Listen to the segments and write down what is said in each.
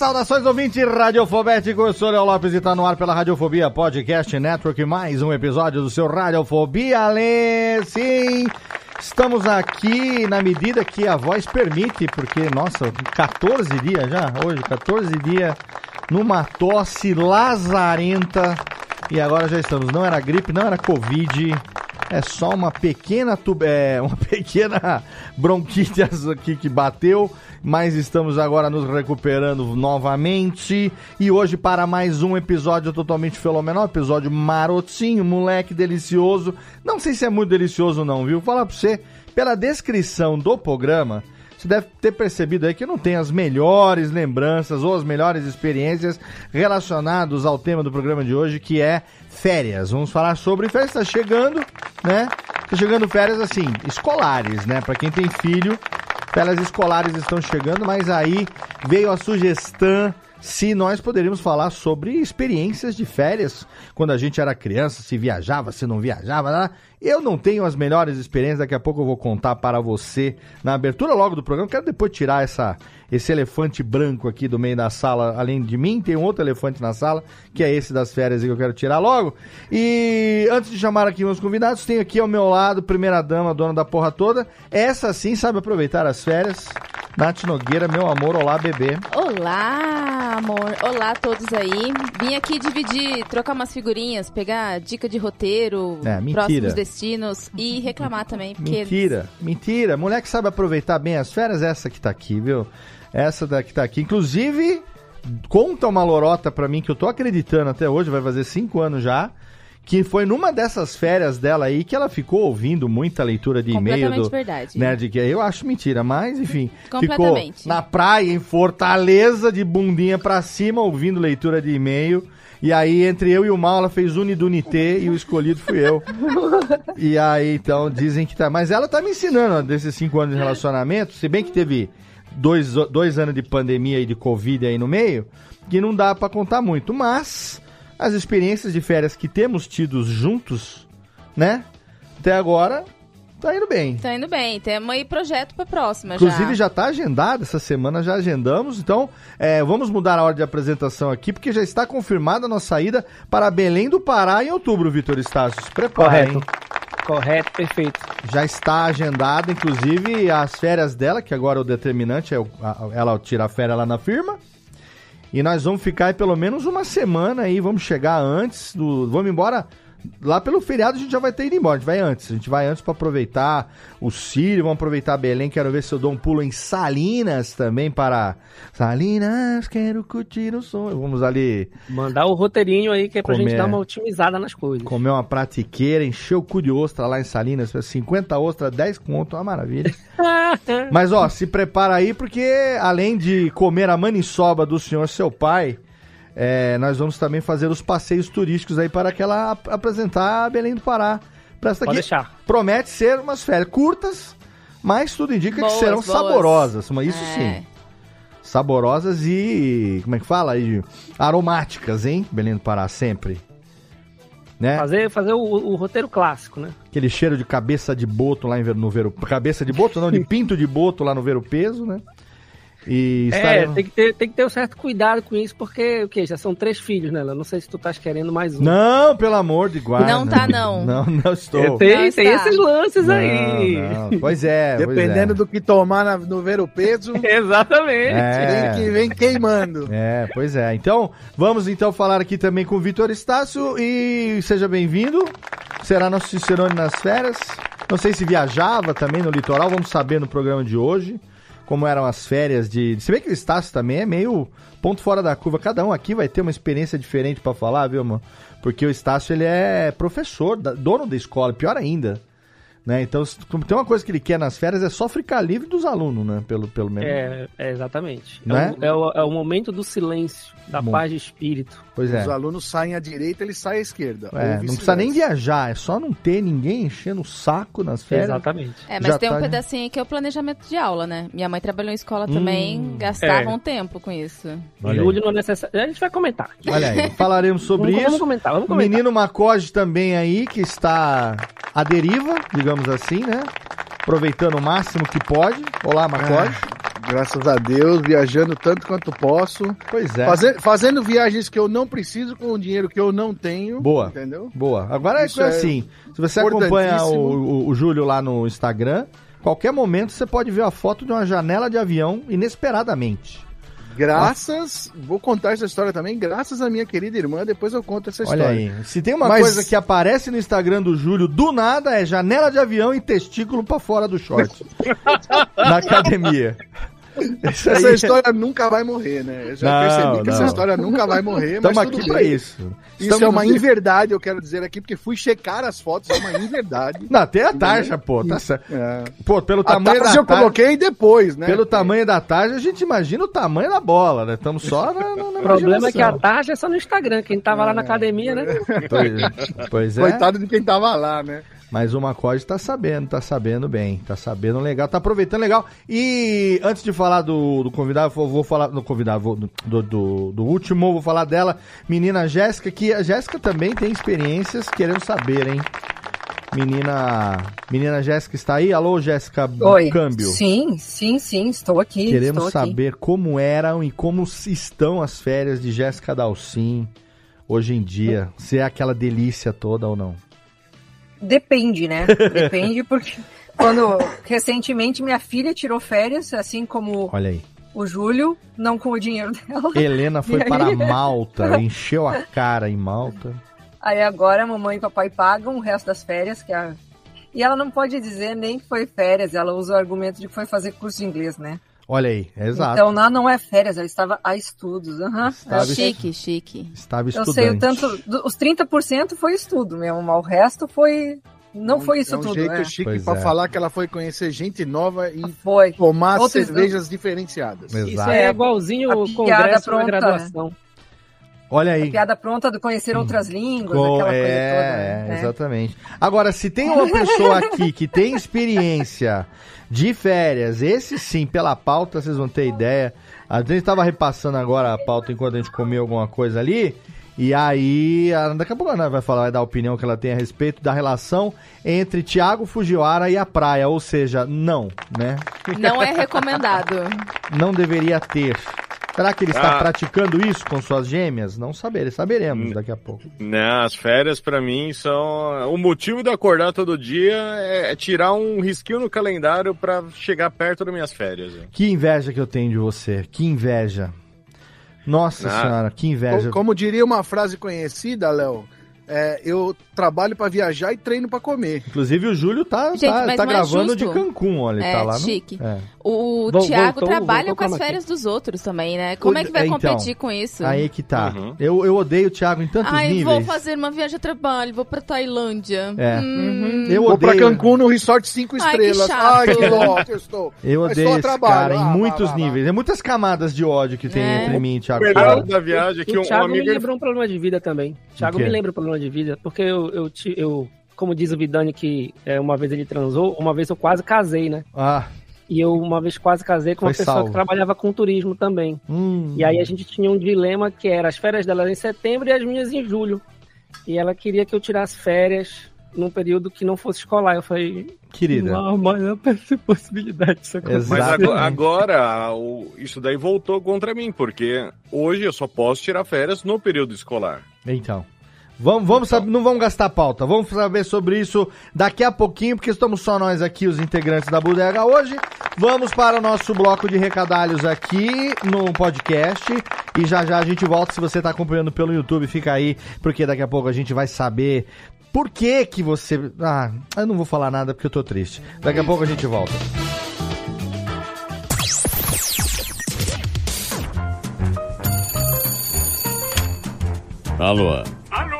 Saudações ouvintes radiofobéticos, eu sou Léo Lopes e está no ar pela Radiofobia Podcast Network, mais um episódio do seu Radiofobia, Alê, sim, estamos aqui na medida que a voz permite, porque, nossa, 14 dias já, hoje, 14 dias, numa tosse lazarenta, e agora já estamos, não era gripe, não era Covid, é só uma pequena, tub... é, uma pequena bronquite aqui que bateu, mas estamos agora nos recuperando novamente. E hoje, para mais um episódio totalmente fenomenal, episódio marotinho, moleque delicioso. Não sei se é muito delicioso, não, viu? Vou falar pra você, pela descrição do programa. Você deve ter percebido aí que eu não tenho as melhores lembranças ou as melhores experiências relacionadas ao tema do programa de hoje, que é férias. Vamos falar sobre férias. Está chegando, né? Está chegando férias assim, escolares, né? Para quem tem filho, férias escolares estão chegando, mas aí veio a sugestão se nós poderíamos falar sobre experiências de férias quando a gente era criança, se viajava, se não viajava. Né? Eu não tenho as melhores experiências, daqui a pouco eu vou contar para você na abertura logo do programa. Quero depois tirar essa, esse elefante branco aqui do meio da sala, além de mim, tem um outro elefante na sala, que é esse das férias que eu quero tirar logo. E antes de chamar aqui meus convidados, tenho aqui ao meu lado, primeira dama, dona da porra toda. Essa sim sabe aproveitar as férias. Nath Nogueira, meu amor, olá, bebê. Olá, amor. Olá a todos aí. Vim aqui dividir, trocar umas figurinhas, pegar dica de roteiro, É, mentira. próximos destinos e reclamar também. Porque Mentira, mentira. Mulher que sabe aproveitar bem as férias, essa que tá aqui, viu? Essa daqui tá aqui. Inclusive, conta uma lorota pra mim que eu tô acreditando até hoje, vai fazer cinco anos já. Que foi numa dessas férias dela aí que ela ficou ouvindo muita leitura de e-mail do verdade. Nerd que Eu acho mentira, mas enfim. Ficou na praia, em Fortaleza, de bundinha pra cima, ouvindo leitura de e-mail. E aí, entre eu e o Mal, ela fez Unidunité e o escolhido fui eu. E aí, então, dizem que tá. Mas ela tá me ensinando ó, desses cinco anos de relacionamento, se bem que teve dois, dois anos de pandemia e de Covid aí no meio, que não dá pra contar muito. Mas as experiências de férias que temos tido juntos, né? Até agora, tá indo bem. Tá indo bem. Temos aí projeto pra próxima Inclusive já. já está agendado, essa semana já agendamos. Então, é, vamos mudar a ordem de apresentação aqui, porque já está confirmada a nossa saída para Belém do Pará em outubro, Vitor Estácio. Se prepara, hein? Correto, perfeito. Já está agendado, inclusive, as férias dela, que agora o determinante é o- a- ela tirar férias lá na firma. E nós vamos ficar aí pelo menos uma semana aí, vamos chegar antes do. Vamos embora. Lá pelo feriado a gente já vai ter ido embora, a gente vai antes. A gente vai antes para aproveitar o Sírio, vamos aproveitar Belém. Quero ver se eu dou um pulo em Salinas também para. Salinas, quero curtir o sonho. Vamos ali Mandar o roteirinho aí que é pra Comer. gente dar uma otimizada nas coisas. comer uma pratiqueira, encher o cu de ostra lá em Salinas. 50 ostras, 10 conto, uma maravilha. Mas ó, se prepara aí, porque além de comer a maniçoba do senhor seu pai, é, nós vamos também fazer os passeios turísticos aí para que ela ap- apresentar a Belém do Pará. Essa Pode aqui. deixar. Promete ser umas férias curtas, mas tudo indica Boas, que serão boas. saborosas. Mas isso É. sim. Saborosas e. Como é que fala? E aromáticas, hein? Belém do Pará, sempre. né? Fazer, fazer o, o roteiro clássico, né? Aquele cheiro de cabeça de boto lá em Ver- no Vero... Cabeça de boto, não, de pinto de boto lá no Vero Peso, né? E É, estaremos- tem que, ter, tem que ter um certo cuidado com isso, porque o quê? Já são três filhos, né? Léo? Não sei se tu estás querendo mais um. Não, pelo amor de guarda. Não tá, não. Não, não estou. É, tem, Não tem esses lances Não, aí. não. Pois é, pois Dependendo é. do que tomar na- no ver o peso, Exatamente. É. vem, que, vem queimando. É, pois é. Então, vamos então falar aqui também com o Vitor Estácio e seja bem-vindo. Será nosso Cicerone nas férias. Não sei se viajava também no litoral, vamos saber no programa de hoje como eram as férias de. Se bem que o Estácio também é meio ponto fora da curva. Cada um aqui vai ter uma experiência diferente pra falar, viu, mano? Porque o Estácio ele é professor, dono da escola, pior ainda. Né? Então, tem uma coisa que ele quer nas férias é só ficar livre dos alunos, né? Pelo, pelo menos. É, é, exatamente. É, Né? o, é, o, é o momento do silêncio, da Bom. paz de espírito. Pois é. Os alunos saem à direita, ele sai à esquerda. É, não precisa nem viajar, é só não ter ninguém enchendo o saco nas férias. Exatamente. É, mas Já tem tá, um né? pedacinho que é o planejamento de aula, né? Minha mãe trabalhou em escola também, Hum. gastava É. um tempo com isso. Júlio não é necessário. A gente vai comentar. Olha aí, falaremos sobre vamos, vamos isso. comentar, vamos O comentar. menino Macode também aí, que está à deriva, digamos assim, né? Aproveitando o máximo que pode. Olá, Macode. Graças a Deus, viajando tanto quanto posso. Pois é. Faze- fazendo viagens que eu não preciso com o dinheiro que eu não tenho. Boa. Entendeu? Boa. Agora é Isso é assim, se você acompanha o, o, o Júlio lá no Instagram, qualquer momento você pode ver a foto de uma janela de avião inesperadamente. Graças, vou contar essa história também, graças à minha querida irmã, depois eu conto essa Olha história. aí, se tem uma Mas- coisa que aparece no Instagram do Júlio do nada é janela de avião e testículo pra fora do short. na academia. Essa aí- história nunca vai morrer, né? Eu já Não, percebi que não. essa história nunca vai morrer, Estamos mas tudo aqui bem. pra isso. Isso Estamos é uma inverdade, eu quero dizer aqui, porque fui checar as fotos, é uma inverdade. Não, tem a tarja, pô. Tá. É. Pô, pelo A tamanho tarde da eu tarja. coloquei depois, né? Pelo tamanho da tarja, a gente imagina o tamanho da bola, né? Estamos só na, na, O problema é que a tarja é só no Instagram. Quem tava lá na academia, né? Pois, pois é. Coitado de quem tava lá, né? Mas o Macode tá sabendo, tá sabendo bem, tá sabendo legal, tá aproveitando legal. E antes de falar do, do convidado, vou, vou falar do convidado, vou- do, do, do último, vou falar dela, menina Jéssica, que a Jéssica também tem experiências, querendo saber, hein? Menina, menina Jéssica está aí? Alô, Jéssica Oi. Câmbio. Sim, sim, sim, estou aqui. Queremos estou aqui. saber como eram e como estão as férias de Jéssica Dalcin hoje em dia. Se é aquela delícia toda ou não. Depende, né? Depende porque quando recentemente minha filha tirou férias, assim como Olha aí. o Júlio, não com o dinheiro dela. Helena foi aí? para Malta, encheu a cara em Malta. Aí agora a mamãe e papai pagam o resto das férias, que é a... E ela não pode dizer nem que foi férias, ela usa o argumento de que foi fazer curso de inglês, né? Olha aí, exato. Então lá não é férias, ela estava a estudos. aham. Estava, Chique, chique. estava Eu estudante. sei o tanto, os 30% foi estudo mesmo, mas o resto foi. Não foi isso é um tudo, jeito né? chique Pois pra é. falar que ela foi conhecer gente nova e Foi. tomar Outros- cervejas diferenciadas. Exato. Isso é igualzinho A o congresso na pronta, graduação. Olha aí. Piada pronta de conhecer outras línguas, Co- aquela é, coisa toda. é, né? exatamente. Agora, se tem uma pessoa aqui que tem experiência de férias, esse sim, pela pauta, vocês vão ter ideia. A gente estava repassando agora a pauta enquanto a gente comia alguma coisa ali. E aí, a- daqui a pouco a Ana vai falar, vai dar a opinião que ela tem a respeito da relação entre Thiago Fujiwara e a praia. Ou seja, não, né? Não é recomendado. Não deveria ter. Será que ele está Ah. praticando isso com suas gêmeas? Não saber, saberemos daqui a pouco. Né, as férias pra mim são. O motivo de acordar todo dia é é tirar um risquinho no calendário pra chegar perto das minhas férias. Que inveja que eu tenho de você. Que inveja. Nossa Ah. senhora, que inveja. Co- Como diria uma frase conhecida, Léo, é, eu trabalho pra viajar e treino pra comer. Inclusive o Júlio tá, Gente, tá, tá é gravando de. Cancún, olha, ele É, tá lá no... chique. É. O Vol- Thiago voltou- trabalha voltou com as como aqui? férias dos outros também, né? Como é que vai Então, competir com isso? Aí que tá. Uhum. Eu, eu odeio o Thiago em tantos Ai, níveis. vou fazer uma viagem a trabalho, vou pra Tailândia. É. Hum, Eu Vou pra Cancún no resort 5 Ai, que estrelas. chato. Ai, que eu estou. eu odeio estou esse trabalho. cara em Ah, muitos vá. níveis. É muitas camadas de ódio que tem É. entre mim e Thiago. O melhor da viagem é que o um, um Thiago me amigo. lembrou um problema de vida também. O Thiago me lembra um problema de vida, porque eu, eu, eu como diz o Vidani que é, uma vez ele transou, uma vez eu quase casei, né? Ah, E eu uma vez quase casei com uma Foi pessoa salvo. que trabalhava com turismo também. hum. E aí a gente tinha um dilema que era as férias dela em setembro e as minhas em julho. E ela queria que eu tirasse férias num período que não fosse escolar. Eu falei, Querida. não, mas não tem possibilidade disso Mas acontecer. agora, agora, o- isso daí voltou contra mim, porque hoje eu só posso tirar férias no período escolar. Então. Vamos, vamos saber, não vamos gastar pauta, vamos saber sobre isso daqui a pouquinho, porque estamos só nós aqui, os integrantes da bodega hoje. Vamos para o nosso bloco de recadalhos aqui no podcast e já já a gente volta. Se você está acompanhando pelo YouTube, fica aí, porque daqui a pouco a gente vai saber por que que você. Ah, eu não vou falar nada porque eu tô triste. Daqui a pouco a gente volta. Alô, Alô,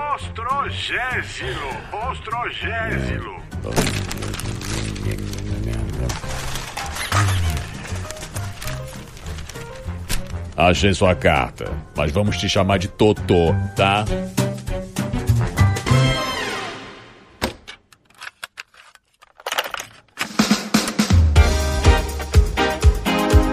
Ostrogésilo, Ostrogésilo. Achei sua carta, mas vamos te chamar de Totô, tá?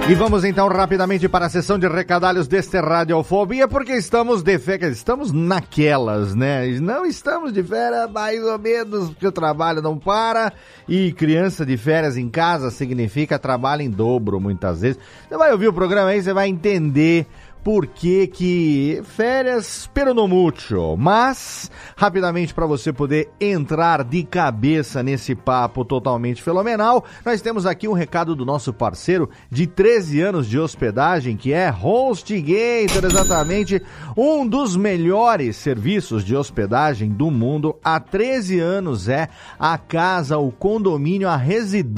E vamos então rapidamente para a sessão de recadalhos deste Radiofobia, porque estamos de férias, estamos naquelas, né? Não estamos de férias mais ou menos, porque o trabalho não para e criança de férias em casa significa trabalho em dobro muitas vezes. Você vai ouvir o programa aí, você vai entender por que férias pero no mucho, mas rapidamente para você poder entrar de cabeça nesse papo totalmente fenomenal, nós temos aqui um recado do nosso parceiro de 13 anos de hospedagem, que é HostGator, exatamente um dos melhores serviços de hospedagem do mundo. Há 13 anos é a casa, o condomínio, a residência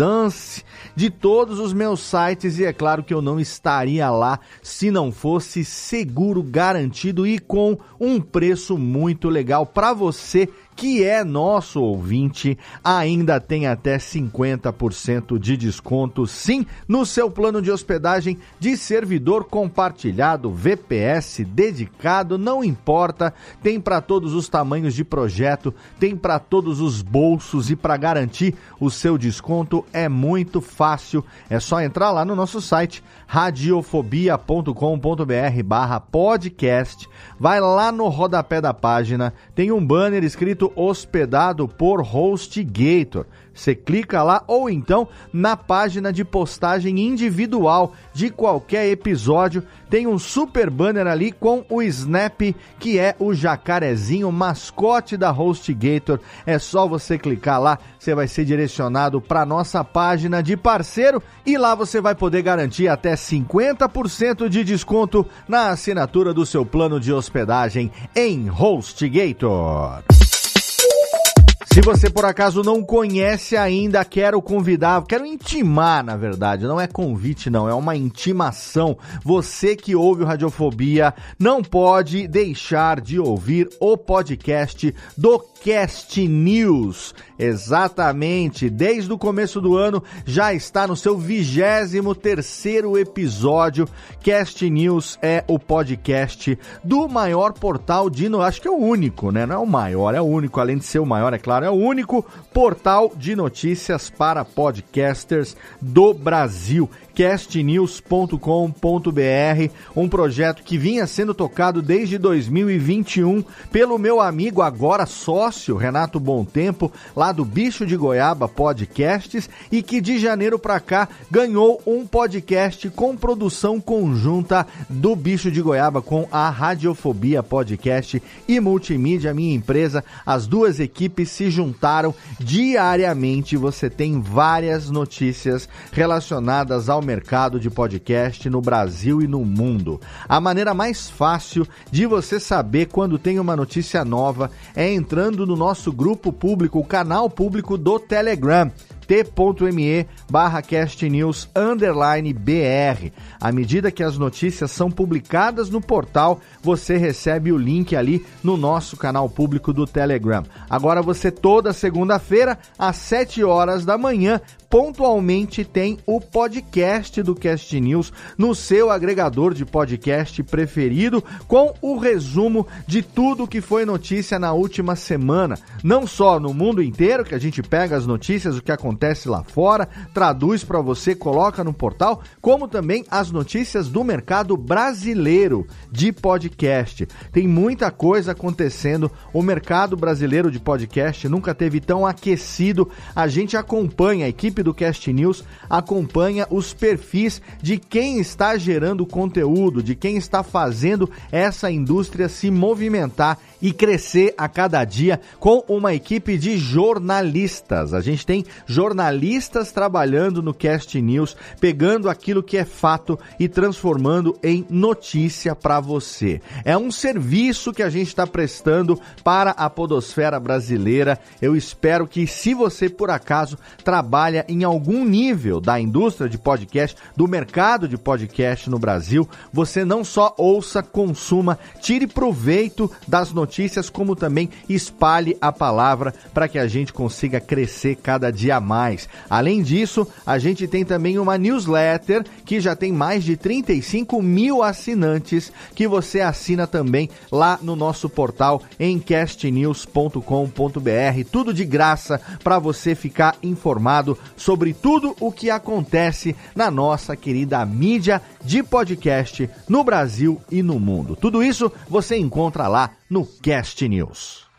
de todos os meus sites e é claro que eu não estaria lá se não fosse seguro, garantido e com um preço muito legal para você que é nosso ouvinte, ainda tem até 50% de desconto, sim, no seu plano de hospedagem de servidor compartilhado, VPS dedicado, não importa, tem para todos os tamanhos de projeto, tem para todos os bolsos e para garantir o seu desconto é muito fácil, é só entrar lá no nosso site radiofobia.com.br barra podcast, vai lá no rodapé da página, tem um banner escrito hospedado por HostGator. Você clica lá ou então na página de postagem individual de qualquer episódio. Tem um super banner ali com o Snap, que é o jacarezinho mascote da HostGator. É só você clicar lá, você vai ser direcionado para nossa página de parceiro e lá você vai poder garantir até 50% de desconto na assinatura do seu plano de hospedagem em HostGator. Se você por acaso não conhece ainda, quero convidar, quero intimar, na verdade, não é convite não, é uma intimação. Você que ouve o Radiofobia não pode deixar de ouvir o podcast do Cast News. Exatamente, desde o começo do ano já está no seu 23 terceiro episódio. Cast News é o podcast do maior portal de, no- acho que é o único, né? Não é o maior, é o único, além de ser o maior, é claro, é o único portal de notícias para podcasters do Brasil castnews.com.br, um projeto que vinha sendo tocado desde 2021 pelo meu amigo agora sócio Renato Tempo, lá do Bicho de Goiaba Podcasts e que de janeiro para cá ganhou um podcast com produção conjunta do Bicho de Goiaba com a Radiofobia Podcast e Multimídia, minha empresa. As duas equipes se juntaram diariamente. Você tem várias notícias relacionadas ao mercado de podcast no Brasil e no mundo. A maneira mais fácil de você saber quando tem uma notícia nova é entrando no nosso grupo público, o canal público do Telegram t.me barra castnews underline BR. À medida que as notícias são publicadas no portal, você recebe o link ali no nosso canal público do Telegram. Agora você toda segunda-feira às 7 horas da manhã pontualmente tem o podcast do Cast News no seu agregador de podcast preferido, com o resumo de tudo que foi notícia na última semana. Não só no mundo inteiro, que a gente pega as notícias, o que acontece lá fora, traduz para você, coloca no portal, como também as notícias do mercado brasileiro de podcast. Tem muita coisa acontecendo. O mercado brasileiro de podcast nunca teve tão aquecido. A gente acompanha a equipe equipe do Cast News acompanha os perfis de quem está gerando conteúdo, de quem está fazendo essa indústria se movimentar e crescer a cada dia com uma equipe de jornalistas. A gente tem jornalistas trabalhando no Cast News, pegando aquilo que é fato e transformando em notícia para você. É um serviço que a gente está prestando para a podosfera brasileira. Eu espero que se você por acaso trabalha em algum nível da indústria de podcast, do mercado de podcast no Brasil, você não só ouça, consuma, tire proveito das notícias, como também espalhe a palavra para que a gente consiga crescer cada dia mais. Além disso, a gente tem também uma newsletter que já tem mais de 35 mil assinantes que você assina também lá no nosso portal em castnews.com.br. Tudo de graça para você ficar informado sobre tudo o que acontece na nossa querida mídia de podcast no Brasil e no mundo. Tudo isso você encontra lá no Cast News.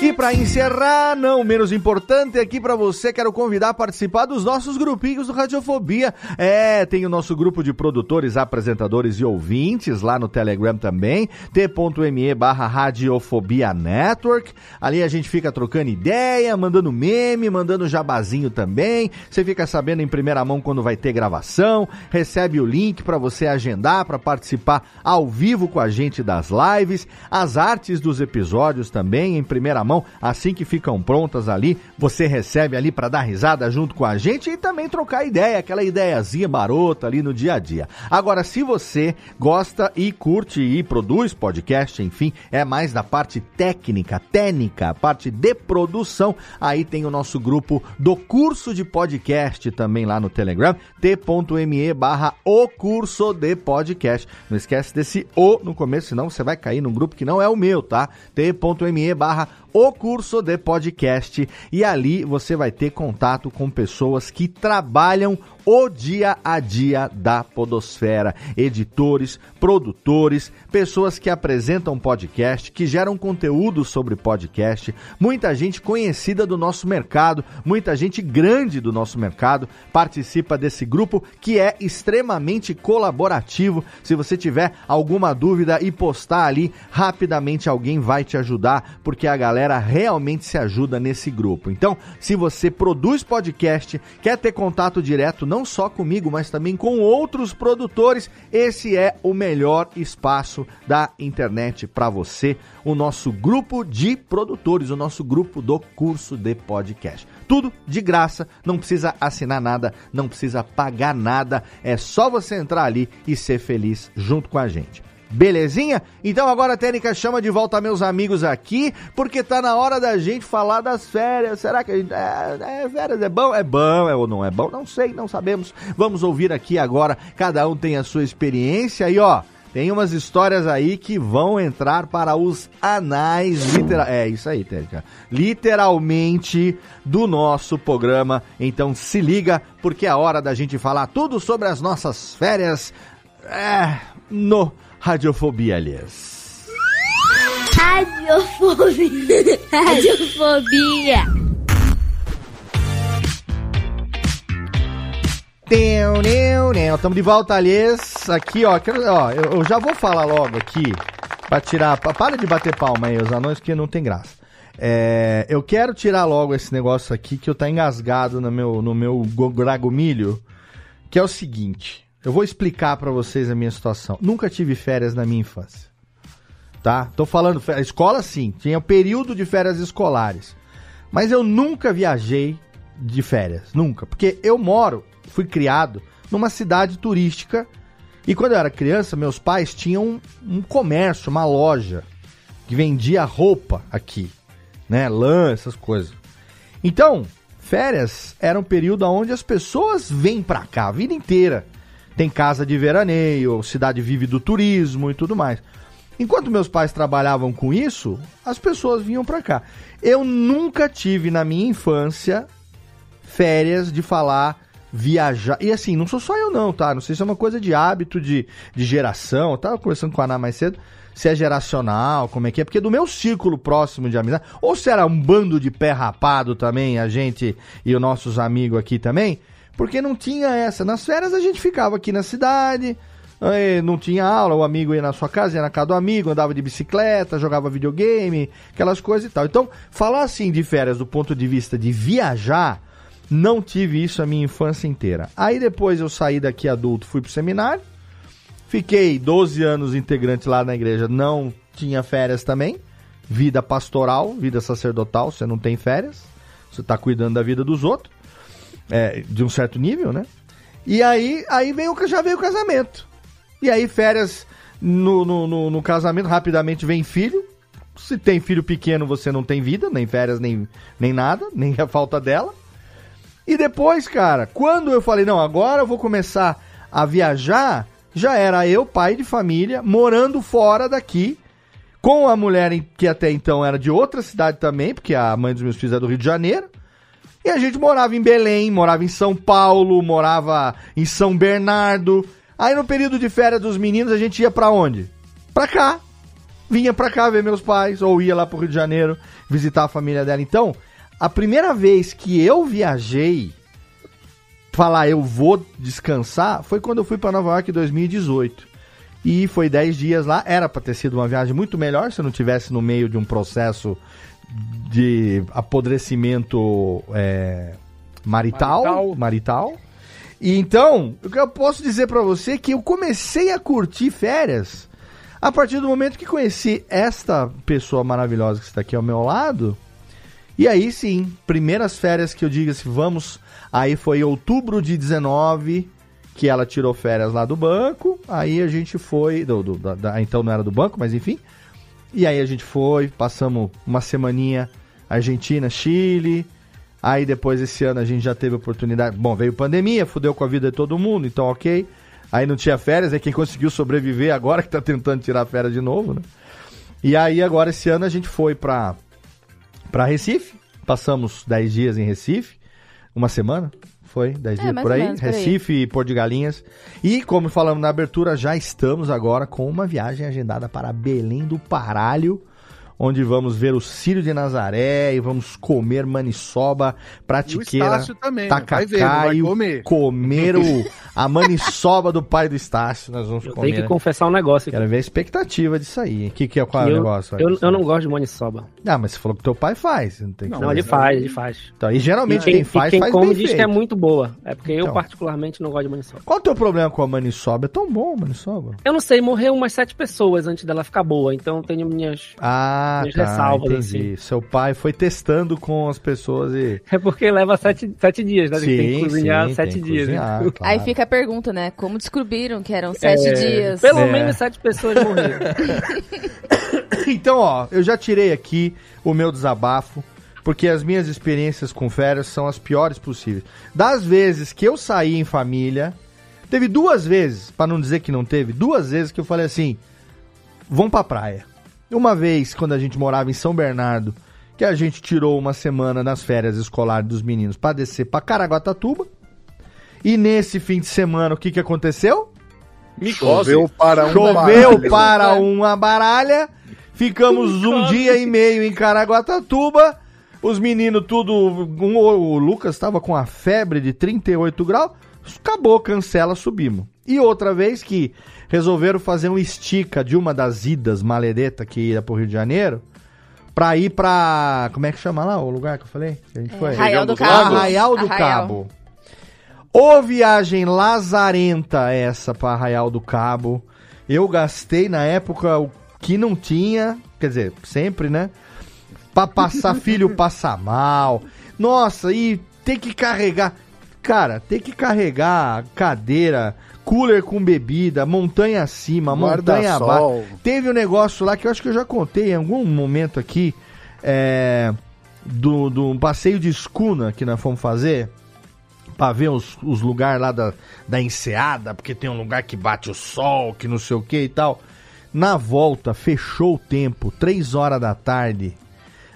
E para encerrar, não menos importante, aqui para você quero convidar a participar dos nossos grupinhos do Radiofobia. É, tem o nosso grupo de produtores, apresentadores e ouvintes lá no Telegram também, t.me barra Radiofobia Network. Ali a gente fica trocando ideia, mandando meme, mandando jabazinho também. Você fica sabendo em primeira mão quando vai ter gravação, recebe o link para você agendar para participar ao vivo com a gente das lives, as artes dos episódios também em primeira mão, assim que ficam prontas ali, você recebe ali para dar risada junto com a gente e também trocar ideia, aquela ideiazinha barota ali no dia a dia. Agora, se você gosta e curte e produz podcast, enfim, é mais da parte técnica, técnica, parte de produção, aí tem o nosso grupo do curso de podcast também lá no Telegram, t.me barra o curso de podcast. Não esquece desse O no começo, senão você vai cair num grupo que não é o meu, tá? t.me barra o curso de podcast e ali você vai ter contato com pessoas que trabalham o dia a dia da Podosfera. Editores, produtores, pessoas que apresentam podcast, que geram conteúdo sobre podcast, muita gente conhecida do nosso mercado, muita gente grande do nosso mercado participa desse grupo que é extremamente colaborativo. Se você tiver alguma dúvida e postar ali, rapidamente alguém vai te ajudar, porque a galera realmente se ajuda nesse grupo. Então, se você produz podcast, quer ter contato direto, não só comigo, mas também com outros produtores. Esse é o melhor espaço da internet para você, o nosso grupo de produtores, o nosso grupo do curso de podcast. Tudo de graça, não precisa assinar nada, não precisa pagar nada, é só você entrar ali e ser feliz junto com a gente. Belezinha? Então agora a técnica chama de volta meus amigos aqui, porque tá na hora da gente falar das férias. Será que a gente. É, é, férias é bom? É bom é, ou não é bom? Não sei, não sabemos. Vamos ouvir aqui agora. Cada um tem a sua experiência e ó. Tem umas histórias aí que vão entrar para os anais literal... É isso aí, Técnica. Literalmente do nosso programa. Então se liga, porque é hora da gente falar tudo sobre as nossas férias é, no Radiofobia, aliás. Radiofobia. Radiofobia. Teu, neu, neu. Estamos de volta, aliás. Aqui, ó, quero, ó eu, eu, já vou falar logo aqui para tirar. Para de bater palma aí, os anões, que não tem graça. É, eu quero tirar logo esse negócio aqui que eu tá engasgado no meu, no meu gragomilho, que é o seguinte. Eu vou explicar para vocês a minha situação. Nunca tive férias na minha infância. Tá? Tô falando, escola sim, tinha período de férias escolares. Mas eu nunca viajei de férias, nunca. Porque eu moro, fui criado numa cidade turística e quando eu era criança, meus pais tinham um, um comércio, uma loja que vendia roupa aqui, né, lã, essas coisas. Então, férias era um período onde as pessoas vêm pra cá a vida inteira. Tem casa de veraneio, cidade vive do turismo e tudo mais. Enquanto meus pais trabalhavam com isso, as pessoas vinham pra cá. Eu nunca tive na minha infância férias de falar viajar. E assim, não sou só eu não, tá? Não sei se é uma coisa de hábito, de, de geração. Eu tava conversando com a Ana mais cedo. Se é geracional, como é que é. Porque do meu círculo próximo de amizade, ou se era um bando de pé rapado também, a gente e os nossos amigos aqui também, porque não tinha essa. Nas férias a gente ficava aqui na cidade, não tinha aula, o amigo ia na sua casa, ia na casa do amigo, andava de bicicleta, jogava videogame, aquelas coisas e tal. Então, falar assim de férias do ponto de vista de viajar, não tive isso a minha infância inteira. Aí depois eu saí daqui adulto, fui pro seminário, fiquei 12 anos integrante lá na igreja, não tinha férias também. Vida pastoral, vida sacerdotal, você não tem férias, você tá cuidando da vida dos outros, é, de um certo nível, né? E aí, aí veio, já veio o casamento. E aí, férias no, no, no, no casamento, rapidamente vem filho. Se tem filho pequeno, você não tem vida, nem férias, nem, nem nada, nem a falta dela. E depois, cara, quando eu falei, não, agora eu vou começar a viajar, já era eu, pai de família, morando fora daqui, com a mulher que até então era de outra cidade também, porque a mãe dos meus filhos é do Rio de Janeiro. E a gente morava em Belém, morava em São Paulo, morava em São Bernardo. Aí no período de férias dos meninos a gente ia pra onde? Pra cá. Vinha pra cá ver meus pais, ou ia lá pro Rio de Janeiro visitar a família dela. Então, a primeira vez que eu viajei, falar eu vou descansar, foi quando eu fui pra Nova York em 2018. E foi 10 dias lá. Era pra ter sido uma viagem muito melhor se eu não tivesse no meio de um processo de apodrecimento é, marital, Marital. marital. E então, o que eu posso dizer pra você é que eu comecei a curtir férias a partir do momento que conheci esta pessoa maravilhosa que está aqui ao meu lado. E aí sim, primeiras férias que eu digo assim, vamos. Aí foi em outubro de 19 que ela tirou férias lá do banco. Aí a gente foi. do- do- da- da- então não era do banco, mas enfim. E aí a gente foi, passamos uma semaninha Argentina, Chile. Aí depois esse ano a gente já teve oportunidade. Bom, veio pandemia, fudeu com a vida de todo mundo, então ok. Aí não tinha férias, é quem conseguiu sobreviver agora que tá tentando tirar férias de novo, né? E aí agora esse ano a gente foi pra, pra Recife. Passamos 10 dias em Recife. Uma semana? Foi? 10 É, dias por aí. menos. Recife e Porto de Galinhas. E como falamos na abertura, já estamos agora com uma viagem agendada para Belém do Paralho. Onde vamos ver o Círio de Nazaré e vamos comer maniçoba, pratiqueira, também, não vai tacacaio, comer. comer o, a maniçoba do pai do Estácio. Nós vamos Eu comer. tenho que confessar um negócio aqui. Quero ver a expectativa disso aí. O que, que é qual é o eu, negócio? eu, eu não gosto de maniçoba. Ah, mas você falou que teu pai faz. Não, tem que Não, ele faz, ele faz. Então, e geralmente E quem, quem faz, e quem faz come bem diz que é feito. muito boa. É porque eu, Então. particularmente, não gosto de maniçoba. Qual o teu problema com a maniçoba? É tão bom a maniçoba. Eu não sei, morreu umas sete pessoas antes dela ficar boa, então eu tenho minhas. Ah, Minhas tá, ressalvas, entendi. Seu pai foi testando com as pessoas e... É porque leva sete, sete dias, né? tem que cozinhar sim, sete dias. né? cozinhar, Aí claro. fica a pergunta, né? Como descobriram que eram sete É, dias? Pelo É. menos sete pessoas morreram. Então, ó, eu já tirei aqui o meu desabafo, porque as minhas experiências com férias são as piores possíveis. Das vezes que eu saí em família, teve duas vezes, pra não dizer que não teve, duas vezes que eu falei assim: vão pra praia. Uma vez, quando a gente morava em São Bernardo, que a gente tirou uma semana nas férias escolares dos meninos pra descer pra Caraguatatuba. E nesse fim de semana, o que que aconteceu? Choveu para um Choveu baralho. para uma baralha. Ficamos um dia e meio em Caraguatatuba. Os meninos tudo. um- o Lucas estava com a febre de 38 graus. Acabou, cancela, subimos. E outra vez que resolveram fazer um estica de uma das idas maledeta que ia pro Rio de Janeiro. Pra ir pra. Como é que chama lá o lugar que eu falei? Que a gente foi? Arraial do Cabo. Arraial do Arraial. Cabo. Ô viagem lazarenta essa pra Arraial do Cabo. Eu gastei na época o que não tinha, quer dizer, sempre, né? Pra passar filho passar mal. Nossa, e ter que carregar. Cara, ter que carregar cadeira, cooler com bebida, montanha acima, montanha abaixo. Teve um negócio lá que eu acho que eu já contei em algum momento aqui. É, do, do um passeio de escuna que nós fomos fazer. Pra ver os, os lugares lá da, da enseada, porque tem um lugar que bate o sol, que não sei o que e tal. Na volta, fechou o tempo, três horas da tarde.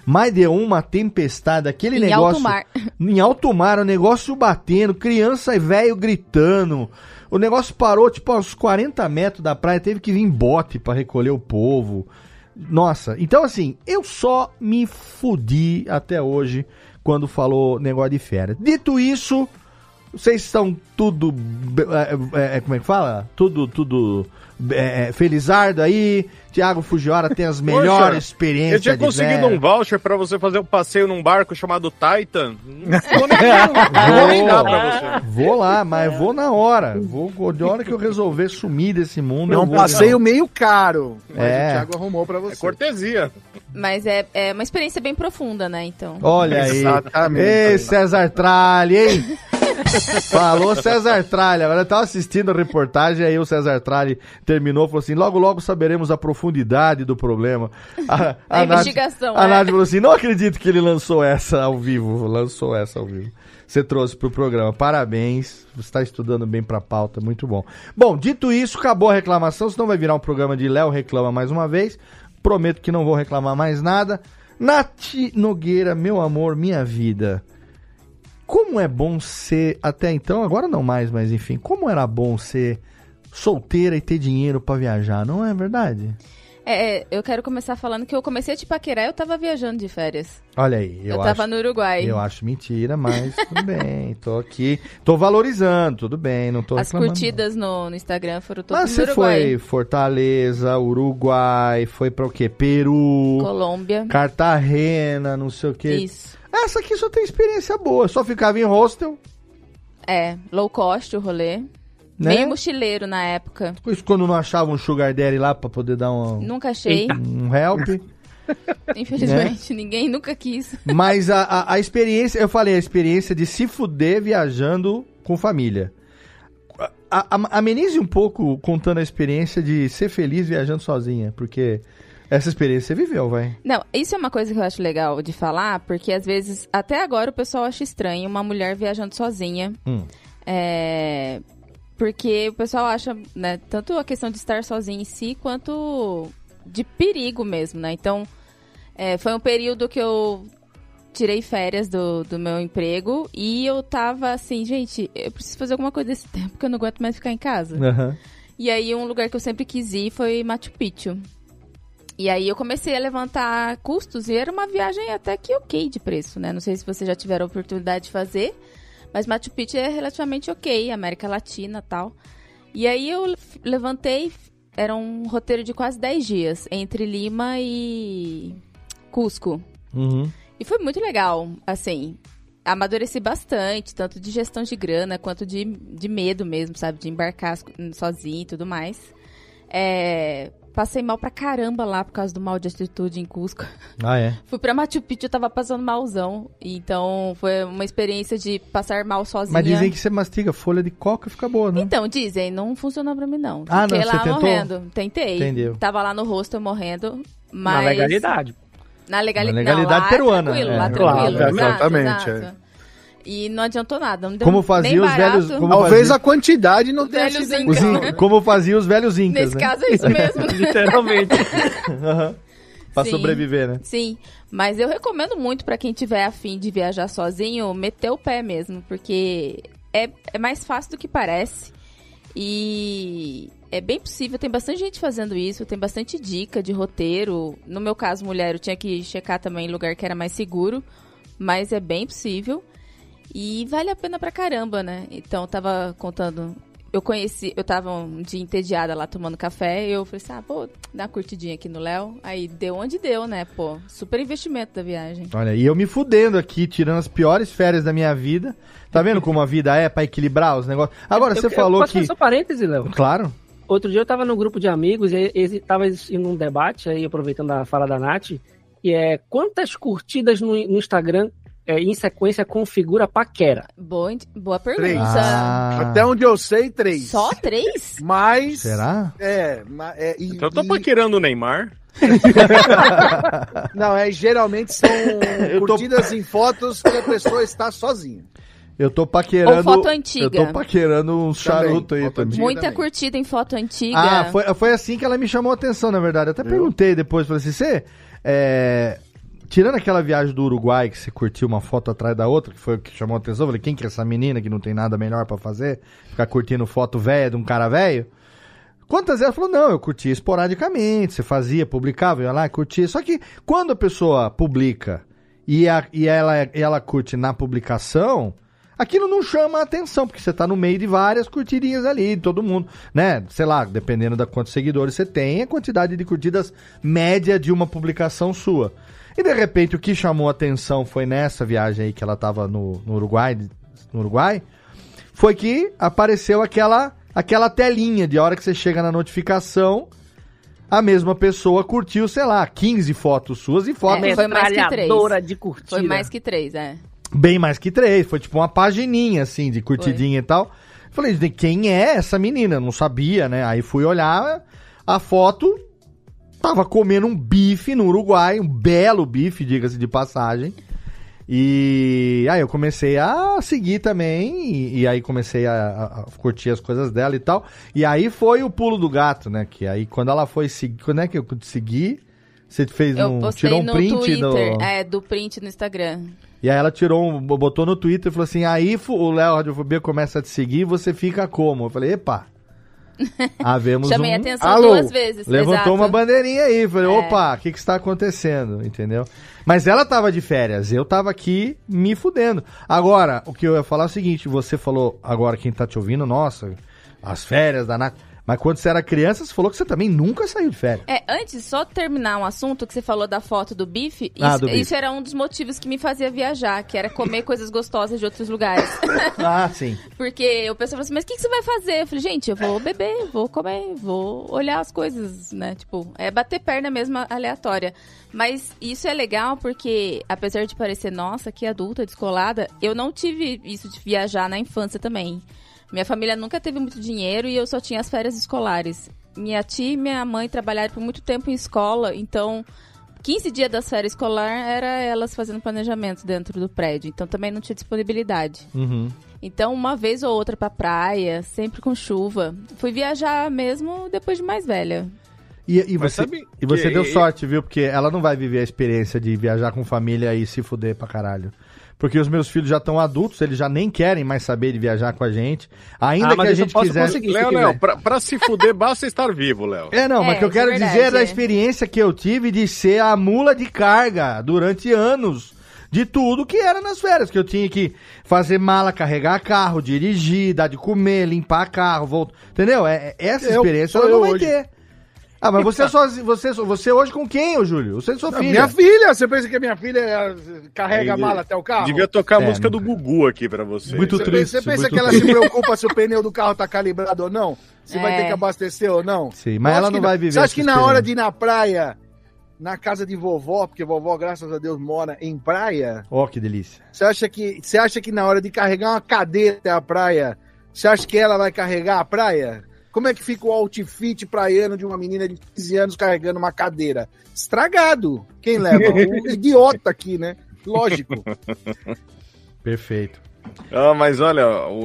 Mas deu uma tempestade, aquele Em negócio. alto mar. Em alto mar, o negócio batendo, criança e velho gritando. O negócio parou, tipo, aos 40 metros da praia, teve que vir bote pra recolher o povo. Nossa, então assim, eu só me fudi até hoje quando falou negócio de férias. Dito isso, vocês estão tudo. é, é, como é que fala? Tudo, tudo. É, é, felizardo aí. Tiago Fujiwara tem as melhores experiências. Eu tinha conseguido um voucher pra você fazer um passeio num barco chamado Titan. Não vou nem, vou pra você. Vou lá, mas vou na hora. Vou, de hora que eu resolver sumir desse mundo. É um passeio meio caro. Mas É. o Thiago arrumou pra você. É cortesia. Mas é, é uma experiência bem profunda, né? Então. Olha aí. Exatamente. Ei, César Tralli, hein? Falou César. Agora eu tava assistindo a reportagem, aí o César Tralli terminou, falou assim: logo, logo saberemos a profundidade do problema. A, A Nath- investigação, A é. Nath falou assim: não acredito que ele lançou essa ao vivo. Lançou essa ao vivo. Você trouxe pro programa. Parabéns. Você está estudando bem pra pauta. Muito bom. Bom, dito isso, acabou a reclamação. Senão vai virar um programa de Léo Reclama mais uma vez. Prometo que não vou reclamar mais nada. Nath Nogueira, meu amor, minha vida. Como é bom ser, até então, agora não mais, mas enfim, como era bom ser solteira e ter dinheiro pra viajar, não é verdade? É, é, eu quero começar falando que eu comecei a te paquerar e eu tava viajando de férias. Olha aí, eu, Eu, acho, tava no Uruguai. eu acho mentira, mas tudo bem, tô aqui, tô valorizando, tudo bem, não tô As reclamando. curtidas no, no Instagram foram todas Mas no você Uruguai. foi Fortaleza, Uruguai, foi pra o quê? Peru, Colômbia. Cartagena, não sei o quê. Isso. Essa aqui só tem experiência boa, só ficava em hostel, É, low cost o rolê. Né? Meio mochileiro na época. Isso quando não achava um sugar daddy lá pra poder dar um, Nunca achei. um help. Infelizmente, ninguém nunca quis. Mas a, a, a experiência, eu falei, a experiência de se fuder viajando com família. A, a, amenize um pouco contando a experiência de ser feliz viajando sozinha, porque essa experiência você viveu, vai. Não, isso é uma coisa que eu acho legal de falar, porque às vezes, até agora, o pessoal acha estranho uma mulher viajando sozinha. Hum. É, porque o pessoal acha, né, tanto a questão de estar sozinho em si, quanto de perigo mesmo, né? Então, é, foi um período que eu tirei férias do, do meu emprego e eu tava assim, gente, eu preciso fazer alguma coisa desse tempo que eu não aguento mais ficar em casa. Aham. E aí um lugar que eu sempre quis ir foi Machu Picchu. E aí eu comecei a levantar custos e era uma viagem até que ok de preço, né? Não sei se vocês já tiveram a oportunidade de fazer, mas Machu Picchu é relativamente ok, América Latina e tal. E aí eu levantei, era um roteiro de quase 10 dias, entre Lima e Cusco. Uhum. E foi muito legal, assim. Amadureci bastante, tanto de gestão de grana quanto de, de medo mesmo, sabe? De embarcar sozinho e tudo mais. É, passei mal pra caramba lá por causa do mal de altitude em Cusco. Ah, é? Fui pra Machu Picchu, eu tava passando malzão. Então foi uma experiência de passar mal sozinha. Mas dizem que você mastiga folha de coca e fica boa, né? Então, dizem, não funcionou pra mim não. Ah, Fiquei não, você lá tentou? morrendo. Tentei. Entendeu. Tava lá no rosto morrendo, mas... Na legalidade. Na, legali... Na legalidade não, lá peruana, Tranquilo, é. lá Claro, tranquilo. exato, exatamente, exato. E não adiantou nada. Não deu Como nem fazia os barato. velhos- como Talvez fazia- a quantidade não tenha sido incas. in- Como faziam os velhos incas, Nesse né? caso é isso mesmo. Literalmente. Aham. pra Sim. sobreviver, né? Sim, mas eu recomendo muito pra quem tiver afim de viajar sozinho, meter o pé mesmo, porque é, é mais fácil do que parece. E é bem possível, tem bastante gente fazendo isso, tem bastante dica de roteiro. No meu caso, mulher, eu tinha que checar também lugar que era mais seguro, mas é bem possível. E vale a pena pra caramba, né? Então, eu tava contando. Eu conheci, eu tava um dia entediada lá tomando café, e eu falei assim: ah, vou dar uma curtidinha aqui no Léo. Aí deu onde deu, né? Pô, super investimento da viagem. Olha, e eu me fudendo aqui, tirando as piores férias da minha vida. Tá vendo como a vida é pra equilibrar os negócios? Agora, Eu- você eu falou posso que. fazer só parêntese, Léo? Claro. Outro dia eu tava no grupo de amigos e eles tava existindo um debate aí, aproveitando a fala da Nath, que é quantas curtidas no, no Instagram é, em sequência configura paquera? Boa, boa pergunta. Ah. Até onde eu sei, três. Só três? Mas. Será? É, é e- Então eu tô e- paquerando o Neymar. Não, é geralmente são tô- curtidas em fotos que a pessoa está sozinha. Eu tô paquerando. Ou foto antiga. Eu tô paquerando um charuto aí foto também. Muita também. curtida em foto antiga. Ah, foi, foi assim que ela me chamou a atenção, na verdade. Eu até perguntei depois, falei assim, você, é, tirando aquela viagem do Uruguai, que você curtiu uma foto atrás da outra, que foi o que chamou a atenção, eu falei, quem que é essa menina que não tem nada melhor pra fazer? Ficar curtindo foto velha de um cara velho? Quantas vezes ela falou, não, eu curtia esporadicamente, você fazia, publicava, ia lá, curtia. Só que quando a pessoa publica e, a- e ela, e ela curte na publicação, aquilo não chama a atenção, porque você tá no meio de várias curtidinhas ali, todo mundo, né? Sei lá, dependendo da quantos seguidores você tem, a quantidade de curtidas média de uma publicação sua. E de repente o que chamou a atenção foi nessa viagem aí que ela tava no, no Uruguai, no Uruguai, foi que apareceu aquela aquela telinha de hora que você chega na notificação, a mesma pessoa curtiu, sei lá, 15 fotos suas e fotos É, foi mais que três. De curtida. Foi mais que três, é. bem mais que três. Foi tipo uma pagininha, assim, de curtidinha e tal. Falei, "De quem é essa menina? Não sabia, né? Aí fui olhar a foto. Tava comendo um bife no Uruguai, um belo bife, diga-se de passagem. E aí eu comecei a seguir também, e, e aí comecei a, a- a curtir as coisas dela e tal. E aí foi o pulo do gato, né? Que aí quando ela foi seguir, quando é que eu segui? Você fez Eu um, tirou um no print Twitter. do... É, do print no Instagram. E aí ela tirou um, botou no Twitter e falou assim: aí o Léo Radiofobia começa a te seguir e você fica como? Eu falei, epa. Havemos Chamei um... atenção Alô? duas vezes. Levantou exato. uma bandeirinha aí. Falei, É. opa, o que que está acontecendo? Entendeu? Mas ela tava de férias, eu tava aqui me fudendo. Agora, o que eu ia falar é o seguinte: você falou, agora quem tá te ouvindo, nossa, as férias da Nath. Mas quando você era criança, você falou que você também nunca saiu de férias. É, antes, só terminar um assunto que você falou da foto do bife, Ah, isso, do bife. isso era um dos motivos que me fazia viajar, que era comer coisas gostosas de outros lugares. Ah, sim. Porque o pessoal falou assim, mas o que, que você vai fazer? Eu falei, gente, eu vou beber, vou comer, vou olhar as coisas, né? Tipo, é bater perna mesmo aleatória. Mas isso é legal porque, apesar de parecer, nossa, que adulta, descolada, eu não tive isso de viajar na infância também. Minha família nunca teve muito dinheiro e eu só tinha as férias escolares. Minha tia e minha mãe trabalharam por muito tempo em escola, então 15 dias das férias escolar era elas fazendo planejamento dentro do prédio, então também não tinha disponibilidade. Uhum. Então, uma vez ou outra pra praia, sempre com chuva. Fui viajar mesmo depois de mais velha. E, e você, e você que- deu sorte, viu? Porque ela não vai viver a experiência de viajar com família e se fuder pra caralho. Porque os meus filhos já estão adultos, eles já nem querem mais saber de viajar com a gente. Ainda Ah, mas que a eu gente quiser. Léo. Léo, pra, pra se fuder, basta estar vivo, Léo. É, não, mas É, o que eu é quero verdade, dizer é da é. experiência que eu tive de ser a mula de carga durante anos. De tudo que era nas férias, que eu tinha que fazer mala, carregar carro, dirigir, dar de comer, limpar carro, voltar. Entendeu? É, é- essa Eu- experiência sou ela não eu vai hoje. ter. Ah, mas você sozinho, você, você hoje com quem, ô Júlio? Você e sua Não, filha. Minha filha, você pensa que a minha filha carrega a mala até o carro? Devia tocar a É, música do Gugu aqui pra você. Muito Você, triste. você pensa muito que ela triste. se preocupa se o pneu do carro tá calibrado ou não? Se vai É. ter que abastecer ou não? Sim, mas ela não vai viver Você acha que na hora de ir na praia, na casa de vovó, porque vovó, graças a Deus, mora em praia, Ó, que delícia. você acha que, você acha que na hora de carregar uma cadeira até a praia, você acha que ela vai carregar a praia? Como é que fica o outfit praiano de uma menina de 15 anos carregando uma cadeira? Estragado. Quem leva? O idiota aqui, né? Lógico. Perfeito. Ah, mas olha,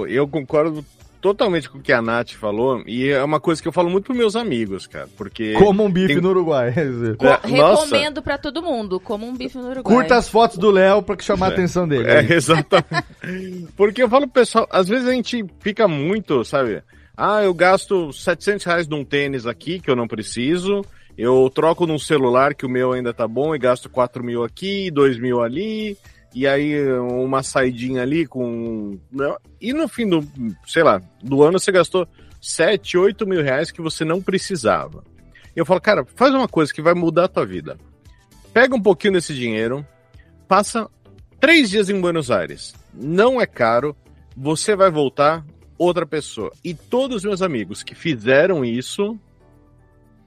eu concordo totalmente com o que a Nath falou, e é uma coisa que eu falo muito pros meus amigos, cara, porque... Como um bife tem- no Uruguai. É, nossa. Recomendo pra todo mundo, como um bife no Uruguai. Curta as fotos do Léo pra chamar a atenção dele. É, exatamente. Porque eu falo pro pessoal, às vezes a gente fica muito, sabe? Ah, eu gasto 700 reais num tênis aqui que eu não preciso. Eu troco num celular que o meu ainda tá bom e gasto 4 mil aqui, 2 mil ali. E aí uma saidinha ali com. né? E no fim do, sei lá, do ano você gastou 7, 8 mil reais que você não precisava. Eu falo, cara, faz uma coisa que vai mudar a tua vida. Pega um pouquinho desse dinheiro, passa três dias em Buenos Aires. Não é caro, você vai voltar outra pessoa. E todos os meus amigos que fizeram isso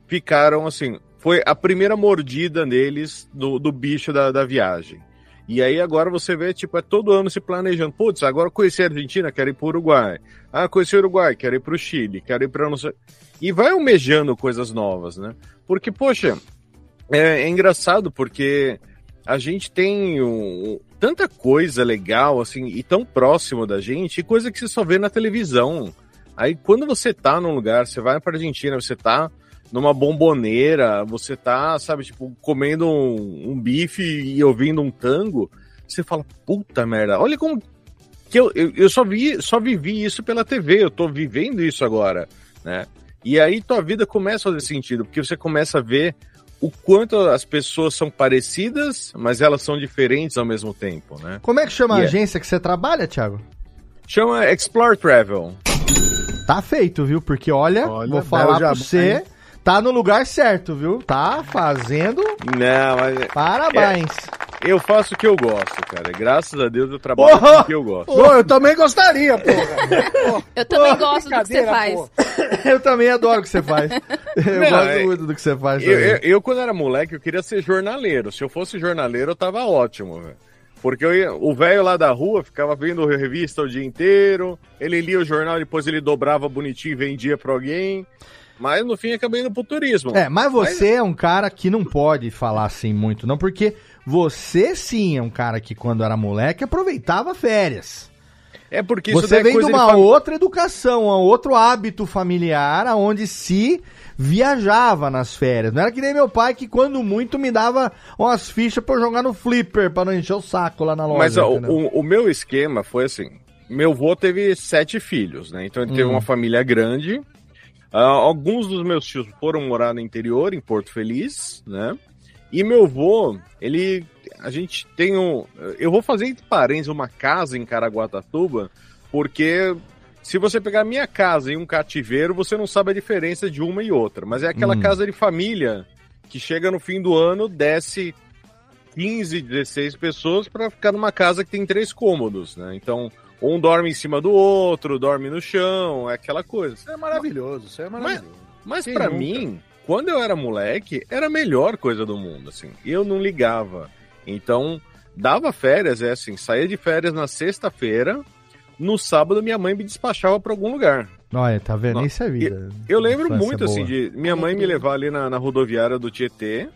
ficaram assim. Foi a primeira mordida neles do, do bicho da, da viagem. E aí agora você vê, tipo, é todo ano se planejando. Putz, agora conheci a Argentina, quero ir pro Uruguai. Ah, conheci o Uruguai, quero ir pro Chile, quero ir pra não sei... E vai almejando coisas novas, né? Porque, poxa, é, é engraçado porque a gente tem um- tanta coisa legal, assim, e tão próximo da gente, e coisa que você só vê na televisão. Aí quando você tá num lugar, você vai pra Argentina, você tá numa bomboneira, você tá, sabe, tipo, comendo um, um bife e ouvindo um tango, você fala, puta merda, olha como que eu, eu, eu só vi, só vivi isso pela TV, eu tô vivendo isso agora, né? E aí tua vida começa a fazer sentido, porque você começa a ver o quanto as pessoas são parecidas, mas elas são diferentes ao mesmo tempo, né? Como é que chama a E é- agência que você trabalha, Thiago? Chama Explore Travel. Tá feito, viu? Porque olha, vou falar pra você, hein? Tá no lugar certo, viu? Tá fazendo Não, mas. Parabéns. É, eu faço o que eu gosto, cara. Graças a Deus eu trabalho com o que eu gosto. Pô, eu também gostaria, porra. Eu também Pô, gosto do que você faz. Eu também adoro o que você faz. Eu Não, gosto é- muito do que você faz. Eu, eu- eu, quando era moleque, eu queria ser jornaleiro. Se eu fosse jornaleiro, eu tava ótimo, velho. Porque eu ia- o velho lá da rua ficava vendo revista o dia inteiro, ele lia o jornal, depois ele dobrava bonitinho e vendia pra alguém. Mas no fim acabei indo pro turismo. É, mas você é um cara que não pode falar assim muito, não, porque você sim é um cara que quando era moleque aproveitava férias. É porque Você é vem de uma fam- outra educação, um outro hábito familiar, onde se viajava nas férias. Não era que nem meu pai, que quando muito me dava umas fichas pra eu jogar no flipper, pra não encher o saco lá na loja. Mas entendeu? o, o meu esquema foi assim: meu avô teve sete filhos, né? Então ele teve Hum. uma família grande. Ah, alguns dos meus tios foram morar no interior, em Porto Feliz, né? E meu avô, ele. A gente tem um. Eu vou fazer entre parênteses uma casa em Caraguatatuba, porque se você pegar minha casa e um cativeiro, você não sabe a diferença de uma e outra. Mas é aquela Hum. casa de família que chega no fim do ano, desce 15, 16 pessoas para ficar numa casa que tem três cômodos, né? Então, um dorme em cima do outro, dorme no chão, é aquela coisa. Isso é maravilhoso, isso é maravilhoso. Mas Quem para mim, quando eu era moleque, era a melhor coisa do mundo, assim. Eu não ligava. Então, dava férias, é assim, saía de férias na sexta-feira, no sábado minha mãe me despachava para algum lugar. Olha, tá vendo? Não, Isso é vida. Eu lembro Infância muito, assim, boa. de minha mãe me levar ali na, na rodoviária do Tietê,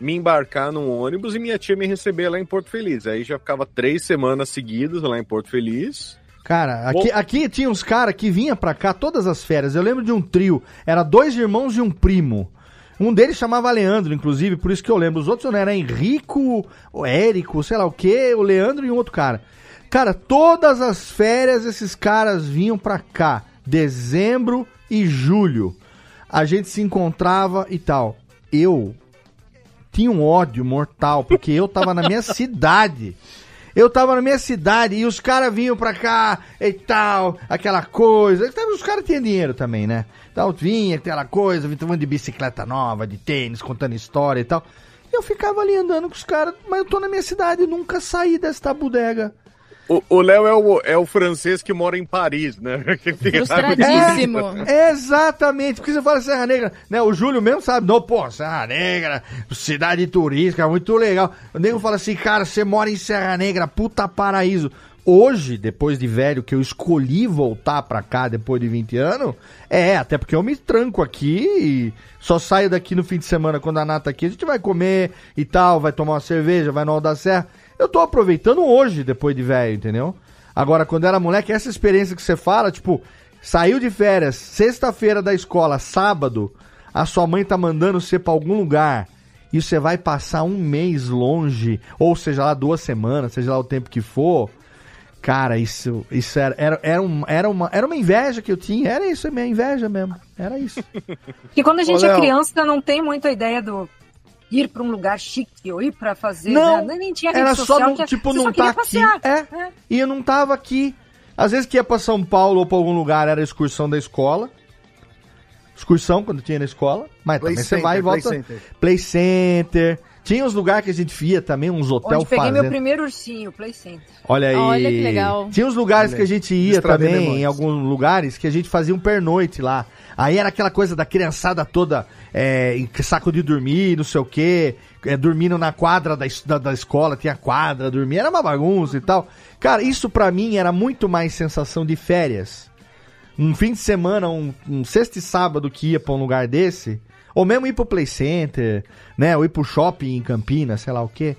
me embarcar num ônibus e minha tia me receber lá em Porto Feliz. Aí já ficava três semanas seguidas lá em Porto Feliz. Cara, aqui, aqui tinha uns caras que vinha pra cá todas as férias. Eu lembro de um trio, era dois irmãos e um primo. Um deles chamava Leandro, inclusive, por isso que eu lembro. Os outros não era Henrico, o Érico, sei lá o que, o Leandro e um outro cara. Cara, todas as férias esses caras vinham pra cá. Dezembro e julho. A gente se encontrava e tal. Eu tinha um ódio mortal, porque eu tava na minha cidade. Eu tava na minha cidade e os caras vinham pra cá e tal, aquela coisa. Então, Os caras tinham dinheiro também, né? Então vinha aquela coisa, vinha de bicicleta nova, de tênis, contando história e tal. Eu ficava ali andando com os caras, mas eu tô na minha cidade, nunca saí desta bodega. O- Léo é o, é o francês que mora em Paris, né? Que fica- É, exatamente, porque você fala Serra Negra, né? O Júlio mesmo sabe, não, pô, Serra Negra, cidade turística, muito legal. O nego fala assim, cara, você mora em Serra Negra, puta paraíso. Hoje, depois de velho, que eu escolhi voltar pra cá depois de 20 anos, é, até porque eu me tranco aqui e só saio daqui no fim de semana quando a Nata aqui, a gente vai comer e tal, vai tomar uma cerveja, vai no Alto da Serra. Eu tô aproveitando hoje, depois de velho, entendeu? Agora, quando era moleque, essa experiência que você fala, tipo, saiu de férias, sexta-feira da escola, sábado, a sua mãe tá mandando você pra algum lugar e você vai passar um mês longe, ou seja lá, duas semanas, seja lá o tempo que for. Cara, isso, isso era, era, era, um- era, uma, era uma inveja que eu tinha, era isso, é minha inveja mesmo, era isso. Porque quando a gente Ô, é criança, não tem muita ideia do ir pra um lugar chique ou ir pra fazer. Não, né? nem tinha rede era social, só, não, tipo, você não tá aqui. passear. É, e eu não tava aqui. Às vezes que ia pra São Paulo ou pra algum lugar, era excursão da escola. Excursão, quando tinha na escola. Mas Play também você center, vai e play volta. center. Play center. Tinha uns lugares que a gente ia também, uns hotel Onde peguei fazenda. meu primeiro ursinho, Play Center. Olha aí. Olha que legal. Tinha uns lugares Olha que a gente ia Estraguei também, em alguns lugares, que a gente fazia um pernoite lá. Aí era aquela coisa da criançada toda é, em saco de dormir, não sei o quê, é, dormindo na quadra da, da, da escola, tinha quadra, dormia, era uma bagunça e tal. Cara, isso pra mim era muito mais sensação de férias. Um fim de semana, um, um sexta e sábado que ia pra um lugar desse, ou mesmo ir pro Play Center, né, ou ir pro shopping em Campinas, sei lá o quê,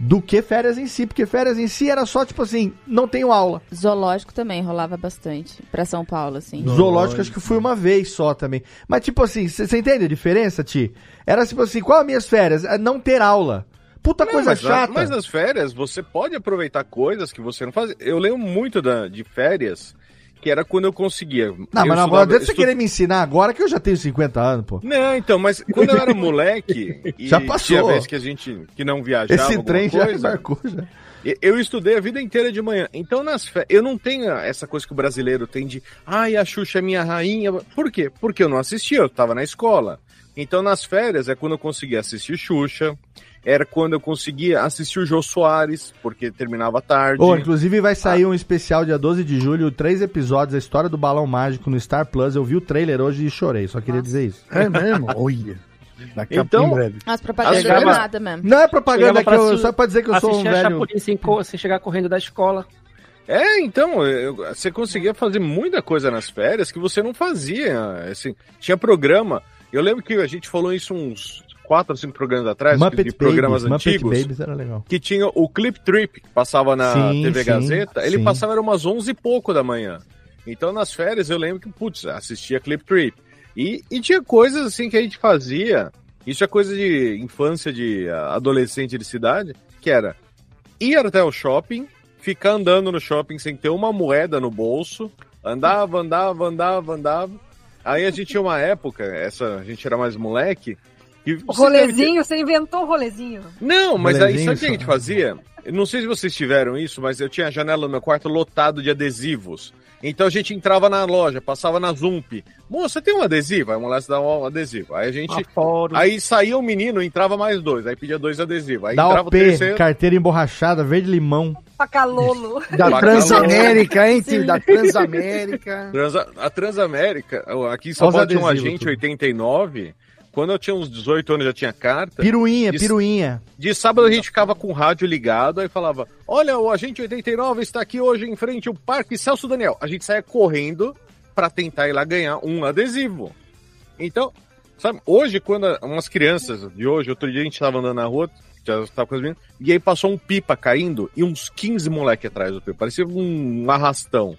do que férias em si, porque férias em si era só tipo assim, não tenho aula. Zoológico também rolava bastante pra São Paulo, assim. Zoológico acho que fui uma vez só também. Mas tipo assim, você entende a diferença, Ti? Era tipo assim, qual as minhas férias? É não ter aula. Puta Não, coisa mas, na- chata. mas nas férias você pode aproveitar coisas que você não fazia. Eu lembro muito da, de férias, que era quando eu conseguia. Não, eu mas não estudava- adianta você estu- querer me ensinar agora que eu já tenho 50 anos, pô. Não, então, mas quando eu era moleque, Já passou. tinha vez que a gente que não viajava Esse trem já coisa, embarcou já. Eu estudei a vida inteira de manhã. Então, nas férias, eu não tenho essa coisa que o brasileiro tem de, ai, a Xuxa é minha rainha. Por quê? Porque eu não assistia, eu tava na escola. Então, nas férias é quando eu conseguia assistir Xuxa, era quando eu conseguia assistir o Jô Soares, porque terminava tarde. Ô, inclusive vai sair um especial dia 12 de julho, três episódios, a história do balão mágico no Star Plus. Eu vi o trailer hoje e chorei, só queria dizer isso. É mesmo? Olha. Daqui a Então-. As propagandas Chegava- nada mesmo. Não é propaganda, que eu, só pra dizer que eu sou um assistir a velho... Sem chegar correndo da escola. É, então, eu- você conseguia fazer muita coisa nas férias que você não fazia. Assim, tinha programa. Eu lembro que a gente falou isso uns quatro ou cinco programas atrás, Muppet de programas Babies, Muppet antigos. Babies era legal. Que tinha o Clip Trip, que passava na Sim, TV sim, Gazeta. Ele sim. passava era umas onze e pouco da manhã. Então, nas férias, eu lembro que, putz, assistia Clip Trip. E, e tinha coisas assim que a gente fazia. Isso é coisa de infância, de ah, adolescente de cidade, que era ir até o shopping, ficar andando no shopping sem ter uma moeda no bolso, andava, andava, andava, andava. Aí a gente tinha uma época, essa a gente era mais moleque, O vocês devem ter- rolezinho, você inventou o rolezinho. Não, mas aí Rolezinho sabe o que a gente fazia? Eu não sei se vocês tiveram isso, mas eu tinha a janela do meu quarto lotado de adesivos. Então a gente entrava na loja, passava na Zump. Moça, tem um adesivo? Aí mulher se dá um adesivo. Aí a gente. Aforo. Aí saía um menino, entrava mais dois. Aí pedia dois adesivos. Aí Da entrava o terceiro. carteira emborrachada, verde limão. Pacalolo. Da. Transamérica, hein, tio? Da Transamérica. Transa- a Transamérica, aqui em São Paulo tinha um agente tudo. 89. Quando eu tinha uns 18 anos já tinha carta. Piruinha, De- piruinha. De sábado a gente ficava com o rádio ligado, aí falava: Olha, o agente 89 está aqui hoje em frente ao Parque Celso Daniel. A gente saía correndo para tentar ir lá ganhar um adesivo. Então, sabe, hoje, quando umas crianças de hoje, outro dia a gente estava andando na rua, já estava com as meninas, e aí passou um pipa caindo e uns 15 moleque atrás do pipa, parecia um arrastão.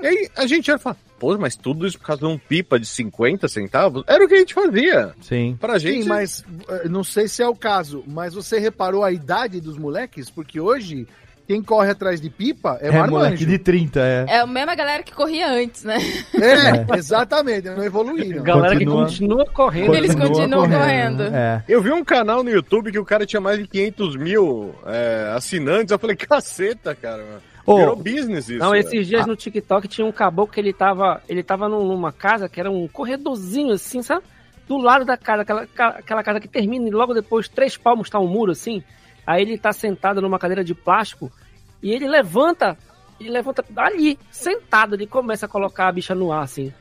E aí a gente ia falar, pô, mas tudo isso por causa de um pipa de 50 centavos? Era o que a gente fazia. Sim. Pra gente. Sim, mas eh, não sei se é o caso, mas você reparou a idade dos moleques? Porque hoje, quem corre atrás de pipa é, É, marmanjo. moleque de 30, é. É a mesma galera que corria antes, né? É, exatamente, não evoluíram. Galera Continua- que continua correndo. Eles continuam correndo. É. Eu vi um canal no YouTube que o cara tinha mais de 500 mil é, assinantes. Eu falei, caceta, cara. Ô, Virou business isso. Não, velho. esses dias no TikTok tinha um caboclo que ele tava, ele tava num- numa casa que era um corredorzinho assim, sabe? Do lado da casa, aquela, aquela casa que termina e logo depois, três palmos tá um muro assim. Aí ele tá sentado numa cadeira de plástico e ele levanta, ele levanta ali, sentado, ele começa a colocar a bicha no ar assim.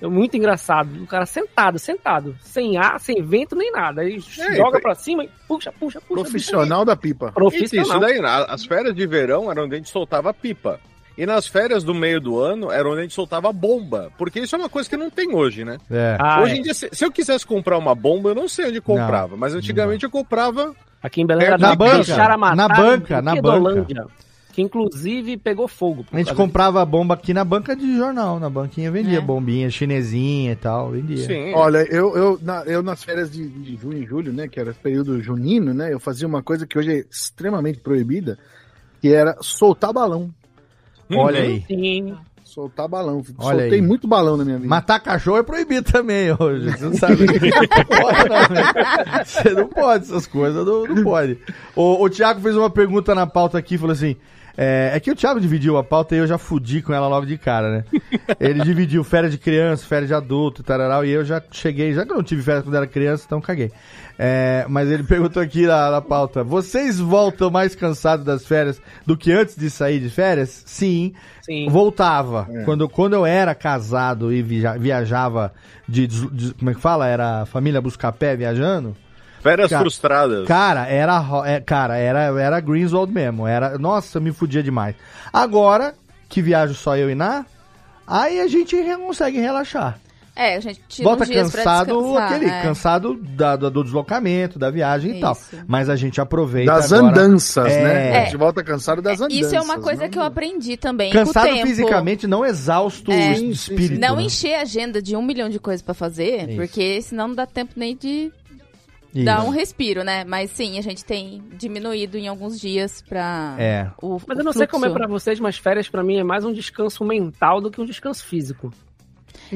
É muito engraçado. O cara sentado, sentado, sem ar, sem vento nem nada. Aí É, joga e- pra cima e puxa, puxa, puxa. Profissional da pipa. Isso, Profissional. daí, a- as férias de verão eram onde a gente soltava pipa. E nas férias do meio do ano era onde a gente soltava bomba. Porque isso é uma coisa que não tem hoje, né? É. Ah, hoje é. em dia, se, se eu quisesse comprar uma bomba, eu não sei onde comprava. mas antigamente eu comprava. Aqui em Belém era Na banca, na banca, na Brinquedolândia, Que inclusive pegou fogo. A gente comprava bomba aqui na banca de jornal. Na banquinha vendia É. bombinha chinesinha e tal. Vendia. Sim. Olha, eu, eu, na- eu nas férias de, de junho e julho, né, que era período junino, né, eu fazia uma coisa que hoje é extremamente proibida, que era soltar balão. Olha aí. Sim. Soltar balão. Olha Soltei aí. muito balão na minha vida. Matar cachorro é proibido também hoje. Você não sabe. Né? Você não pode, essas coisas não, não pode. O, o Thiago fez uma pergunta na pauta aqui, falou assim: É, é que o Thiago dividiu a pauta e eu já fudi com ela logo de cara, né? Ele dividiu férias de criança, férias de adulto, tararau, e eu já cheguei, já que eu não tive férias quando era criança, então caguei. É, mas ele perguntou aqui na, na pauta: vocês voltam mais cansados das férias do que antes de sair de férias? Sim. Sim. Voltava. É. Quando, quando eu era casado e via- viajava de, de- Como é que fala? Era família Buscapé viajando. Férias Cara, frustradas. Cara, era, é, cara, era, era Greenswald mesmo. Era, nossa, me fudia demais. Agora, que viajo só eu e Ná, aí a gente consegue relaxar. É, a gente tira Volta uns dias pra cansado, aquele é. cansado da- do, do deslocamento, da viagem e tal. Mas a gente aproveita Das agora- andanças, É. né? A gente volta cansado das andanças. Isso é uma coisa né? que eu aprendi também com Cansado o tempo. fisicamente, não exausto É. de espírito. Não né? encher a agenda de um milhão de coisas pra fazer, Isso. porque senão não dá tempo nem de Isso. dar um respiro, né? Mas sim, a gente tem diminuído em alguns dias pra É. o Mas o eu não sei como é fluxo. pra vocês, mas férias pra mim é mais um descanso mental do que um descanso físico.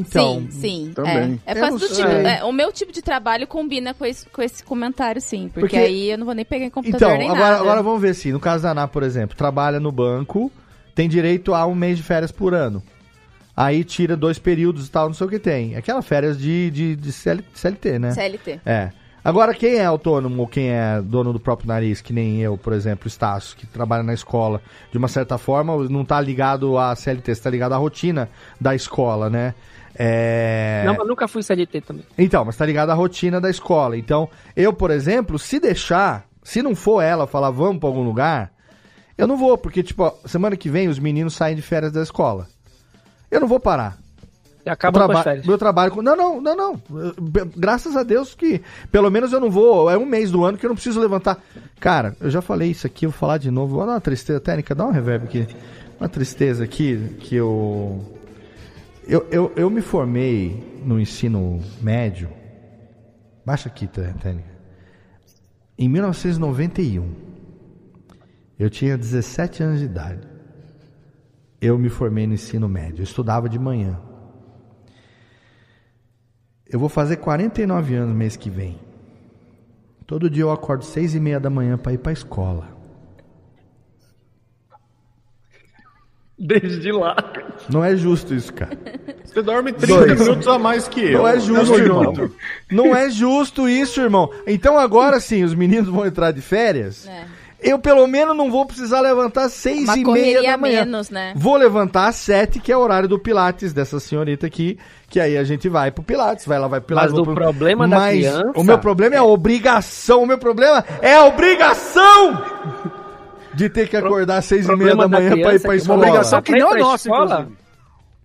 sim, sim. também. É, é por causa não do tipo, é, o meu tipo de trabalho combina com esse, com esse comentário, sim. Porque, Porque- aí eu não vou nem pegar em computador Então, nem agora, nada. agora vamos ver assim. No caso da Ana, por exemplo, trabalha no banco, tem direito a um mês de férias por ano. Aí tira dois períodos e tal, não sei o que tem. Aquela férias de, de, de CL CLT, né? CLT. É. Agora, quem é autônomo ou quem é dono do próprio nariz, que nem eu, por exemplo, Estácio, que trabalha na escola, de uma certa forma, não tá ligado à CLT, está ligado à rotina da escola, né? É... Não, eu nunca fui CLT também. Então, mas tá ligado à rotina da escola. Então, eu, por exemplo, se deixar, se não for ela falar vamos pra algum lugar, eu não vou, porque, tipo, ó, semana que vem os meninos saem de férias da escola. Eu não vou parar. E acaba traba- férias. Meu trabalho. Não, não, não, não. Graças a Deus que pelo menos eu não vou. É um mês do ano que eu não preciso levantar. Cara, eu já falei isso aqui, eu vou falar de novo. Vou dar uma tristeza técnica, dá um reverb aqui. Uma tristeza aqui que eu. Eu, eu, eu me formei no ensino médio. Baixa aqui, Té- técnica. Em 1991. Eu tinha 17 anos de idade. Eu me formei no ensino médio. Eu estudava de manhã. Eu vou fazer 49 anos mês que vem. Todo dia eu acordo seis e meia da manhã para ir para escola. Desde lá. Não é justo isso, cara. Você dorme 30 Dois. minutos a mais que eu. Não é justo, irmão. junto. Não é justo isso, irmão. Então agora sim, os meninos vão entrar de férias. Eu pelo menos não vou precisar levantar seis Uma e meia da manhã. menos, né? Vou levantar às sete, que é o horário do Pilates dessa senhorita aqui, que aí a gente vai pro Pilates, vai lá, vai pro Pilates. Mas o pro- problema da Mas criança- O meu problema é a obrigação, o meu problema é a obrigação de ter que acordar às seis e meia da problema da manhã pra ir pra é escola. uma obrigação que a a nossa, escola. inclusive.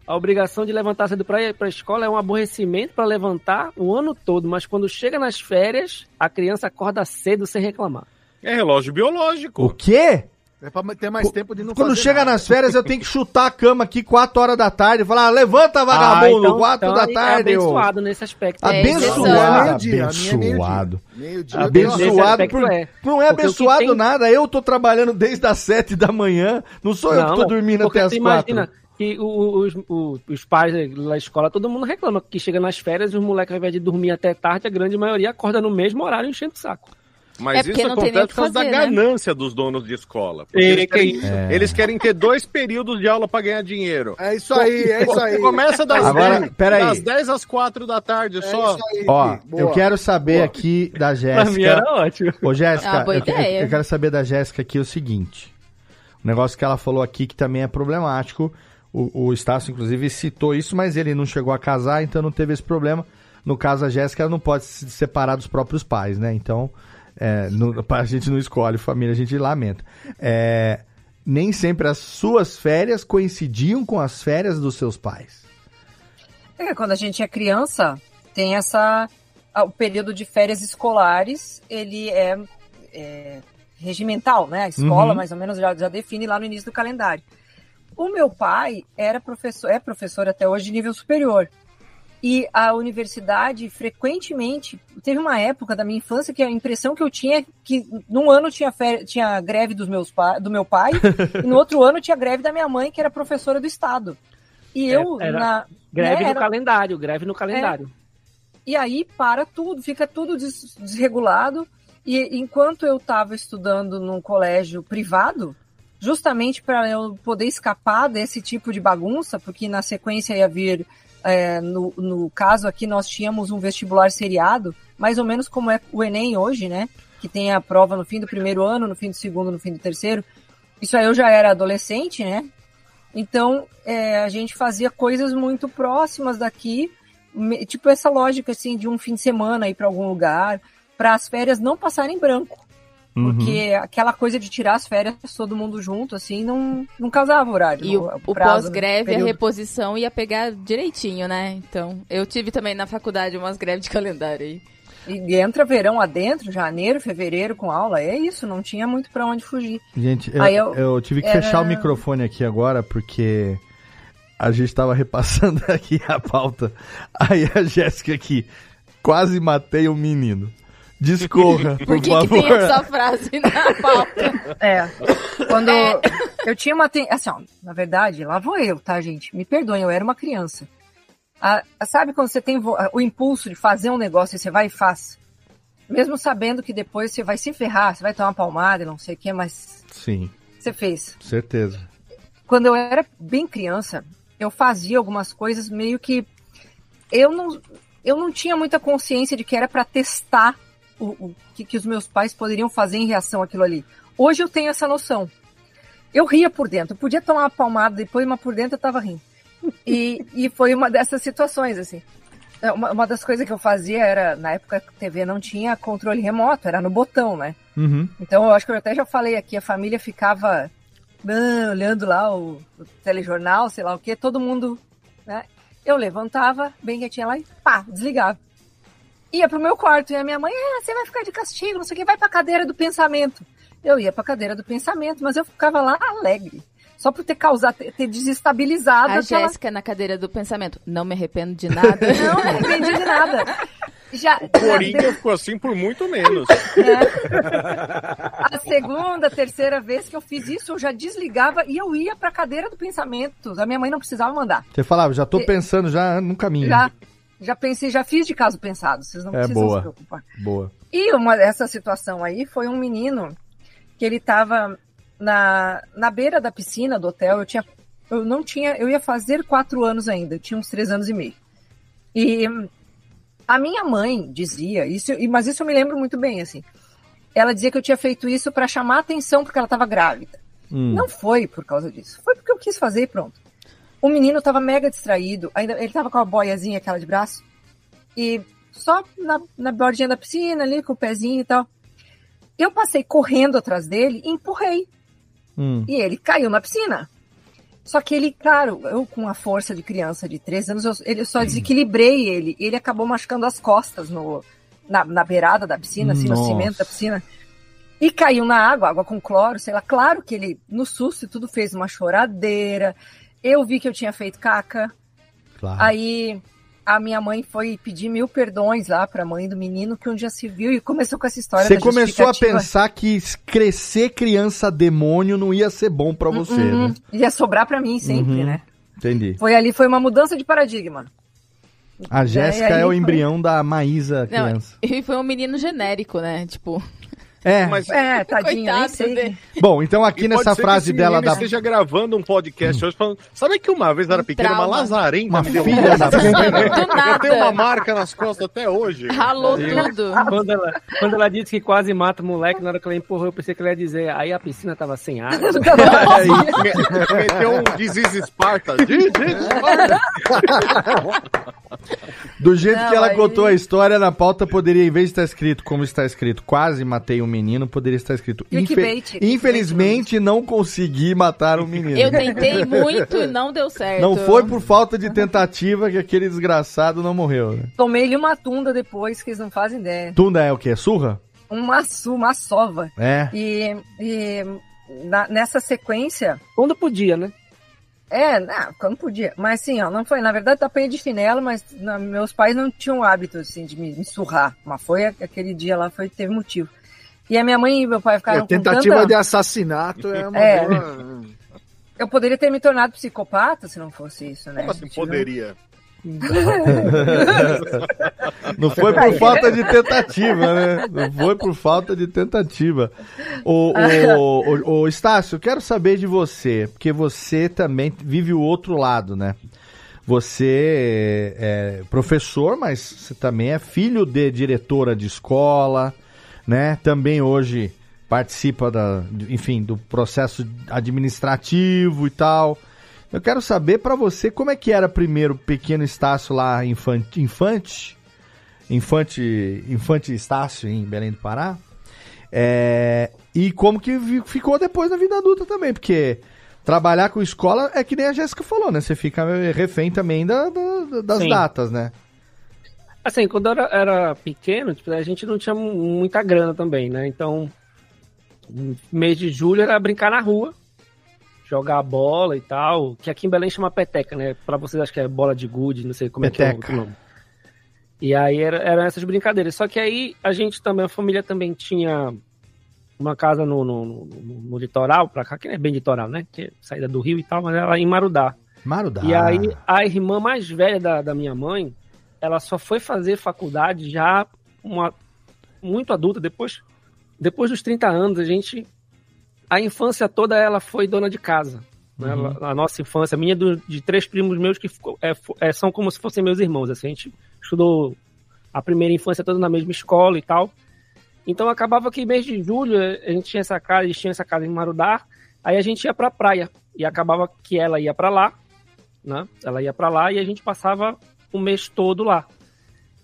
A obrigação de levantar cedo pra ir pra escola é um aborrecimento pra levantar o ano todo, mas quando chega nas férias, a criança acorda cedo sem reclamar. É relógio biológico. O quê? É pra ter mais tempo de não Quando fazer chega nada. nas férias, eu tenho que chutar a cama aqui 4 horas da tarde e falar: levanta, vagabundo, Ah, então- 4 então da é tarde. ô." abençoado nesse aspecto. É, Abençoado, Não, é meio-dia, a minha é abençoado. Meio-dia. Abençoado, Nesse aspecto por- é. não é Porque abençoado tem- nada. Eu tô trabalhando desde as 7 da manhã. Não sou eu que tô dormindo até as tu 4. imagina que o- os, o- os pais da escola, todo mundo reclama que chega nas férias e os moleques, ao invés de dormir até tarde, a grande maioria acorda no mesmo horário enchendo o saco. Mas É isso o acontece que por causa da né? ganância dos donos de escola. Eles, que querem, isso. É. eles querem ter dois períodos de aula para ganhar dinheiro. É isso aí, é isso aí. Começa das, Agora, 10, pera aí. das 10 às 4 da tarde É só. isso aí, Ó. Boa. eu quero saber Boa. aqui da Pra mim era Jéssica. ótimo. Ô, Jéssica, Ah, eu, que- eu- eu quero saber da Jéssica aqui o seguinte. Um negócio que ela falou aqui que também é problemático. O, o Estácio, inclusive, citou isso, mas ele não chegou a casar, então não teve esse problema. No caso, a Jéssica ela não pode se separar dos próprios pais, né? Então, é, a gente não escolhe família, a gente lamenta. É, nem sempre as suas férias coincidiam com as férias dos seus pais. É, quando a gente é criança, tem essa. O período de férias escolares, ele é, é regimental, né? A escola, Uhum. mais ou menos, já, já define lá no início do calendário. O meu pai era professor, é professor até hoje de nível superior. E a universidade frequentemente teve uma época da minha infância que a impressão que eu tinha é que num ano tinha, tinha greve dos meus do meu pai e no outro ano tinha greve da minha mãe que era professora do estado. E eu É, era na Greve né, no era- calendário, greve no calendário. e aí para tudo, fica tudo des- desregulado. E enquanto eu estava estudando num colégio privado, justamente para eu poder escapar desse tipo de bagunça, porque na sequência ia vir, é, no, no caso aqui, nós tínhamos um vestibular seriado, mais ou menos como é o Enem hoje, né? Que tem a prova no fim do primeiro ano, no fim do segundo, no fim do terceiro. Isso aí eu já era adolescente, né? Então, é, a gente fazia coisas muito próximas daqui, tipo essa lógica, assim, de um fim de semana ir para algum lugar, para as férias não passarem em branco. Uhum. Porque aquela coisa de tirar as férias todo mundo junto, assim, não, não casava o horário. E o, no- o pós-greve, a reposição ia pegar direitinho, né? Então, eu tive também na faculdade umas greves de calendário aí. E entra verão adentro, janeiro, fevereiro com aula, é isso, não tinha muito para onde fugir. Gente, eu, Aí eu, eu- tive que era- fechar o microfone aqui agora porque a gente tava repassando aqui a pauta. Aí a Jéssica aqui, quase matei um menino. Discorra, por, Por que, que favor. tem essa frase na pauta? É. Quando eu tinha uma. ten- Assim, ó, na verdade, lá vou eu, tá, gente? Me perdoem, eu era uma criança. Ah, sabe quando você tem vo- o impulso de fazer um negócio e você vai e faz? Mesmo sabendo que depois você vai se ferrar, você vai tomar uma palmada e não sei o que, mas Sim, você fez. certeza. Quando eu era bem criança, eu fazia algumas coisas meio que. Eu não, eu não tinha muita consciência de que era para testar o, o que, que os meus pais poderiam fazer em reação àquilo ali. Hoje eu tenho essa noção. Eu ria por dentro, eu podia tomar uma palmada depois, mas por dentro eu tava rindo. E, e foi uma dessas situações, assim. É, Uma, uma das coisas que eu fazia era, na época a TV não tinha controle remoto, era no botão, né? Uhum. Então, eu acho que eu até já falei aqui, a família ficava ah, olhando lá o, o telejornal, sei lá o quê, todo mundo, né? Eu levantava, bem quietinha lá e pá, desligava. Ia pro meu quarto e a minha mãe, ah, você vai ficar de castigo, não sei o que, vai pra cadeira do pensamento. Eu ia pra cadeira do pensamento, mas eu ficava lá alegre. Só por ter causado, ter, desestabilizado A aquela... Jéssica na cadeira do pensamento. Não me arrependo de nada. Não, não arrependi de nada. Já, O Corinthians ficou assim por muito menos. A segunda, terceira vez que eu fiz isso, eu já desligava e eu ia pra cadeira do pensamento. A minha mãe não precisava mandar. Você falava, já tô E- pensando já no caminho. Já, já pensei, já fiz de caso pensado. Vocês não É precisam boa. se preocupar. Boa. E uma dessa situação aí foi um menino que ele tava na, na beira da piscina do hotel. Eu tinha, eu não tinha, eu ia fazer quatro anos ainda. Eu tinha uns três anos e meio. E a minha mãe dizia isso, mas isso eu me lembro muito bem assim. Ela dizia que eu tinha feito isso para chamar atenção porque ela estava grávida. Hum. Não foi por causa disso. Foi porque eu quis fazer e pronto. O menino estava mega distraído. Ainda, ele estava com a boiazinha aquela de braço. E só na, na bordinha da piscina ali, com o pezinho e tal. Eu passei correndo atrás dele e empurrei. Hum. E ele caiu na piscina. Só que ele, claro, eu com a força de criança de 13 anos, eu, ele, eu só desequilibrei ele. Ele acabou machucando as costas no, na, na beirada da piscina, assim, Nossa. no cimento da piscina. E caiu na água, água com cloro, sei lá. Claro que ele, no susto e tudo, fez uma choradeira. Eu vi que eu tinha feito caca. Claro. Aí a minha mãe foi pedir mil perdões lá pra mãe do menino, que um dia se viu e começou com essa história Você da começou a pensar que crescer criança demônio não ia ser bom pra você, Uhum. né? Ia sobrar pra mim sempre, Uhum. né? Entendi. Foi ali, foi uma mudança de paradigma. A Jéssica aí é o foi- embrião da Maísa Não, criança. e foi um menino genérico, né? Tipo. É. Mas É, tadinho, nem Coitado sei. dele. Bom, então aqui E nessa frase dela da esteja gravando um podcast hoje falando. Sabe que uma vez era pequena, uma lazarenta Uma filha um- da Eu tenho uma marca nas costas até hoje. Ralou tudo. Quando ela, quando ela disse que quase mata o moleque, na hora que ela empurrou, eu pensei que ela ia dizer, aí a piscina tava sem água. Me- Meteu um Disease Sparta. Disease Sparta. Do jeito Não, que ela aí- contou a história, na pauta poderia, em vez de estar escrito como está escrito, quase matei um menino, poderia estar escrito. Clickbait, clickbait Infelizmente, não consegui matar um menino. Eu tentei muito e não deu certo. Não foi por falta de tentativa que aquele desgraçado não morreu. Né? Tomei-lhe uma tunda depois, que eles não fazem ideia. Tunda é o quê? Surra? Uma, su- uma sova. É. E, e na- nessa sequência, Quando podia, né? É, não, eu não podia. Mas assim, ó, não foi. Na verdade, tapei de chinelo, mas na- meus pais não tinham hábito, assim, de me, me surrar. Mas foi aquele dia lá, foi, teve motivo. E a minha mãe e meu pai ficaram É, com tentativa tanta... de assassinato é uma É. boa... Eu poderia ter me tornado psicopata se não fosse isso, né? Como assim poderia? Não foi por falta de tentativa, né? Não foi por falta de tentativa. O, o, o, o Estácio, eu quero saber de você, porque você também vive o outro lado, né? Você é professor, mas você também é filho de diretora de escola, né? Também hoje participa da, enfim, do processo administrativo e tal. Eu quero saber para você como é que era primeiro o pequeno Estácio lá, infante, infante, infante, infante Estácio em Belém do Pará, é, e como que ficou depois na vida adulta também, porque trabalhar com escola é que nem a Jéssica falou, né? Você fica refém também da, da- das Sim. datas, né? Assim, quando eu era, era pequeno, tipo, a gente não tinha muita grana também, né? Então, mês de julho era brincar na rua, jogar bola e tal, que aqui em Belém chama peteca, né? Pra vocês acho que é bola de gude, não sei como é que é o Peteca. outro nome. E aí era- eram essas brincadeiras. Só que aí a gente também, a família também tinha uma casa no, no, no- no- litoral, pra cá, que não é bem litoral, né? Que é saída do rio e tal, mas ela em Marudá. Marudá. E aí, a irmã mais velha da, da minha mãe, ela só foi fazer faculdade já uma, muito adulta, depois, depois dos 30 anos, a gente. A infância toda ela foi dona de casa. né? Uhum. A nossa infância, a minha do- de três primos meus que ficou- é, é, são como se fossem meus irmãos. Assim, a gente estudou a primeira infância toda na mesma escola e tal. Então acabava que mês de julho a gente tinha essa casa, eles tinham essa casa em Marudá, aí a gente ia pra praia. E acabava que ela ia pra lá, né? Ela ia pra lá e a gente passava o mês todo lá.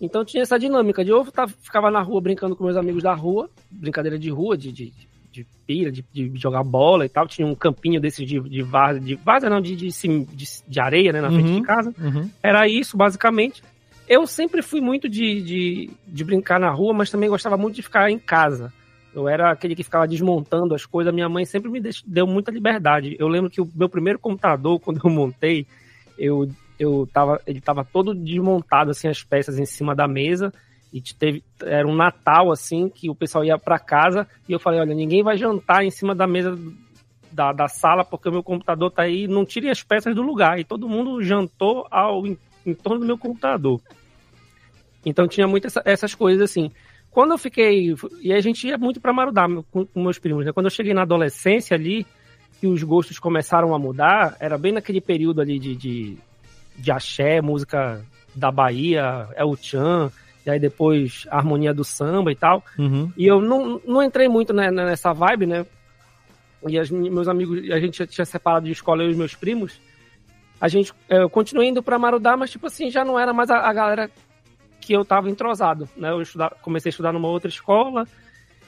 Então tinha essa dinâmica de eu tava- ficava na rua brincando com meus amigos da rua, brincadeira de rua, de, de, de pira, de, de jogar bola e tal. Tinha um campinho desse de, de vaza, de vaza não, de, de, de, areia, né, na frente Uhum, de casa. uhum. Era isso, basicamente. Eu sempre fui muito de, de, de brincar na rua, mas também gostava muito de ficar em casa. Eu era aquele que ficava desmontando as coisas. Minha mãe sempre me deu muita liberdade. Eu lembro que o meu primeiro computador, quando eu montei, eu, eu tava, ele estava todo desmontado, assim, as peças em cima da mesa. E te- teve, era um Natal, assim, que o pessoal ia para casa. E eu falei: olha, ninguém vai jantar em cima da mesa da, da sala, porque o meu computador tá aí, não tirem as peças do lugar. E todo mundo jantou ao, em, em torno do meu computador. Então tinha muitas essa- essas coisas assim. Quando eu fiquei. E a gente ia muito para Marudá meu- com, com meus primos, né? Quando eu cheguei na adolescência ali, que os gostos começaram a mudar, era bem naquele período ali de, de, de axé, música da Bahia, El Chan, e aí depois a harmonia do samba e tal. Uhum. E eu não, não entrei muito né, nessa vibe, né? E as, meus amigos, a gente já tinha separado de escola, eu e os meus primos. A gente, eh, eu continuei indo pra Marudá, mas tipo assim, já não era mais a, a galera que eu tava entrosado, né? Eu estudar, comecei a estudar numa outra escola,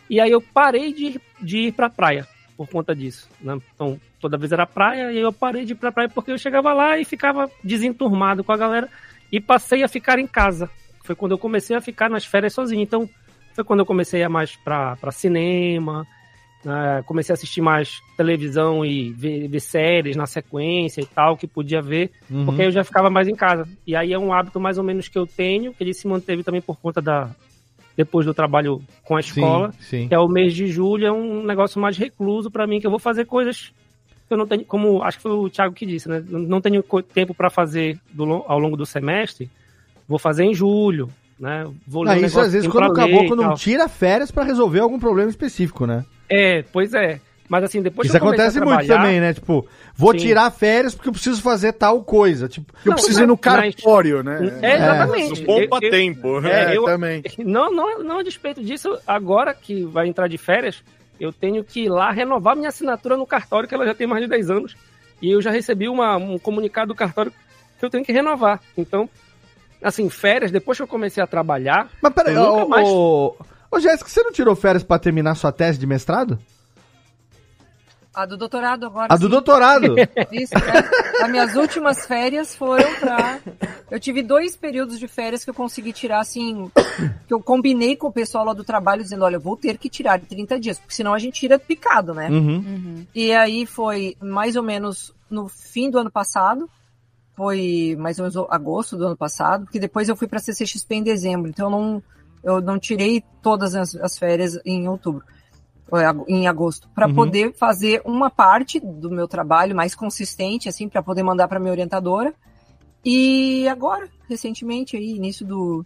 e aí eu parei de, ir- de ir pra praia por conta disso, né? Então, toda vez era praia, e eu parei de ir pra praia porque eu chegava lá e ficava desenturmado com a galera, e passei a ficar em casa. Foi quando eu comecei a ficar nas férias sozinho. Então, foi quando eu comecei a mais pra, pra cinema, né? comecei a assistir mais televisão e ver, ver séries na sequência e tal, que podia ver, Uhum. porque eu já ficava mais em casa. E aí é um hábito mais ou menos que eu tenho, que ele se manteve também por conta da. Depois do trabalho com a escola, sim. que é o mês de julho, é um negócio mais recluso pra mim, que eu vou fazer coisas eu não tenho, como acho que foi o Thiago que disse, né? Não tenho tempo pra fazer do ao longo do semestre, vou fazer em julho, né? Vou ler Ah, um isso negócio às vezes quando o pra ler caboclo e não tira férias pra resolver algum problema específico, né? É, pois é. Mas assim, depois Isso acontece muito também, né? Tipo, vou Sim. tirar férias porque eu preciso fazer tal coisa. Tipo, Eu preciso ir no cartório, né? É, exatamente. No poupa eu- tempo. É, eu, também. Não, não, não a despeito disso, agora que vai entrar de férias, eu tenho que ir lá renovar minha assinatura no cartório, que ela já tem mais de 10 anos. E eu já recebi uma- um comunicado do cartório que eu tenho que renovar. Então, assim, férias, depois que eu comecei a trabalhar. Mas peraí, eu nunca ô, mais... ô, ô Jéssica, você não tirou férias pra terminar sua tese de mestrado? A do doutorado agora. A do sim. doutorado? Isso, é. As minhas últimas férias foram pra. Eu tive dois períodos de férias que eu consegui tirar, assim. Que eu combinei com o pessoal lá do trabalho, dizendo: olha, eu vou ter que tirar de 30 dias, porque senão a gente tira picado, né? Uhum. E aí foi mais ou menos no fim do ano passado. Foi mais ou menos agosto do ano passado, porque depois eu fui para CCXP em dezembro, então eu não, eu não tirei todas as, as férias em outubro, ou em ag- em agosto, para Uhum. poder fazer uma parte do meu trabalho mais consistente, assim, para poder mandar para minha orientadora. E agora, recentemente, aí, início do,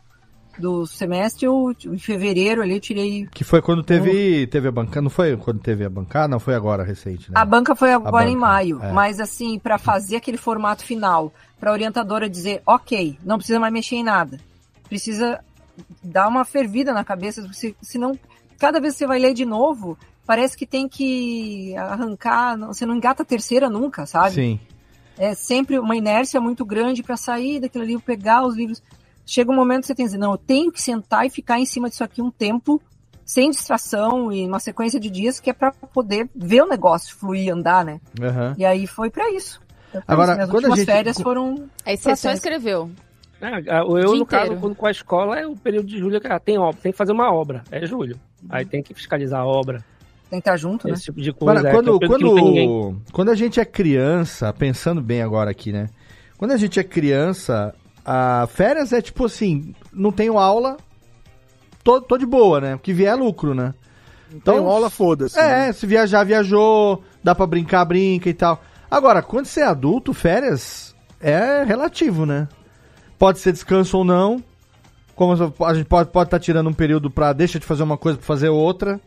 do semestre, eu, em fevereiro ali, eu tirei. Que foi quando teve, teve a bancada. Não foi quando teve a bancada? Não, foi agora recente, né? A banca foi agora em banca, maio, é. mas assim, para fazer aquele formato final, para a orientadora dizer, ok, não precisa mais mexer em nada. Precisa dar uma fervida na cabeça, se- senão, cada vez que você vai ler de novo, parece que tem que arrancar, não- você não engata a terceira nunca, sabe? Sim. É sempre uma inércia muito grande para sair daquilo ali, pegar os livros. Chega um momento que você tem que dizer, não, eu tenho que sentar e ficar em cima disso aqui um tempo, sem distração e uma sequência de dias que é para poder ver o negócio fluir, andar, né? Aham. E aí foi para isso. Pra Agora, isso. Minhas quando a últimas gente- férias foram. Aí você só escreveu. É, eu, no caso, inteiro. quando com a escola, é o período de julho, cara, tem obra, tem que fazer uma obra, é julho. Aí tem que fiscalizar a obra. Tem que estar junto, né? Esse tipo de coisa. É, quando, é quando, quando a gente é criança, pensando bem agora aqui, né? Quando a gente é criança, a férias é tipo assim, não tenho aula, tô, tô de boa, né? O que vier é lucro, né? Então, aula, foda-se. É, né? se viajar, viajou, dá pra brincar, brinca e tal. Agora, quando você é adulto, férias é relativo, né? Pode ser descanso ou não. Como a gente pode estar tá tirando um período pra deixa de fazer uma coisa pra fazer outra,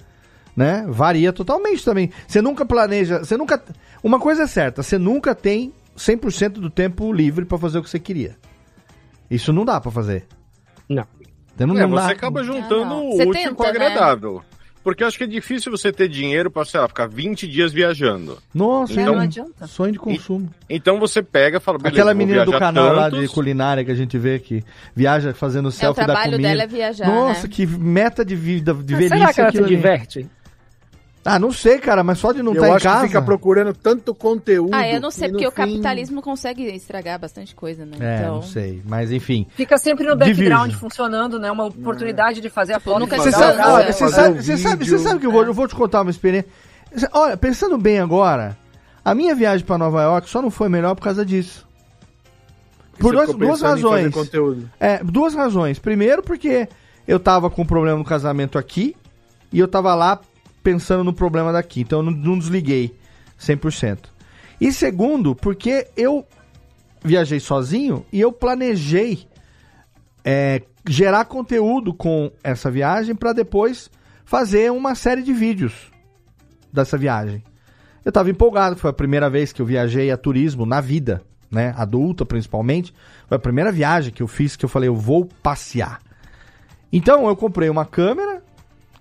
né? Varia totalmente também. Você nunca planeja, você nunca Uma coisa é certa, você nunca tem 100% do tempo livre pra fazer o que você queria. Isso não dá pra fazer. Não. Você não, É, não você dá. acaba juntando não. o Você útil tenta, com o né? Porque eu acho que é difícil você ter dinheiro pra, sei lá, ficar 20 dias viajando. Nossa, Então- é não adianta. sonho de consumo. Então você pega e fala, beleza, Aquela menina do canal lá de tantos. culinária que a gente vê que viaja fazendo selfie da trabalho comida. dela é viajar, Nossa, né? que meta de vida, de Mas velhice será que ela se aquilo ali. Ah, não sei, cara, mas só de não eu estar em acho casa. que fica procurando tanto conteúdo. Ah, eu não sei, porque o fim- capitalismo consegue estragar bastante coisa, né? É, então... não sei, mas enfim. Fica sempre no background Divirge. funcionando, né? Uma oportunidade de fazer a foto. nunca de Você sabe, olha, você sabe, você sabe, você sabe que eu vou, eu vou te contar uma experiência. Olha, pensando bem agora, a minha viagem pra Nova York só não foi melhor por causa disso. Por duas, ficou duas pensando em fazer razões. conteúdo. É, duas razões. Primeiro, porque eu tava com um problema no casamento aqui e eu tava lá pensando no problema daqui. Então eu não, não desliguei 100%. E segundo, porque eu viajei sozinho e eu planejei é, gerar conteúdo com essa viagem para depois fazer uma série de vídeos dessa viagem. Eu tava empolgado, foi a primeira vez que eu viajei a turismo na vida, né? Adulta principalmente. Foi a primeira viagem que eu fiz que eu falei, eu vou passear. Então eu comprei uma câmera,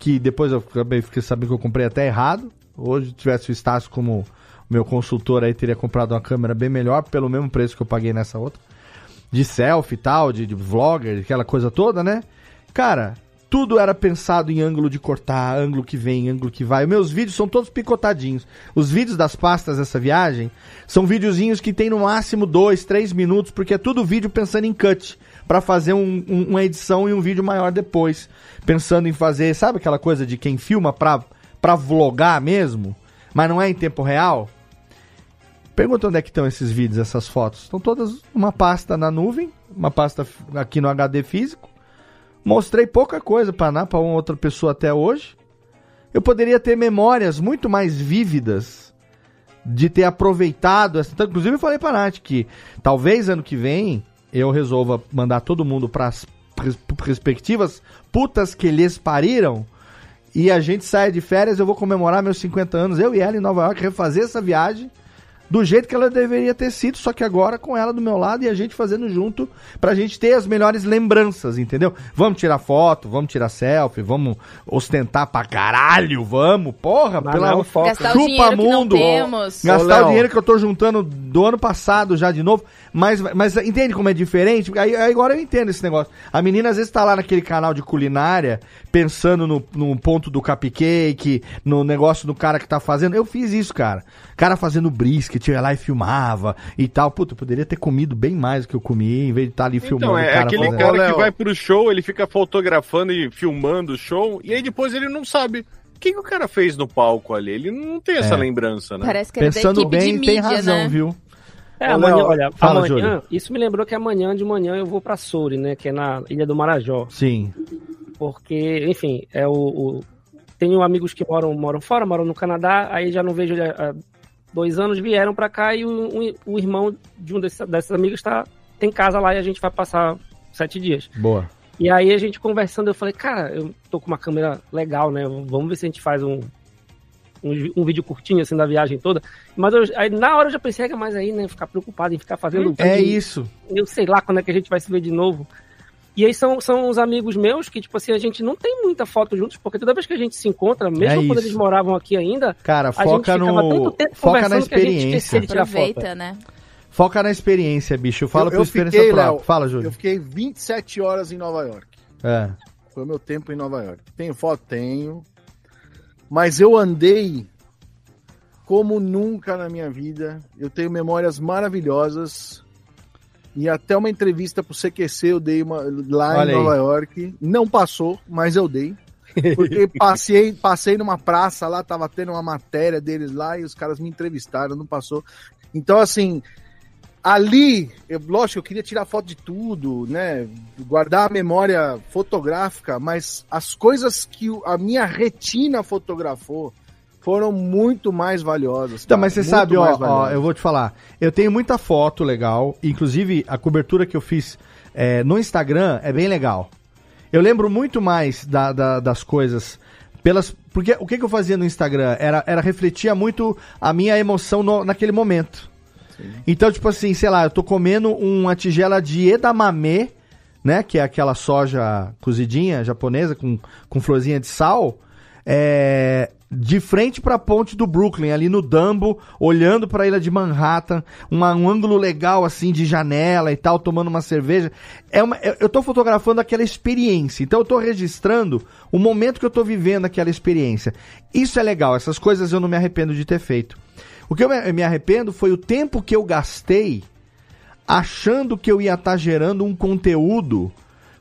que depois eu acabei fiquei sabendo que eu comprei até errado. Hoje, se tivesse o Estácio como meu consultor aí, teria comprado uma câmera bem melhor, pelo mesmo preço que eu paguei nessa outra. De selfie e tal, de, de vlogger, aquela coisa toda, né? Cara, tudo era pensado em ângulo de cortar, ângulo que vem, ângulo que vai. Meus vídeos são todos picotadinhos. Os vídeos das pastas dessa viagem são videozinhos que tem no máximo dois, três minutos, porque é tudo vídeo pensando em cut, Pra fazer um- um- uma edição e um vídeo maior depois. Pensando em fazer, sabe aquela coisa de quem filma pra, pra vlogar mesmo, mas não é em tempo real? Pergunta onde é que estão esses vídeos, essas fotos. Estão todas numa pasta na nuvem, uma pasta aqui no HD físico. Mostrei pouca coisa para para uma outra pessoa até hoje. Eu poderia ter memórias muito mais vívidas de ter aproveitado essa. então, Inclusive, eu falei para Nath que talvez ano que vem eu resolva mandar todo mundo para as respectivas putas que lhes pariram. E a gente sai de férias, eu vou comemorar meus 50 anos, eu e ela em Nova York, refazer essa viagem do jeito que ela deveria ter sido, só que agora com ela do meu lado e a gente fazendo junto pra gente ter as melhores lembranças, entendeu? Vamos tirar foto, vamos tirar selfie, vamos ostentar pra caralho, vamos, porra, Mas pela não foca. Gastar o dinheiro que não temos. Gastar Ô, o dinheiro que eu tô juntando do ano passado já de novo. Mas, mas entende como é diferente? Aí, aí agora eu entendo esse negócio. A menina às vezes tá lá naquele canal de culinária, pensando no, no ponto do cupcake, no negócio do cara que tá fazendo. Eu fiz isso, cara. Cara fazendo brisket, ia lá e filmava e tal. Puta, eu poderia ter comido bem mais do que eu comi, em vez de estar ali filmando Então, o é cara aquele fazendo. cara que vai pro show, ele fica fotografando e filmando o show, e aí depois ele não sabe o que, que o cara fez no palco ali. Ele não tem essa É. lembrança, né? Parece que era da Pensando bem, de mídia, tem razão, né? viu? É, amanhã, Léo, olha, fala, amanhã, Júlio. isso me lembrou que amanhã de manhã eu vou pra Souri, né, que é na Ilha do Marajó, Sim. porque, enfim, é o, o- tenho amigos que moram, moram fora, moram no Canadá, aí já não vejo há há dois anos, vieram pra cá e o, o- o irmão de um desses, dessas amigas tá, tem casa lá e a gente vai passar sete dias. Boa. E aí a gente conversando, eu falei, cara, eu tô com uma câmera legal, né? Vamos ver se a gente faz um, um, um vídeo curtinho assim da viagem toda. Mas eu, aí, na hora eu já pensei, "Ah, mas aí, né, ficar preocupado em ficar fazendo É vídeo, isso. Eu sei lá quando é que a gente vai se ver de novo. E aí são, são uns amigos meus que, tipo assim, a gente não tem muita foto juntos, porque toda vez que a gente se encontra, mesmo É quando eles moravam aqui ainda, Cara, a gente foca ficava no- tanto tempo foca na conversando que a gente experiência. Aproveita, né? Foca na experiência, bicho. Fala eu, por eu experiência fiquei, própria. Léo, Fala, Júlio. Eu fiquei 27 horas em Nova York. É. Foi o meu tempo em Nova York. Tenho foto? Tenho. Mas eu andei como nunca na minha vida. Eu tenho memórias maravilhosas. E até uma entrevista pro CQC eu dei uma, lá Olha em aí. Nova York. Não passou, mas eu dei. Porque passei, passei numa praça lá, tava tendo uma matéria deles lá e os caras me entrevistaram, não passou. Então, assim, ali, eu, lógico, eu queria tirar foto de tudo, né? Guardar a memória fotográfica, mas as coisas que a minha retina fotografou foram muito mais valiosas. Então, cara, mas você sabe, ó, ó, eu vou te falar. Eu tenho muita foto legal. Inclusive, a cobertura que eu fiz é, no Instagram é bem legal. Eu lembro muito mais da- da- das coisas pelas. Porque o que, que eu fazia no Instagram? Era, era refletia muito a minha emoção no- naquele momento. Então, tipo assim, sei lá, eu tô comendo uma tigela de edamame, né? Que é aquela soja cozidinha japonesa com, com florzinha de sal. É, de frente pra ponte do Brooklyn, ali no Dumbo, olhando pra ilha de Manhattan, uma- um ângulo legal assim de janela e tal, tomando uma cerveja. É uma, eu tô fotografando aquela experiência, então eu tô registrando o momento que eu tô vivendo aquela experiência. Isso é legal, essas coisas eu não me arrependo de ter feito. O que eu me me arrependo foi o tempo que eu gastei achando que eu ia estar gerando um conteúdo,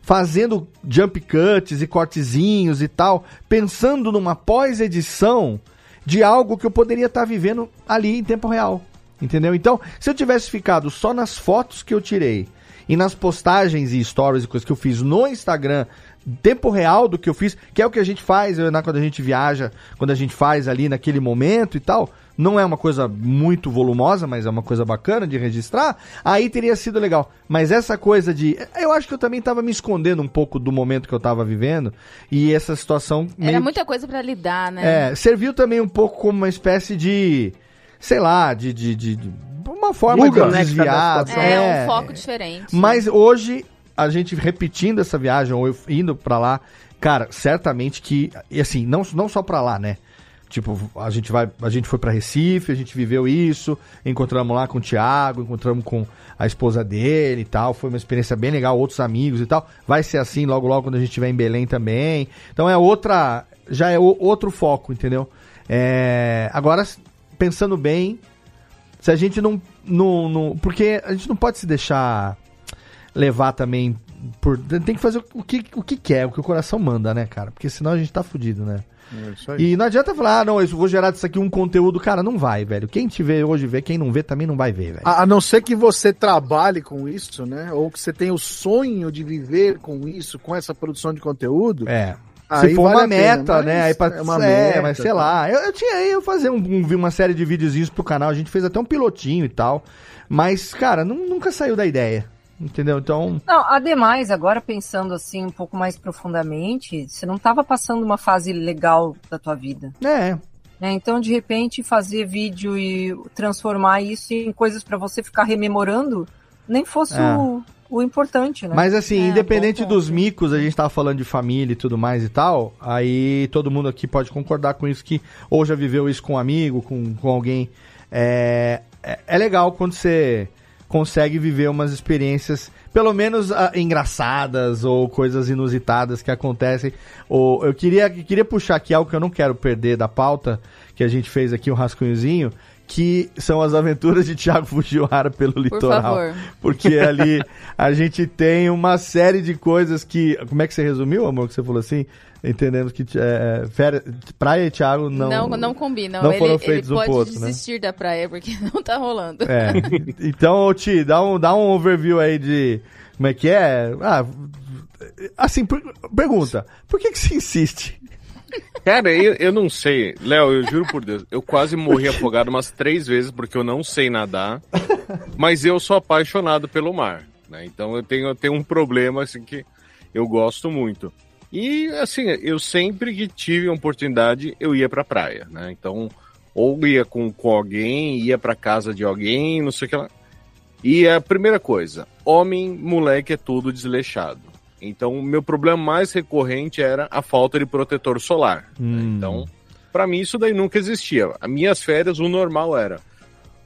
fazendo jump cuts e cortezinhos e tal, pensando numa pós-edição de algo que eu poderia estar vivendo ali em tempo real. Entendeu? Então, se eu tivesse ficado só nas fotos que eu tirei e nas postagens e stories e coisas que eu fiz no Instagram, tempo real do que eu fiz, que é o que a gente faz Ana, quando a gente viaja, quando a gente faz ali naquele momento e tal, não é uma coisa muito volumosa, mas é uma coisa bacana de registrar, aí teria sido legal. Mas essa coisa de. Eu acho que eu também tava me escondendo um pouco do momento que eu tava vivendo, e essa situação meio Era muita coisa pra lidar, né? é, serviu também um pouco como uma espécie de, sei lá, de, de, de- de- uma forma Fuga. de desviar. É, um foco diferente. Mas hoje, a gente repetindo essa viagem, ou eu indo pra lá, cara, certamente que, e assim, não, não só pra lá, né? Tipo, a gente vai, a gente foi pra Recife, a gente viveu isso, encontramos lá com o Thiago, encontramos com a esposa dele e tal, foi uma experiência bem legal, outros amigos e tal. Vai ser assim logo logo quando a gente estiver em Belém também. Então é outra, já é o- outro foco, entendeu? É, agora pensando bem, se a gente não, não, não- porque a gente não pode se deixar levar também por tem que fazer o que o que quer, o que o coração manda, né, cara? Porque senão a gente tá fudido, né? É isso aí. E não adianta falar, ah, não, eu vou gerar disso aqui um conteúdo. Cara, não vai, velho. Quem te vê hoje vê, quem não vê também não vai ver, velho. A, a não ser que você trabalhe com isso, né? Ou que você tenha o sonho de viver com isso, com essa produção de conteúdo. É. aí Se for vale uma pena, meta, mas né? Aí pra, é uma é, meta, mas sei tá. lá. Eu, eu tinha aí eu fazer um, um- vi uma série de videozinhos pro canal. A gente fez até um pilotinho e tal. Mas, cara, nu- nunca saiu da ideia. Entendeu? Então. Não, ademais, agora pensando assim um pouco mais profundamente, você não estava passando uma fase legal da tua vida. É. né? Então, de repente, fazer vídeo e transformar isso em coisas para você ficar rememorando, nem fosse É. o, o importante, né? Mas assim, É, independente dos micos, a gente tava falando de família e tudo mais e tal, aí todo mundo aqui pode concordar com isso, que ou já viveu isso com um amigo, com, com alguém. É, é, é legal quando você consegue viver umas experiências, pelo menos ah, engraçadas ou coisas inusitadas que acontecem. Ou, eu queria, queria puxar aqui algo que eu não quero perder da pauta, que a gente fez aqui, um rascunhozinho, que são as aventuras de Thiago Fujiwara pelo litoral. favor. Porque ali a gente tem uma série de coisas que. Como é que você resumiu, amor? Que você falou assim? Entendendo que é, férias- praia e Thiago não. Não, não, combinam. não ele, foram ele feitos um pode pro outro, né? desistir da praia porque não tá rolando. É. Então, Ti, dá um, dá um overview aí de. Como é que é? Ah, assim, per- pergunta. Por que, que você insiste? Cara, eu, eu não sei. Léo, eu juro por Deus, eu quase morri afogado umas três vezes porque eu não sei nadar. Mas eu sou apaixonado pelo mar. Né? Então eu tenho, eu tenho um problema assim que. Eu gosto muito. E, assim, eu sempre que tive a oportunidade, eu ia pra praia, né? Então, ou ia com, com alguém, ia pra casa de alguém, não sei o que lá. E a primeira coisa, homem, moleque é tudo desleixado. Então, o meu problema mais recorrente era a falta de protetor solar. né? Então, pra mim isso daí nunca existia. As minhas férias, o normal era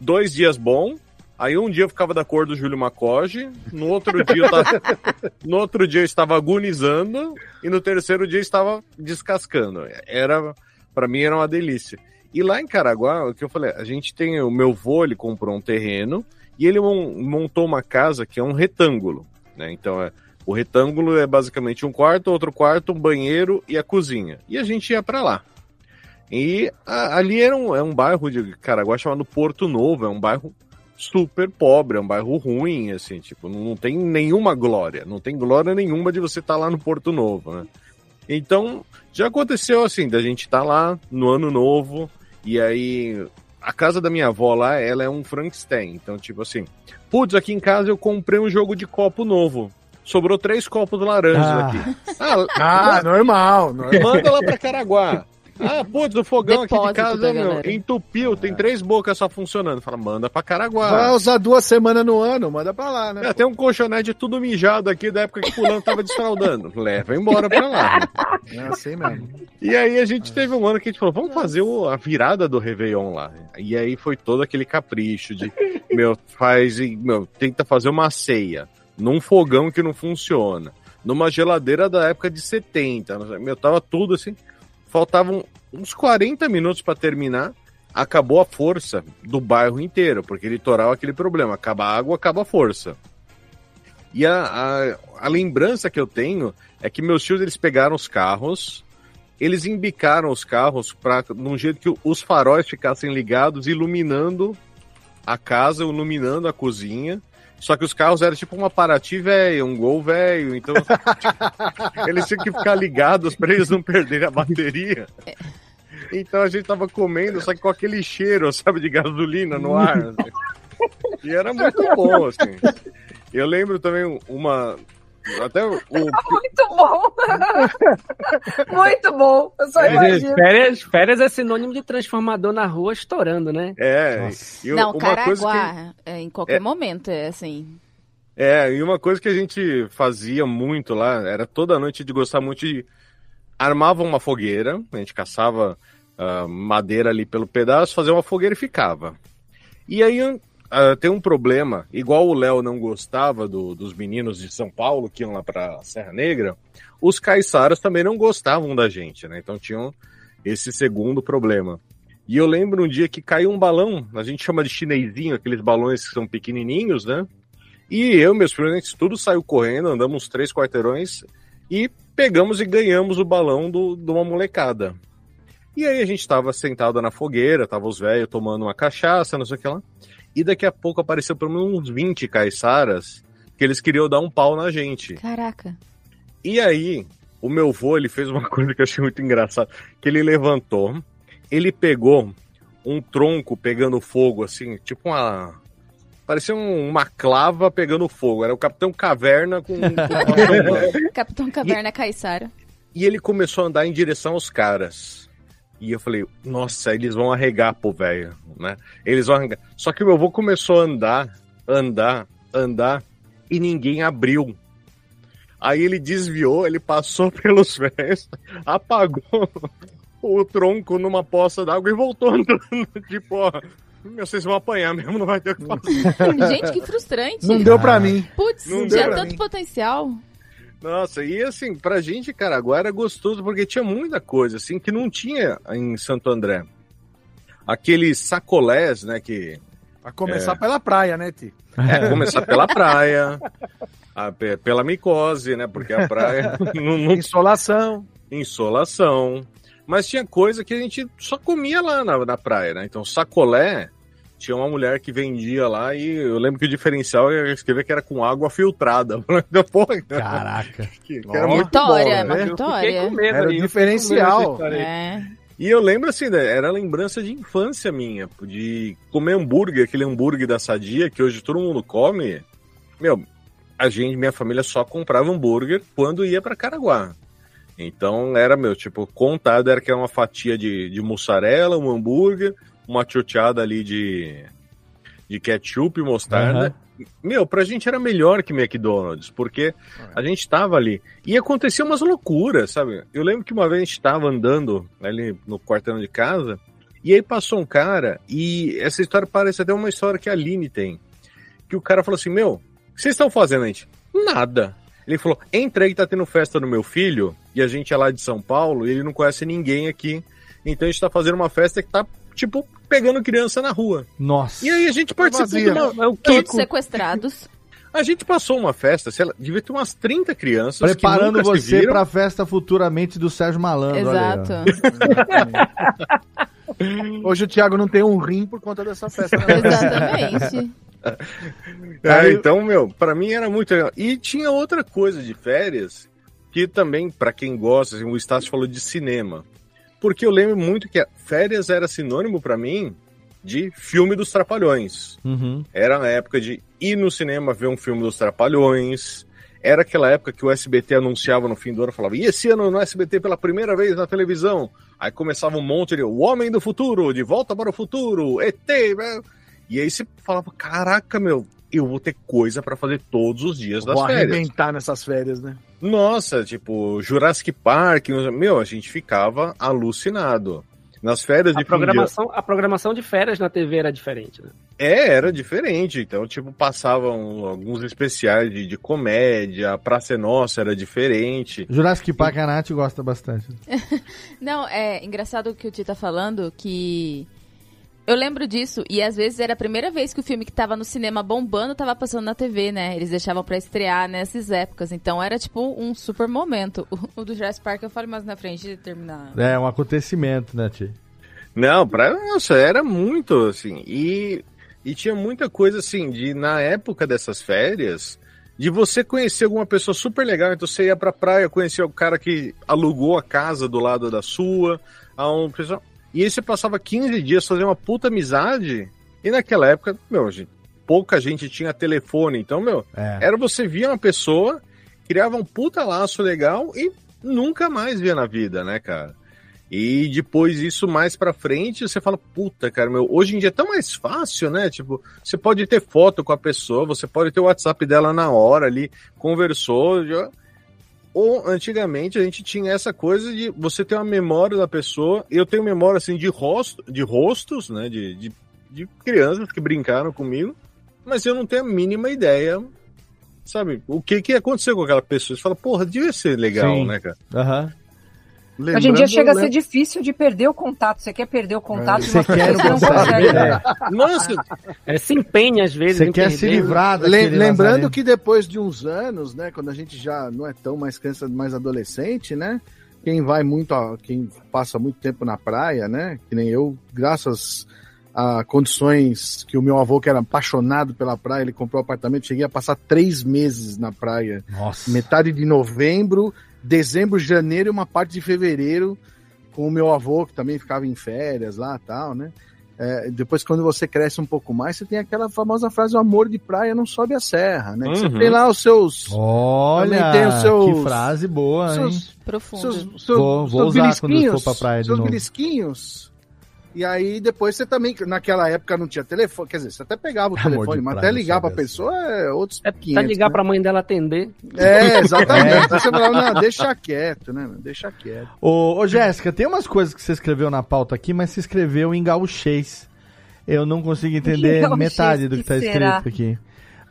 dois dias bom, aí um dia eu ficava da cor do Júlio Macoge, no outro dia eu tava, no outro dia eu estava agonizando e no terceiro dia eu estava descascando. Era para mim era uma delícia. E lá em Caraguá, o que eu falei, a gente tem o meu vô, ele comprou um terreno e ele mon- montou uma casa que é um retângulo, né? Então é o retângulo é basicamente um quarto, outro quarto, um banheiro e a cozinha. E a gente ia para lá. E a- ali era um, é um bairro de Caraguá chamado Porto Novo, é um bairro super pobre, é um bairro ruim, assim, tipo, não, não tem nenhuma glória, não tem glória nenhuma de você estar lá no Porto Novo, né? Então, já aconteceu assim, da gente estar lá no ano novo, e aí a casa da minha avó lá, ela é um Frankenstein, então, tipo assim, putz, aqui em casa eu comprei um jogo de copo novo. Sobrou três copos laranjas Ah. aqui. Ah, Ah, normal, normal. Manda lá pra Caraguá. Ah, putz, o fogão aqui de Depósito casa meu, entupiu, tem três bocas só funcionando. Fala, manda pra Caraguá. Vai usar duas semanas no ano, manda pra lá, né? É, tem um colchonete tudo mijado aqui da época que o fulano tava desfraudando. Leva embora pra lá. É assim mesmo. E aí a gente teve um ano que a gente falou, vamos fazer o- a virada do Réveillon lá. E aí foi todo aquele capricho de, meu, faz, e, meu, tenta fazer uma ceia num fogão que não funciona, numa geladeira da época de 70, não sei, meu, tava tudo assim, faltavam uns 40 minutos pra terminar, acabou a força do bairro inteiro, porque litoral é aquele problema, acaba a água, acaba a força. E a, a, a lembrança que eu tenho é que meus tios eles pegaram os carros, eles embicaram os carros para num jeito que os faróis ficassem ligados, iluminando a casa, iluminando a cozinha. Só que os carros eram tipo uma Paraty velho, um Gol velho, então eles tinham que ficar ligados para eles não perderem a bateria. Então a gente tava comendo, só que com aquele cheiro, sabe, de gasolina no ar. assim. E era muito bom, assim. Eu lembro também uma. Até o. Muito bom! Muito bom! Eu só imagino. férias, férias é sinônimo de transformador na rua estourando, né? É, e Não, uma Caraguá, coisa que. é, em qualquer É. momento, é assim. É, e uma coisa que a gente fazia muito lá, era toda noite de gostar muito de. Armava uma fogueira, a gente caçava ah, madeira ali pelo pedaço, fazia uma fogueira e ficava. E aí ah, tem um problema, igual o Léo não gostava do- dos meninos de São Paulo que iam lá pra Serra Negra, os caiçaras também não gostavam da gente, né? Então tinham esse segundo problema. E eu lembro um dia que caiu um balão, a gente chama de chinesinho, aqueles balões que são pequenininhos, né? E eu meus gente tudo saiu correndo, andamos uns três quarteirões e pegamos e ganhamos o balão do, de uma molecada. E aí a gente tava sentado na fogueira, tava os velhos tomando uma cachaça, não sei o que lá. E daqui a pouco apareceu pelo menos uns 20 caiçaras que eles queriam dar um pau na gente. Caraca. E aí, o meu vô, ele fez uma coisa que eu achei muito engraçado, que ele levantou, ele pegou um tronco pegando fogo, assim, tipo uma... Parecia um- uma clava pegando fogo. Era o Capitão Caverna com... com Capitão Caverna Caissara. e ele começou a andar em direção aos caras. E eu falei, nossa, eles vão arregar pro velho, né? Eles vão arregar. Só que o meu avô começou a andar, andar, andar, e ninguém abriu. Aí ele desviou, ele passou pelos velhos, apagou o tronco numa poça d'água e voltou andando. Tipo, ó, meu, vocês vão apanhar mesmo, não vai ter o que fazer. Gente, que frustrante. Não deu pra mim. Putz, Não tinha tanto mim. potencial. Nossa, e assim, pra gente, Caraguá era gostoso porque tinha muita coisa, assim, que não tinha em Santo André. Aqueles sacolés, né, que... Pra começar É. pela praia, né, Ti? É, começar pela praia, a- pe- pela micose, né, porque a praia não, não... Insolação. Insolação. Mas tinha coisa que a gente só comia lá na, na praia, né? Então, sacolé, tinha uma mulher que vendia lá e eu lembro que o diferencial era escrever que era com água filtrada. Porra, Caraca. que, que era muito Vitória, bom, uma né? vitória. Era o diferencial. É. E eu lembro assim, né, era lembrança de infância minha, de comer hambúrguer, aquele hambúrguer da Sadia, que hoje todo mundo come. Meu, a gente, minha família só comprava hambúrguer quando ia para Caraguá. Então era meu, tipo, contado era que era uma fatia de, de mussarela, um hambúrguer, uma choteada ali de, de ketchup e mostarda. Meu, pra gente era melhor que McDonald's, porque a gente tava ali. E acontecia umas loucuras, sabe? Eu lembro que uma vez a gente tava andando ali no quarteirão de casa, e aí passou um cara, e essa história parece até uma história que a Aline tem. Que o cara falou assim: Meu, o que vocês estão fazendo, gente? Nada. Ele falou: Entra aí, tá tendo festa no meu filho, e a gente é lá de São Paulo, e ele não conhece ninguém aqui. Então a gente tá fazendo uma festa que tá, tipo, pegando criança na rua. Nossa. E aí a gente participou de uma. é o Todos sequestrados. A gente passou uma festa, sei lá, devia ter umas 30 crianças. Preparando você viram. pra festa futuramente do Sérgio Malandro. aí. Exato. Hoje o Thiago não tem um rim por conta dessa festa. né? Exatamente. É, então, meu, pra mim era muito legal. E tinha outra coisa de férias, que também, pra quem gosta, assim, o Estácio falou de cinema. Porque eu lembro muito que férias era sinônimo pra mim de filme dos Trapalhões. Uhum. Era a época de ir no cinema ver um filme dos Trapalhões. Era aquela época que o SBT anunciava no fim do ano, falava, e esse ano no SBT pela primeira vez na televisão? Aí começava um monte de O Homem do Futuro, De Volta para o Futuro, ET, né? E aí você falava, caraca, meu, eu vou ter coisa pra fazer todos os dias das Vou férias. arrebentar nessas férias, né? Nossa, tipo, Jurassic Park, meu, a gente ficava alucinado. Nas férias de A fim de ano- programação, a programação de férias na TV era diferente, né? É, era diferente. Então, tipo, passavam alguns especiais de, de comédia, a Praça é Nossa era diferente. Jurassic Park a Nath gosta bastante. Não, é engraçado o que o Ti tá falando, que eu lembro disso, e às vezes era a primeira vez que o filme que tava no cinema bombando tava passando na TV, né? Eles deixavam pra estrear nessas épocas, então era tipo um super momento. O, do Jurassic Park eu falo mais na frente de terminar. É um acontecimento, né, Ti? Não, pra, nossa, era muito, assim, e, e tinha muita coisa, assim, de, na época dessas férias, de você conhecer alguma pessoa super legal, então você ia pra praia, conhecer o cara que alugou a casa do lado da sua, a um pessoal, e aí você passava 15 dias fazendo uma puta amizade, e naquela época, meu, gente, pouca gente tinha telefone, então, meu, É. era você via uma pessoa, criava um puta laço legal e nunca mais via na vida, né, cara? E depois isso mais pra frente, você fala, puta, cara, meu, hoje em dia é tão mais fácil, né? Tipo, você pode ter foto com a pessoa, você pode ter o WhatsApp dela na hora ali, conversou, já... Ou antigamente a gente tinha essa coisa de você ter uma memória da pessoa, eu tenho memória assim de rosto, de rostos, né, de, de, de crianças que brincaram comigo, mas eu não tenho a mínima ideia, sabe, o que que aconteceu com aquela pessoa. Você fala, porra, devia ser legal, Sim. né, cara? Aham. Hoje em dia chega a ser lem- difícil de perder o contato. Você quer perder o contato de uma Você quer, não consegue. consegue. É. Nossa, É, se empenha às vezes. Você quer se perder. livrar Lem- daquele lembrando lazarento. que depois de uns anos, né, quando a gente já não é tão mais criança, mais adolescente, né? Quem vai muito, a- quem passa muito tempo na praia, né? Que nem eu, graças a condições que o meu avô, que era apaixonado pela praia, ele comprou um apartamento, cheguei a passar três meses na praia. Nossa. Metade de novembro, dezembro, janeiro e uma parte de fevereiro, com o meu avô, que também ficava em férias lá e tal, né? É, depois, quando você cresce um pouco mais, você tem aquela famosa frase: o amor de praia não sobe a serra, né? Que Você Uhum. tem lá os seus. Olha, Também tem os seus- que frase boa, hein? seus, Profundo. seus, seus, Vou- vou seus usar quando belisquinhos, for pra praia de seus novo. belisquinhos. E aí depois você também, naquela época não tinha telefone, quer dizer, você até pegava o Amor telefone, mas praia até ligar pra a pessoa é outros É 500, pra ligar né? pra mãe dela atender. É, exatamente. Você falava, não, deixa quieto, né? Deixa quieto. Ô, ô Jéssica, tem umas coisas que você escreveu na pauta aqui, mas você escreveu em gauchês. Eu não consigo entender Gauchês, metade do que que tá será? escrito aqui.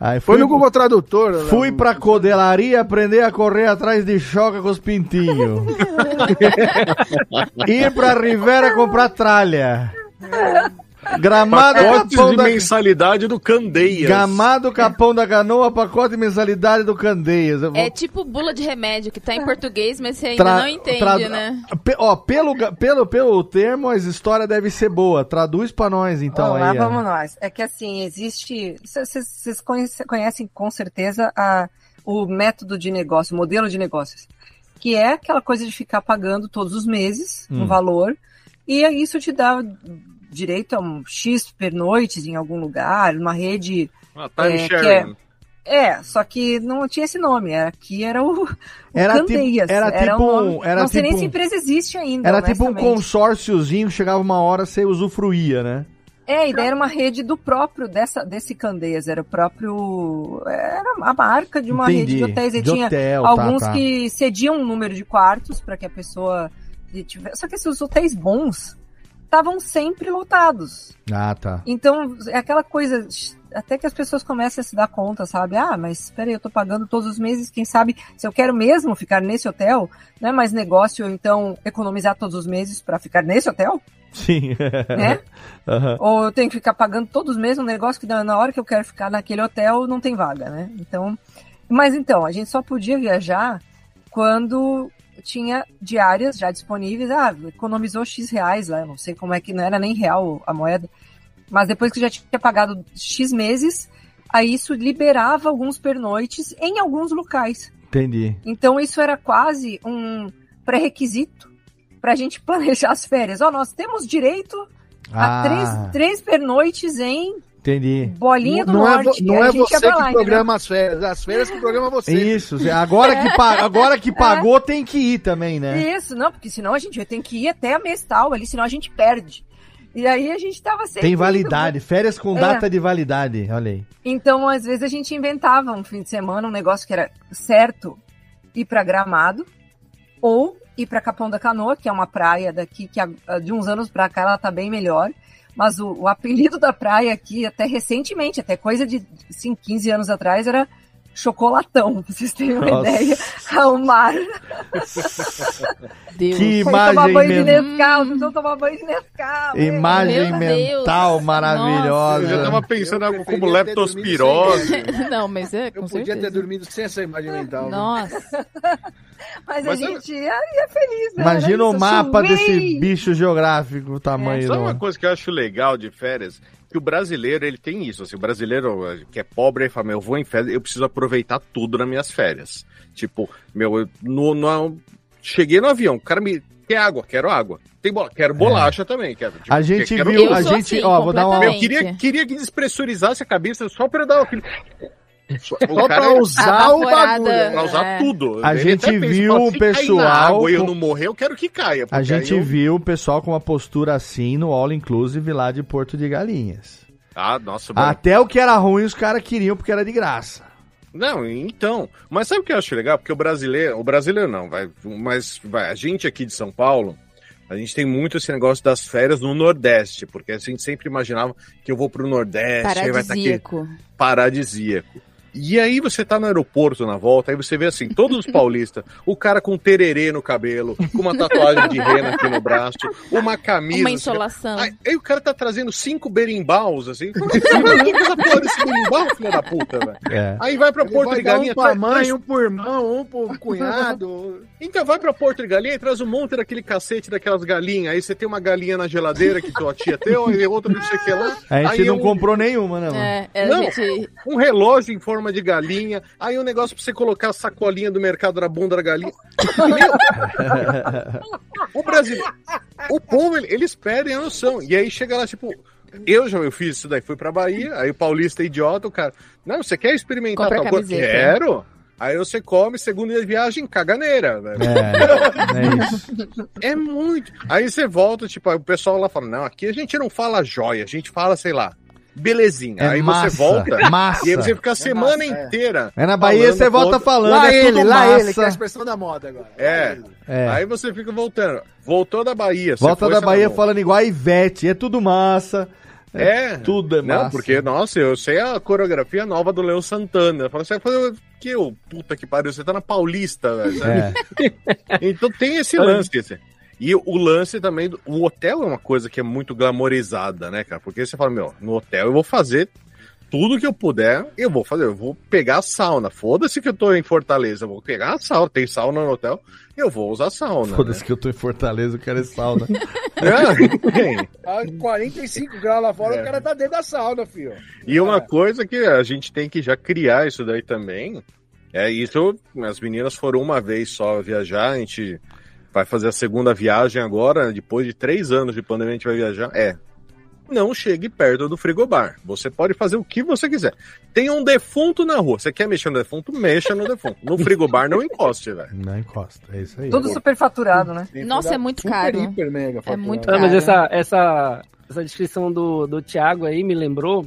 Aí Foi no Google Tradutor. né? Fui pra codelaria aprender a correr atrás de choca com os pintinhos. Ir pra Rivera comprar tralha. Gramado pacotes Capão de da... mensalidade do Candeias. Gamado Capão da Canoa, pacote de mensalidade do Candeias. Eu vou- É tipo bula de remédio, que tá em português, mas você ainda Tra- não entende, tradu- né? Ó, pelo, pelo, pelo termo, a história deve ser boa. Traduz pra nós, então, Vamos lá, aí. vamos nós. É que assim, existe. Vocês conhece- conhecem com certeza a, o método de negócio, o modelo de negócios, que é aquela coisa de ficar pagando todos os meses um Hum. valor, e isso te dá direito a um X pernoites em algum lugar, uma rede Ah, time É, que sharing. É, só que não tinha esse nome. Era, aqui era o, o Era tipo- Candeias. era um tipo nome- um- era não sei nem tipo se a empresa existe ainda. Era tipo um consórciozinho que chegava uma hora você usufruía, né? É, e daí era uma rede do próprio, dessa, desse Candeias, era o próprio. Era a marca de uma Entendi. rede de hotéis. E De tinha hotel, tá, alguns tá. que cediam um número de quartos para que a pessoa tivesse. Só que esses hotéis bons estavam sempre lotados. Ah, tá. Então, é aquela coisa, até que as pessoas comecem a se dar conta, sabe? Ah, mas espera aí, eu tô pagando todos os meses, quem sabe, se eu quero mesmo ficar nesse hotel, não é mais negócio, então, economizar todos os meses para ficar nesse hotel? Sim. Né? Aham. Ou eu tenho que ficar pagando todos os meses um negócio que na hora que eu quero ficar naquele hotel não tem vaga, né? Então, mas então, a gente só podia viajar quando tinha diárias já disponíveis. Ah, economizou X reais lá, não sei como é que não era nem real a moeda. Mas depois que já tinha pagado X meses, aí isso liberava alguns pernoites em alguns locais. Entendi. Então isso era quase um pré-requisito para a gente planejar as férias. Ó, nós temos direito a Ah. três, três pernoites em Entendi. Bolinha do não é, Norte. vo- não é você que lá, programa as férias, as férias que programa você. Isso, agora que, pa- agora que pagou tem que ir também, né? Isso, não, porque senão a gente vai ter que ir até a mês tal ali, senão a gente perde. E aí a gente tava sempre. Tem indo. validade, férias com É. data de validade, olha aí. Então, às vezes, a gente inventava um fim de semana, um negócio que era certo ir pra Gramado, ou ir pra Capão da Canoa, que é uma praia daqui que de uns anos pra cá ela tá bem melhor. Mas o, o apelido da praia aqui, até recentemente, até coisa de assim, 15 anos atrás, era chocolatão, pra vocês terem uma Nossa. ideia. Ao mar. Deus. Que Foi tomar imagem banho de men- Nescau, não tomar banho de Nescau. Imagem Meu mental Deus. maravilhosa. Eu já tava pensando em algo como leptospirose. Não, mas é, com Eu podia certeza. ter dormido sem essa imagem mental. né? Nossa. Mas, Mas a eu- gente ia, ia feliz, né? Imagina o mapa desse bicho geográfico, o tamanho Sabe do... uma coisa que eu acho legal de férias? Que o brasileiro, ele tem isso. Assim, o brasileiro eh, que é pobre, ele fala, meu, eu vou em férias, eu preciso aproveitar tudo nas minhas férias. Tipo, meu, eu no, no- cheguei no avião, o cara me... Quer água? Quero água. Tem bola, quero bolacha também. Quero, tipo, É. A gente quero viu, Eu a gente, assim, ó, vou dar uma... Completamente. queria, queria que despressurizasse a cabeça só pra eu dar aquele... Só cara, pra usar o bagulho. pra usar É. tudo. A Ele gente pensa, viu fala, o "Se cair na pessoal e eu com- não morrer, eu quero que caia. A gente eu- viu o pessoal com uma postura assim no All Inclusive lá de Porto de Galinhas. Ah, nossa, bom. Até o que era ruim os caras queriam porque era de graça. Não, então. Mas sabe o que eu acho legal? Porque o brasileiro, o brasileiro não, vai, mas vai, a gente aqui de São Paulo, a gente tem muito esse negócio das férias no Nordeste, porque a gente sempre imaginava que eu vou pro Nordeste, aí vai estar aqui Paradisíaco. E aí você tá no aeroporto na volta, aí você vê assim, todos os paulistas, o cara com tererê no cabelo, com uma tatuagem de rena aqui no braço, uma camisa. Uma assim, insolação. Aí, aí o cara tá trazendo cinco berimbaus, assim. É essa porra desse berimbau, filho da puta, velho? É. Aí vai pra Ele Porto vai de Galinha. um pra mãe, um pro irmão, um pro cunhado. Então vai pra Porto de Galinha e traz um monte daquele cacete daquelas galinhas. Aí você tem uma galinha na geladeira que tua tia teu, aí outra não sei o que lá. A gente aí não um, comprou nenhuma, né, mano? É, é, Não. gente... um relógio em forma de galinha. Aí um negócio pra você colocar a sacolinha do mercado na bunda da galinha. Meu, o brasileiro, o povo, ele- eles perdem a noção. E aí chega lá, tipo, eu já eu fiz isso daí, fui pra Bahia, aí o paulista é idiota, o cara, não, você quer experimentar Compra a tal coisa? Quero. Aí você come, segundo dia de viagem, caganeira, velho. É, é isso. É muito. Aí você volta, tipo, aí o pessoal lá fala: não, aqui a gente não fala joia, a gente fala, sei lá, belezinha. É aí massa, você volta massa. e aí você fica a semana massa, é. inteira. É na Bahia você volta falando, Lá é ele, tudo lá massa. ele, que é a expressão da moda agora. É. É. Aí você fica voltando. Voltou da Bahia. Volta da Bahia falando igual a Ivete, é tudo massa. É. Tudo é massa. Não, porque, nossa, eu sei a coreografia nova do Leão Santana. Fala, você vai fazer o que? ô, Puta que pariu, você tá na Paulista, velho. É. Então tem esse lance. esse. E o lance também, o hotel é uma coisa que é muito glamorizada, né, cara? Porque você fala, meu, no hotel eu vou fazer tudo que eu puder, eu vou fazer, eu vou pegar a sauna. Foda-se que eu tô em Fortaleza, eu vou pegar a sauna, tem sauna no hotel, eu vou usar a sauna. Foda-se que eu tô em Fortaleza, eu quero é sauna. Né? É, tem. A 45 graus lá fora, É. o cara tá dentro da sauna, filho. E uma coisa que a gente tem que já criar isso daí também, é isso, as meninas foram uma vez só viajar, a gente vai fazer a segunda viagem agora, depois de três anos de pandemia a gente vai viajar, é, não chegue perto do frigobar. Você pode fazer o que você quiser. Tem um defunto na rua. Você quer mexer no defunto? Mexa no defunto. No frigobar, não encoste, velho. Não encosta, é isso aí. Tudo superfaturado, né? Nossa, é muito Super, caro. hiper, mega É muito Ah, caro. mas essa, essa, essa descrição do, do Thiago aí me lembrou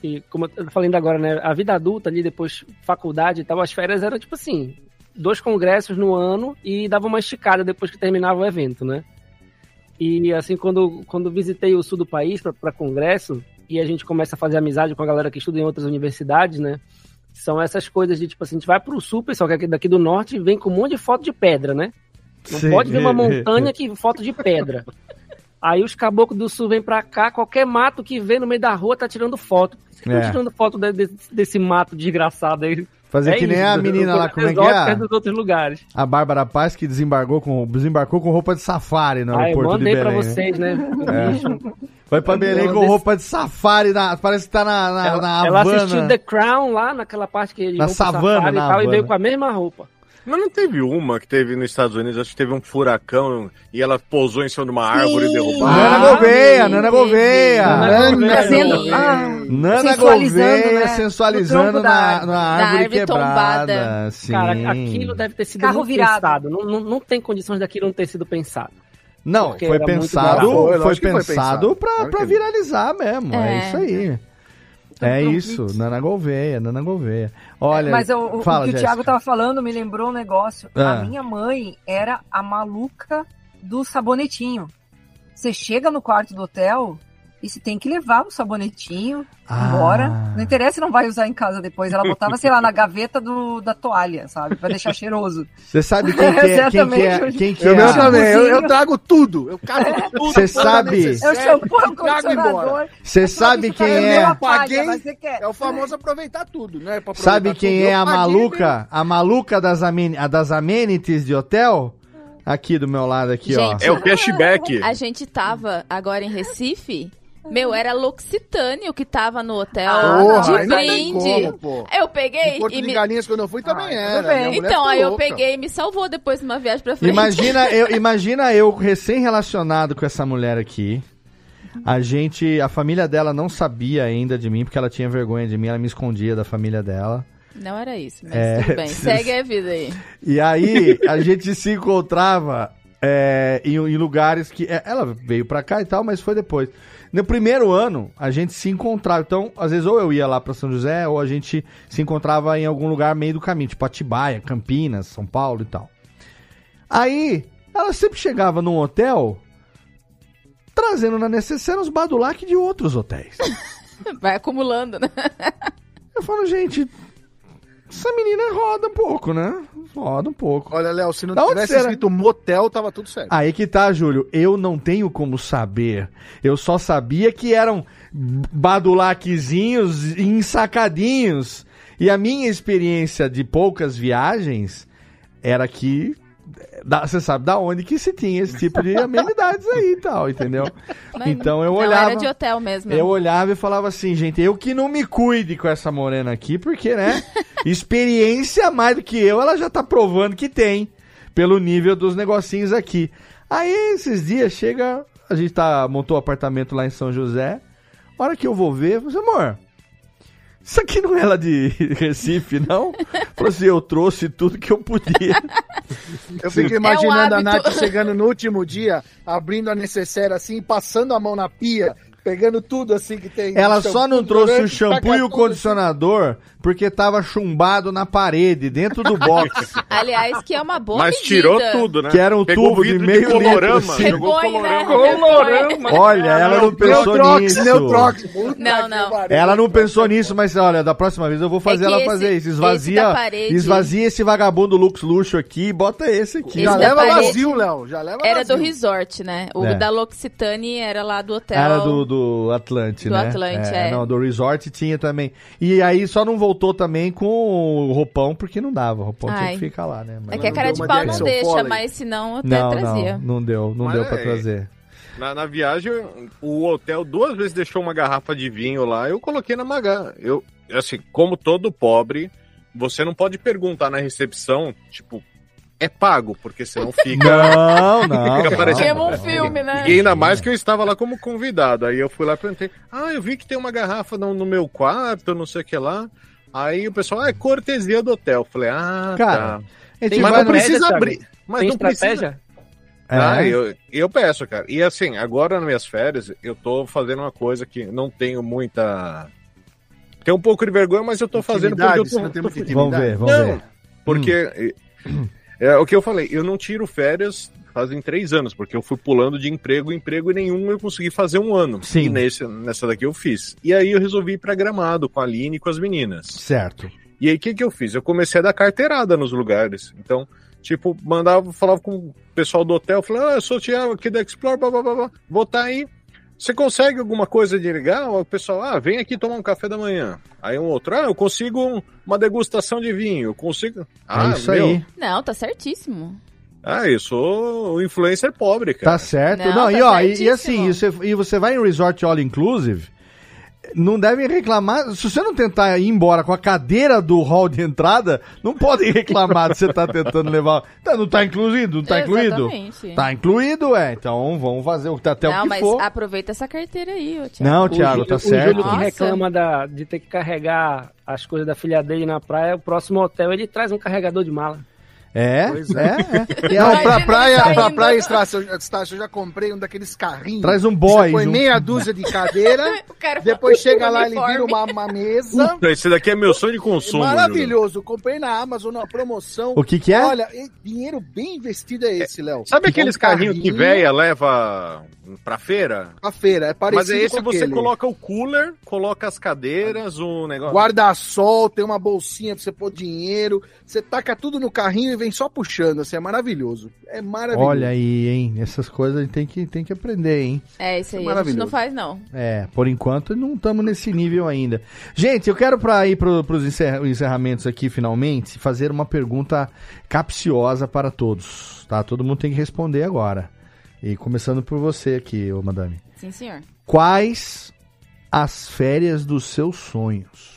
que, como eu tô falando agora, né? A vida adulta ali, depois faculdade e tal, as férias eram tipo assim, dois congressos no ano e dava uma esticada depois que terminava o evento, né? E assim, quando, quando visitei o sul do país para congresso, e a gente começa a fazer amizade com a galera que estuda em outras universidades, né? São essas coisas de tipo assim, a gente vai pro sul, pessoal, que é daqui do norte, vem com um monte de foto de pedra, né? Não Sim. pode ver uma montanha que foto de pedra. Aí os caboclos do sul vêm pra cá, qualquer mato que vê no meio da rua tá tirando foto. Por que Você É. tá tirando foto de- de- desse mato desgraçado aí. Fazer que nem a menina lá, como é que é? dos outros lugares. A Bárbara Paz que desembarcou com, desembarcou com roupa de safari no Ah, eu aeroporto de Belém. pra vocês, né? É. Foi pra Belém com roupa de safari, na- parece que tá na, na, Ela, na ela Havana. assistiu The Crown lá naquela parte que eles Na savana, safari na e tal, e veio com a mesma roupa. Mas não teve uma que teve nos Estados Unidos, acho que teve um furacão e ela pousou em cima de uma árvore e derrubou. Nana Gouveia, Nana Gouveia. Nana Trazendo- ah, Nana sensualizando, Gouveia né? sensualizando na, árvore. na árvore árvore quebrada. Cara, aquilo deve ter sido Carro virado. pensado. Não, não, não tem condições daquilo não ter sido pensado. Não, foi pensado, foi, Foi, pensado pra, pra viralizar mesmo. É, É. isso aí. É isso, Nana Gouveia, Nana Gouveia. Olha, Mas o, o- fala, o que o. Thiago tava falando me lembrou um negócio. Ah. A minha mãe era a maluca do sabonetinho. Você chega no quarto do hotel e você tem que levar o sabonetinho Ah. embora. Não interessa se não vai usar em casa depois. Ela botava, sei lá, na gaveta do, da toalha, sabe? Pra deixar cheiroso. Você sabe quem que é, quem que é, quem que Eu é meu a- também, eu, eu trago tudo. Eu cago tudo. Sabe- É o shampoo, é o e trago embora. condicionador. Você sabe quem Eu é? pague, Paguei, mas você quer. é o famoso aproveitar tudo, né? Aproveitar Sabe quem tudo. é Eu a paguei maluca? A maluca das, amen a das amenities de hotel? Aqui do meu lado, aqui, ó. Gente, É o cashback. A gente tava agora em Recife. Meu, era L'Occitane o que tava no hotel Ah, Porra, de não tem brinde. como, eu peguei Porto e de me... Galinhas, quando eu fui, também tudo era. Então, aí eu louca. peguei e me salvou depois de uma viagem pra frente. Imagina eu, imagina eu recém-relacionado com essa mulher aqui. A gente, a família dela não sabia ainda de mim, porque ela tinha vergonha de mim, ela me escondia da família dela. Não era isso, mas É. tudo bem. Segue a vida aí. E aí a gente se encontrava é, em, em lugares que. é, ela veio pra cá e tal, mas foi depois. No primeiro ano, a gente se encontrava. Então, às vezes, ou eu ia lá pra São José, ou a gente se encontrava em algum lugar meio do caminho, tipo Atibaia, Campinas, São Paulo e tal. Aí, ela sempre chegava num hotel trazendo na necessária os badulac de outros hotéis. Vai acumulando, né? Eu falo, gente, essa menina roda um pouco, né? Roda um pouco. Olha, Léo, se não Da tivesse escrito motel, tava tudo certo. Aí que tá, Júlio. Eu não tenho como saber. Eu só sabia que eram badulaquezinhos ensacadinhos. E a minha experiência de poucas viagens era que. Da- Você sabe da onde que se tinha esse tipo de amenidades aí e tal, entendeu? Mas Então eu não, olhava. era de hotel mesmo. Eu olhava e falava assim, gente, eu que não me cuide com essa morena aqui, porque, né? experiência mais do que eu, ela já tá provando que tem, pelo nível dos negocinhos aqui. Aí, esses dias, chega, a gente tá, montou um apartamento lá em São José, a hora que eu vou ver, eu falei, assim, amor, isso aqui não é lá de Recife, não? Falou assim, eu trouxe tudo que eu podia. Eu fico Sim. imaginando É um a Nath chegando no último dia, abrindo a necessaire assim, passando a mão na pia, pegando tudo assim que tem. Ela só não trouxe o shampoo e o tudo assim. Porque tava chumbado na parede, dentro do box. Aliás, que é uma boa Mas medida. tirou tudo, né? Que era um Pegou tubo de meio litro, colorama, assim. jogou né? colorama. Repõe. Olha, ela não pensou Neutrox, nisso. Neutrox. Não, não. Ela não pensou nisso, mas olha, da próxima vez eu vou fazer É ela esse- fazer isso. esse Esvazia, da parede- esvazia esse vagabundo Lux Luxo aqui e bota esse aqui. Esse Já leva parede vazio, Léo. Já leva Era vazio. do resort, né? O É. da L'Occitane era lá do hotel. Era do, do Atlante, Do né? Atlante, é. Não, do Resort tinha também. E aí só não voltou também com o roupão, porque não dava. O roupão tinha Ai. que ficar lá, né? Mas É que a não cara de pau não deixa, Foley. mas senão eu até não, trazia. não, não deu. Não Mas deu pra é- trazer. Na, na viagem, o hotel duas vezes deixou uma garrafa de vinho lá, eu coloquei na Magá. Eu, assim, como todo pobre, você não pode perguntar na recepção, tipo, é pago, porque senão fica. Não, não, Fica não. parecendo- um filme, né? E ainda mais que eu estava lá como convidado. Aí eu fui lá e perguntei: Ah, eu vi que tem uma garrafa no, no meu quarto, não sei o que lá. Aí o pessoal, ah, é cortesia do hotel. Eu falei, ah, Cara, tá. a gente mas não precisa Thiago? abrir. Mas Tem não precisa. estratégia? Ah, É. eu, eu peço, cara. E assim, agora nas minhas férias, eu tô fazendo uma coisa que não tenho muita. Tenho um pouco de vergonha, mas eu tô fazendo porque eu tô. não tem tô-? Vamos ver, vamos Não, ver. porque é, é o que eu falei, eu não tiro férias fazem três anos, porque eu fui pulando de emprego em emprego e nenhum eu consegui fazer um ano. Sim. E nesse, nessa daqui eu fiz. E aí eu resolvi ir pra Gramado com a Aline e com as meninas. Certo. E aí o que, que eu fiz? Eu comecei a dar carteirada nos lugares. Então, tipo, mandava, falava com o pessoal do hotel, falava, ah, eu sou o Thiago aqui da Explore, blá, blá, blá, blá. vou estar aí. Você consegue alguma coisa de legal? O pessoal, ah, vem aqui tomar um café da manhã. Aí um outro, ah, eu consigo um- uma degustação de vinho, eu consigo. Ah, é isso aí. Não, tá certíssimo. Ah, eu sou o influencer pobre, cara. Tá certo. Não, Não, e tá ó, e, e assim, e você, e você vai em resort all inclusive, não devem reclamar. Se você não tentar ir embora com a cadeira do hall de entrada, não podem reclamar de você tá tentando levar. Tá, não tá incluído? Não tá incluído? Exatamente. Tá incluído, é. Então vamos fazer o até não, o que mas for. aproveita essa carteira aí, ô Thiago. Não, O Thiago, Júlio- tá O certo. Júlio que reclama da, de ter que carregar as coisas da filha dele na praia, o próximo hotel ele traz um carregador de mala. É, Pois é, é. Não, pra praia, ele pra praia Estácio, Estácio, eu já comprei um daqueles carrinhos. Traz um boy Você põe junto. meia dúzia de cadeira, depois chega lá, ele vira uma, uma mesa. Puta, esse daqui é meu sonho de consumo. Júlio. Maravilhoso. Comprei na Amazon, numa promoção. O que que é? Olha, dinheiro bem investido é esse, Léo. Sabe É aqueles um carrinhos que véia leva pra feira? A feira, é parecido Mas é esse você aquele. coloca o cooler, coloca as cadeiras, o negócio. Guarda-sol, tem uma bolsinha pra você pôr dinheiro. Você taca tudo no carrinho e vem só puxando, assim, é maravilhoso. É maravilhoso. Olha aí, hein? Essas coisas a gente tem que, tem que aprender, hein? É, isso aí a gente Maravilhoso. não faz, não. É, por enquanto não estamos nesse nível ainda. Gente, eu quero para ir para os encerramentos aqui finalmente fazer uma pergunta capciosa para todos, tá? Todo mundo tem que responder agora. E começando por você aqui, ô madame. Sim, senhor. Quais as férias dos seus sonhos?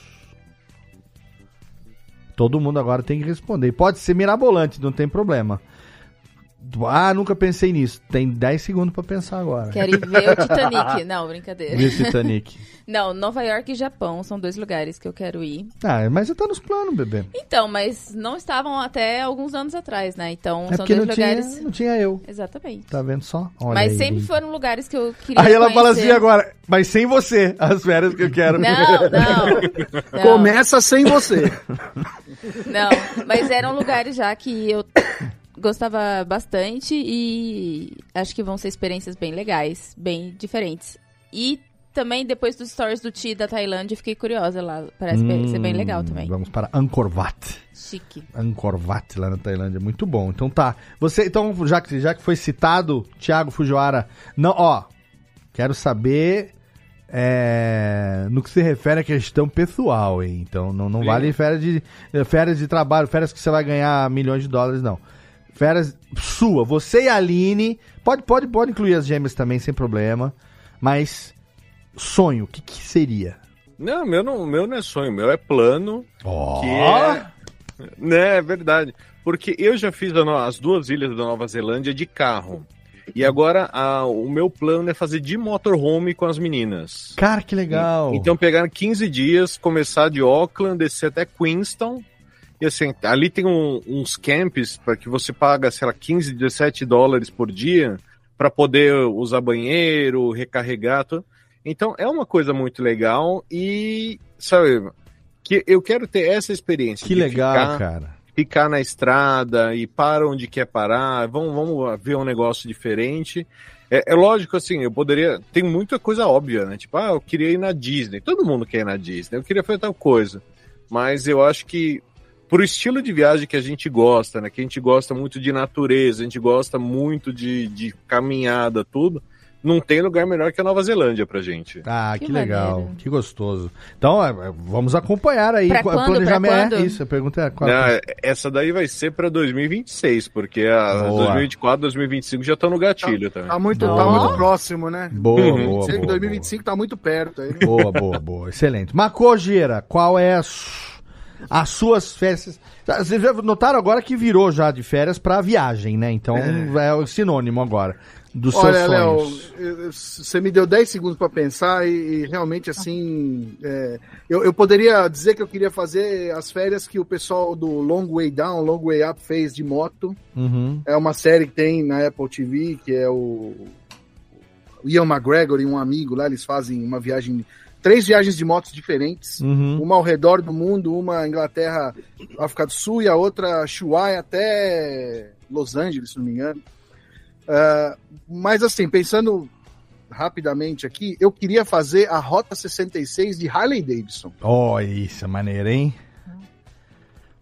Todo mundo agora tem que responder. Pode ser mirabolante, não tem problema. Ah, nunca pensei nisso. Tem 10 segundos para pensar agora. Quero ir ver o Titanic. Não, brincadeira. Ver Titanic. Não, Nova York e Japão são dois lugares que eu quero ir. Ah, mas já tá nos planos, bebê. Então, mas não estavam até alguns anos atrás, né? Então, É são porque dois não lugares. tinha, não tinha eu. Exatamente. Tá vendo só? Olha mas aí, sempre foram lugares que eu queria Aí ela fala assim conhecer. agora, mas sem você, as férias que eu quero. Não, não. não. Começa sem você. Não, mas eram lugares já que eu gostava bastante e acho que vão ser experiências bem legais, bem diferentes. E também depois dos stories do Ti da Tailândia, fiquei curiosa lá. Parece bem- ser bem legal também. Hum, Vamos para Angkor Wat. Chique. Angkor Wat lá na Tailândia, muito bom. Então tá. Você, então já que já que foi citado Thiago Fujiwara, não, ó, quero saber é, no que se refere à questão pessoal, hein? Então não, não Sim. vale férias de férias de trabalho, férias que você vai ganhar milhões de dólares, não. Férias sua, você e a Aline, pode pode pode incluir as gêmeas também sem problema, mas sonho, o que, que seria? Não, meu não, meu não é sonho, meu é plano. Ó. Que é... Né, é verdade. Porque eu já fiz as duas ilhas da Nova Zelândia de carro. E agora a- o meu plano é fazer de motorhome com as meninas. Cara, que legal. Então pegar 15 dias, começar de Auckland, descer até Queenstown. E assim, ali tem um- uns camps para que você paga, sei lá, 15, 17 dólares por dia para poder usar banheiro, recarregar, tudo. Então é uma coisa muito legal e, sabe, que eu quero ter essa experiência. Que legal, ficar- cara. Ficar na estrada e para onde quer parar, vamos, vamos ver um negócio diferente. É, é lógico, assim, eu poderia. Tem muita coisa óbvia, né? Tipo, ah, eu queria ir na Disney. Todo mundo quer ir na Disney. Eu queria fazer tal coisa. Mas eu acho que, pro estilo de viagem que a gente gosta, né? Que a gente gosta muito de natureza, a gente gosta muito de, de caminhada, tudo. Não tem lugar melhor que a Nova Zelândia pra gente. Ah, que, Que legal, maneiro. que gostoso. Então, é, é, vamos acompanhar aí. Pra Qu- quando? planejamento- Pra É quando? isso, a pergunta é qual? Não, é- essa daí vai ser pra 2026, porque a Boa. 2024, 2025 já estão no gatilho também. Tá muito, tá muito próximo, né? Boa, Uhum. boa, boa, 2025 tá muito perto aí. boa, boa, boa, excelente. Macogeira, qual é a as suas férias. Vocês já notaram agora que virou já de férias pra viagem, né? Então é, o sinônimo agora dos seus Olha, Léo, sonhos. você me deu 10 segundos para pensar e, e realmente assim, é, eu, eu poderia dizer que eu queria fazer as férias que o pessoal do Long Way Down, Long Way Up fez de moto. Uhum. É uma série que tem na Apple TV, que é o o Ian McGregor e um amigo lá, eles fazem uma viagem, três viagens de motos diferentes, Uhum. uma ao redor do mundo, uma Inglaterra, África do Sul e a outra Chuai até Los Angeles, se não me engano. Ah, mas assim, pensando rapidamente aqui, eu queria fazer a Rota 66 de Harley Davidson. Ó, isso é maneiro, hein?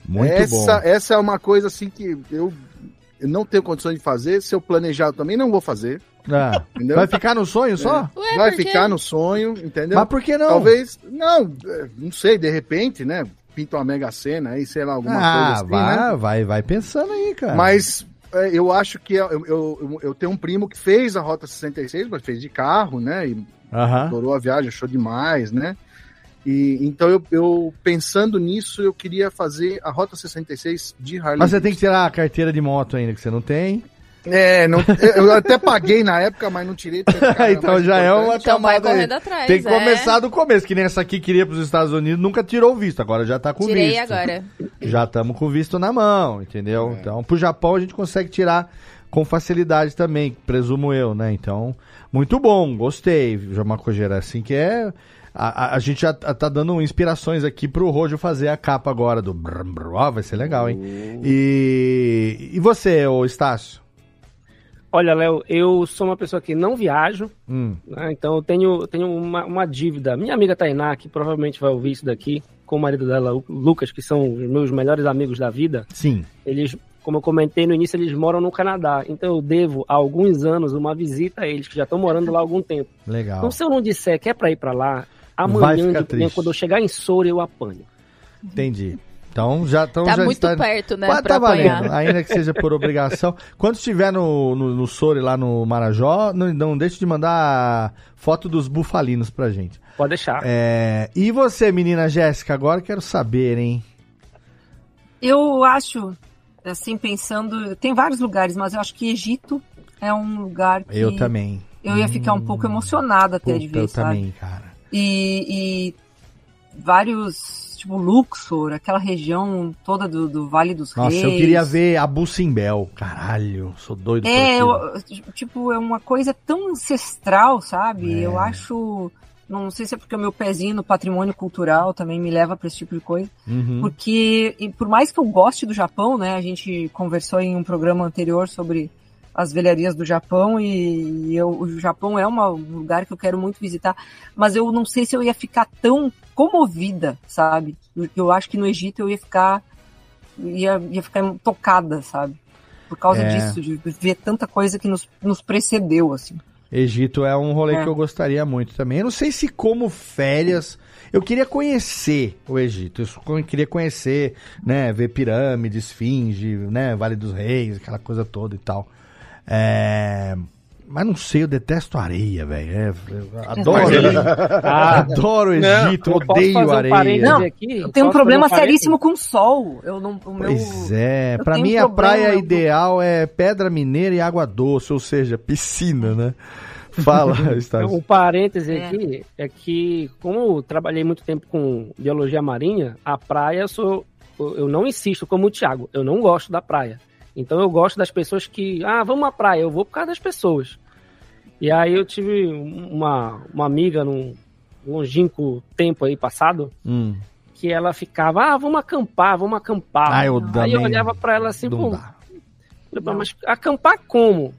Muito essa, bom. essa é uma coisa assim que eu, eu não tenho condições de fazer. Se eu planejar, eu também não vou fazer. Ah, Entendeu? vai ficar no sonho só? É. Vai ficar no sonho, entendeu? Mas por que não? Talvez. Não, é, não sei, de repente, né? Pinta uma mega cena aí, sei lá, alguma ah, coisa assim, vai, né? vai, vai pensando aí, cara. Mas é, eu acho que eu, eu, eu, eu tenho um primo que fez a Rota 66, mas fez de carro, né? E Aham. adorou a viagem, achou demais, né? E, então eu, eu, pensando nisso, eu queria fazer a Rota 66 de Harley. Mas você tem que tirar a carteira de moto ainda, que você não tem. É, não, eu até paguei na época, mas não tirei. porque, cara, então já é uma. Então vai camada atrás, Tem que é. começar do começo, que nem essa aqui queria pros Estados Unidos, nunca tirou o visto, agora já tá com Tirei visto. agora. Já estamos com visto na mão, entendeu? É. Então, pro Japão a gente consegue tirar com facilidade também, presumo eu, né? Então, muito bom, gostei, João Cogeira, assim que é... A, a- a gente já tá tá dando inspirações aqui pro Rojo fazer a capa agora do... Brum, brum. Ó, vai ser legal, hein? E, e você, ô Estácio? Olha, Léo, eu sou uma pessoa que não viajo, Hum, né? então eu tenho, tenho uma, uma dívida. Minha amiga Tainá, que provavelmente vai ouvir isso daqui, com o marido dela, o Lucas, que são os meus melhores amigos da vida, sim. eles, como eu comentei no início, eles moram no Canadá. Então eu devo há alguns anos uma visita a eles, que já estão morando lá há algum tempo. Legal. Então se eu não disser que é pra ir pra lá, amanhã, de manhã, quando eu chegar em Soura, eu apanho. Entendi. Então já, então Tá já muito está... perto, né, pra tá valendo, ainda que seja por obrigação. Quando estiver no, no, no Sori, lá no Marajó, não, não deixe de mandar foto dos bufalinos pra gente. Pode deixar. É, e você, menina Jéssica, agora quero saber, hein? Eu acho, assim, pensando, tem vários lugares, mas eu acho que Egito é um lugar que Eu também. eu ia ficar um pouco emocionada até de Puta, ver, eu sabe? também, cara. E, e vários, tipo, Luxor, aquela região toda do, do Vale dos Nossa, Reis. eu queria ver Abu Simbel. Caralho, sou doido É, por aquilo. eu- tipo, é uma coisa tão ancestral, sabe? É. Eu acho. Não sei se é porque o meu pezinho no patrimônio cultural também me leva para esse tipo de coisa. Uhum. Porque, por mais que eu goste do Japão, né? A gente conversou em um programa anterior sobre as velharias do Japão e eu, o Japão é uma- um lugar que eu quero muito visitar, mas eu não sei se eu ia ficar tão comovida, sabe? Eu acho que no Egito eu ia ficar ia, ia ficar tocada, sabe? Por causa É. disso, de ver tanta coisa que nos, nos precedeu, assim. Egito é um rolê É. que eu gostaria muito também. Eu não sei se como férias. Eu queria conhecer o Egito. Eu queria conhecer, né? Ver pirâmide, esfinge, né? Vale dos Reis, aquela coisa toda e tal. É, Mas não sei, eu detesto areia, velho. É, adoro, ele- Ah, adoro o não, Egito, posso odeio fazer um areia. parêntese Não, aqui? eu tenho um problema um seríssimo com sol. Eu não, o meu, Pois é, eu pra mim um a praia eu- ideal é pedra mineira e água doce, ou seja, piscina, né? Fala, Estácio. Um parêntese É. aqui é que, como eu trabalhei muito tempo com biologia marinha, a praia eu sou. Eu não insisto como o Thiago, eu não gosto da praia. Então eu gosto das pessoas que. Ah, vamos à praia, eu vou por causa das pessoas. E aí eu tive uma, uma amiga num longínquo tempo aí passado, Hum. que ela ficava, ah, vamos acampar, vamos acampar. Ah, eu aí eu olhava pra ela assim, "Pô, mas acampar como?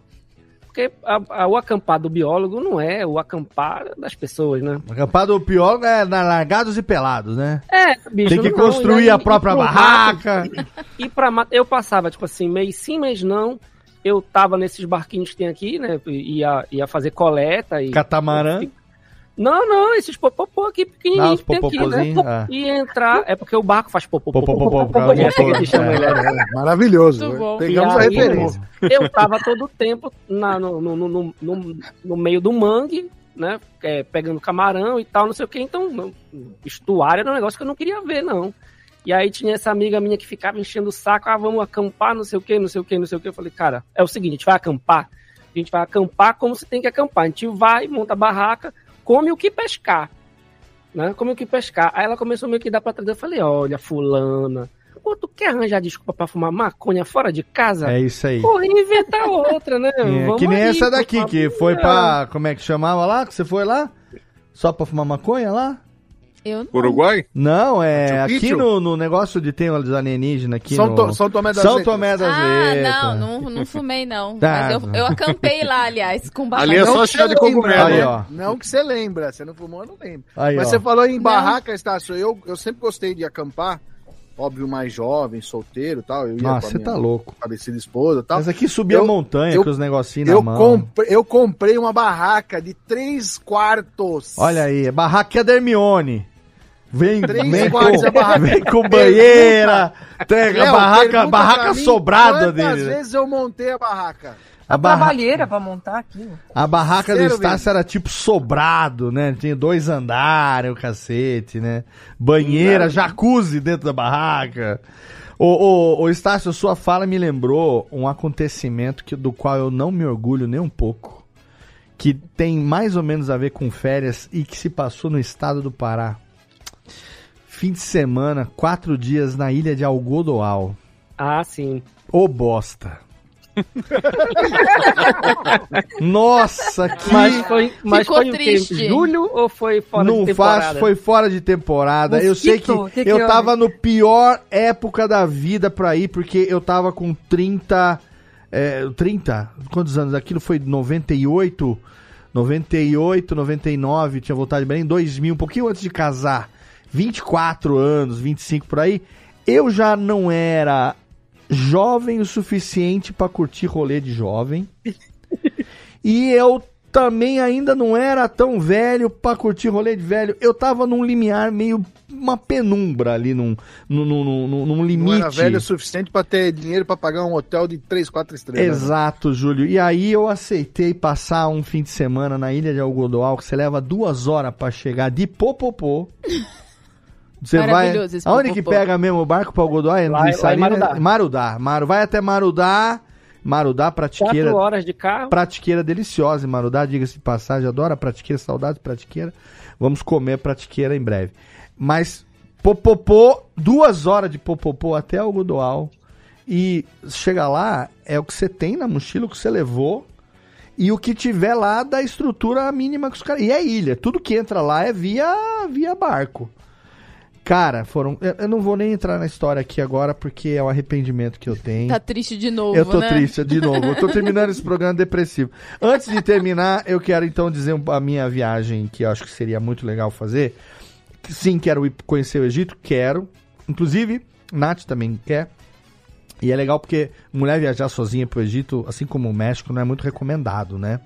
Porque a- a- o acampar do biólogo não é o acampar das pessoas, né? Acampar do pior é na largados e pelados, né? É, bicho. Tem que não, construir e a própria pro barraca. mato, E pra mato, eu passava, tipo assim, mês sim, mês não. Eu tava nesses barquinhos que tem aqui, né? Ia, ia fazer coleta e. Catamarã. Não, não, esses popopô aqui pequenininhos os que tem aqui, né? ah. E entrar, é porque o barco faz popopô. É né? É, maravilhoso. Muito bom. Pegamos a referência. Eu tava todo o tempo na, no, no, no, no, no meio do mangue, né? é, pegando camarão e tal, não sei o que. Então, não, estuário era um negócio que eu não queria ver, não. E aí tinha essa amiga minha que ficava enchendo o saco, ah, vamos acampar, não sei o que, não sei o que, não sei o que. Eu falei, cara, é o seguinte, a gente vai acampar. A gente vai acampar como se tem que acampar. A gente vai, monta a barraca, come o que pescar. Né? Come o que pescar. Aí ela começou meio que dar pra trás. Eu falei, olha, fulana, pô, tu quer arranjar desculpa pra fumar maconha fora de casa? É isso aí. Porra, inventar outra, né? É, que nem aí, essa daqui, que foi pra. Como é que chamava lá? Que você foi lá? Só pra fumar maconha lá? Eu não. Uruguai? Não, é aqui no, no negócio de tem os alienígenas aqui São no... To- São Tomé das São. Tomé das Ah, Letras. não, não, não fumei não. Tá. Mas eu, eu acampei lá, aliás, com bastante. Ali é só que chá de cogumelo. Aí, ó. Não que você lembra. Você não fumou, eu não lembro. Aí, Mas ó. você falou em barraca, Estácio. Eu, eu sempre gostei de acampar. Óbvio, mais jovem, solteiro e tal. Eu ia Nossa, com a você tá louco. falecida esposa e tal. Mas aqui subia Eu- a montanha eu- com os negocinhos na Eu, mão. compre, eu comprei uma barraca de três quartos. Olha aí, é barraca da Hermione. Vem, Três vem, com, vem com banheira, tem a barraca, barraca mim sobrada dele. né? vezes eu montei a barraca? A, barra- Trabalheira pra montar aqui. a barraca do Sério Estácio era tipo sobrado, né? Tinha dois andares, o cacete, né? Banheira, jacuzzi dentro da barraca. Ô, ô, ô Estácio, sua fala me lembrou um acontecimento que, do qual eu não me orgulho nem um pouco. Que tem mais ou menos a ver com férias e que se passou no estado do Pará. Fim de semana, quatro dias na ilha de Algodoal. Ah, sim. Ô bosta. Nossa, que. Mas foi, mas Ficou foi triste. Julho ou foi fora não de temporada? faz, foi fora de temporada. eu sei que? Que que eu tava no pior época da vida pra ir, porque eu tava com 30. É, 30? Quantos anos? Aquilo foi 98, 98, 99, tinha voltado de Belém, 2000, um pouquinho antes de casar. 24 anos, 25 por aí. Eu já não era jovem o suficiente pra curtir rolê de jovem. E eu também ainda não era tão velho pra curtir rolê de velho. Eu tava num limiar meio. uma penumbra ali, num, num, num, num, num limite. Não era velho o suficiente pra ter dinheiro pra pagar um hotel de três, quatro estrelas. né? Exato, Júlio. E aí eu aceitei passar um fim de semana na ilha de Algodoal, que você leva duas horas pra chegar de Popopô. Você vai. Aonde que pega mesmo o barco pra Algodoal? É Lá- no lá em Salina? Marudá. Marudá. Maru, vai até Marudá. Marudá, pratiqueira. Quatro horas de carro. Pratiqueira deliciosa em Marudá, diga-se de passagem, adoro a pratiqueira, saudades de pratiqueira. Vamos comer pratiqueira em breve. Mas Popopô, duas horas de Popopô até Algodoal. E chega lá, é o que você tem na mochila, o que você levou. E o que tiver lá da estrutura mínima que os caras. E é ilha. Tudo que entra lá é via, via barco. Cara, foram. Eu, eu não vou nem entrar na história aqui agora, porque é o arrependimento que eu tenho. Tá triste de novo, Eu tô né? triste de novo. Eu tô terminando esse programa depressivo. Antes de terminar, eu quero então dizer um- a minha viagem que eu acho que seria muito legal fazer. Sim, quero ir conhecer o Egito, quero. Inclusive, Nath também quer. E é legal porque mulher viajar sozinha pro Egito, assim como o México, não é muito recomendado, né?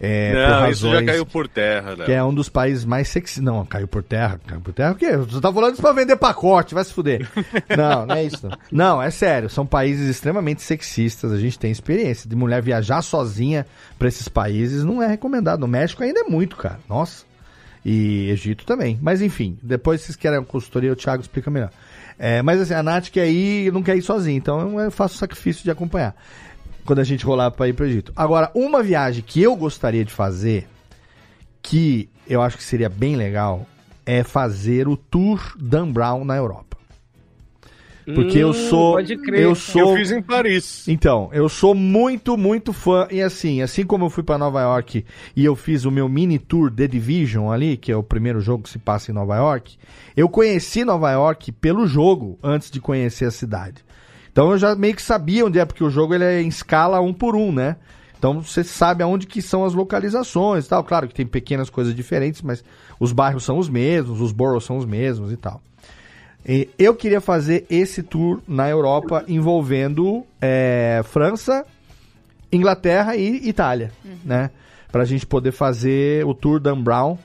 É, Não, isso já caiu por terra, né? que é um dos países mais sexy. Não, caiu por terra. Caiu por terra o quê? Você tá falando isso pra vender pacote, vai se fuder. Não, não é isso. Não. não, é sério. São países extremamente sexistas. A gente tem experiência de mulher viajar sozinha pra esses países. Não é recomendado. No México ainda é muito, cara. Nossa. E Egito também. Mas enfim, depois vocês querem a consultoria, o Thiago explica melhor. É, mas assim, a Nath quer ir e não quer ir sozinha. Então eu faço o sacrifício de acompanhar. Quando a gente rolar pra ir pro Egito. Agora, uma viagem que eu gostaria de fazer que eu acho que seria bem legal é fazer o Tour Dan Brown na Europa. Porque eu Hum, sou pode crer. eu sou Eu fiz em Paris. então, eu sou muito, muito fã. E assim, assim como eu fui pra Nova York e eu fiz o meu mini tour The Division ali, que é o primeiro jogo que se passa em Nova York, eu conheci Nova York pelo jogo antes de conhecer a cidade. Então eu já meio que sabia onde é, porque o jogo ele é em escala um por um, né? Então você sabe aonde que são as localizações e tal. Claro que tem pequenas coisas diferentes, mas os bairros são os mesmos, os boroughs são os mesmos e tal. E eu queria fazer esse tour na Europa envolvendo é, França, Inglaterra e Itália, né? Pra gente poder fazer o tour Dan Brown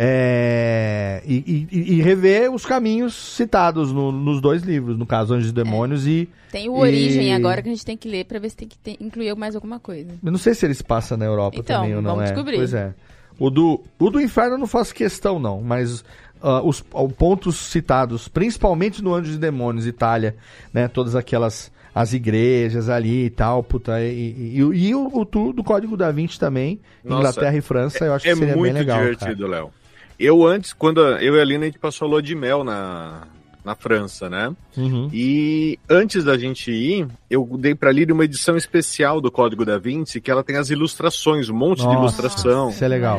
é, e, e- e rever os caminhos citados no- nos dois livros, no caso Anjos e Demônios e... Tem o Origem e- agora que a gente tem que ler pra ver se tem que ter- incluir mais alguma coisa. Eu não sei se eles passam na Europa Então, também ou não vamos é. descobrir. Pois é. O do, o do Inferno eu não faço questão, não, mas ah, os ah, pontos citados, principalmente no Anjos e Demônios, Itália, né? Todas aquelas as igrejas ali e tal, puta, e, e, e- e o, o tour do Código da Vinci também, Nossa, Inglaterra e França, eu acho que é seria muito bem legal. cara. divertido, Léo. Eu antes, quando eu e a Lina, a gente passou a lua de mel na, na França, né? Uhum. E antes da gente ir, eu dei pra Lili uma edição especial do Código da Vinci, que ela tem as ilustrações, um monte de Nossa, ilustração. isso é legal.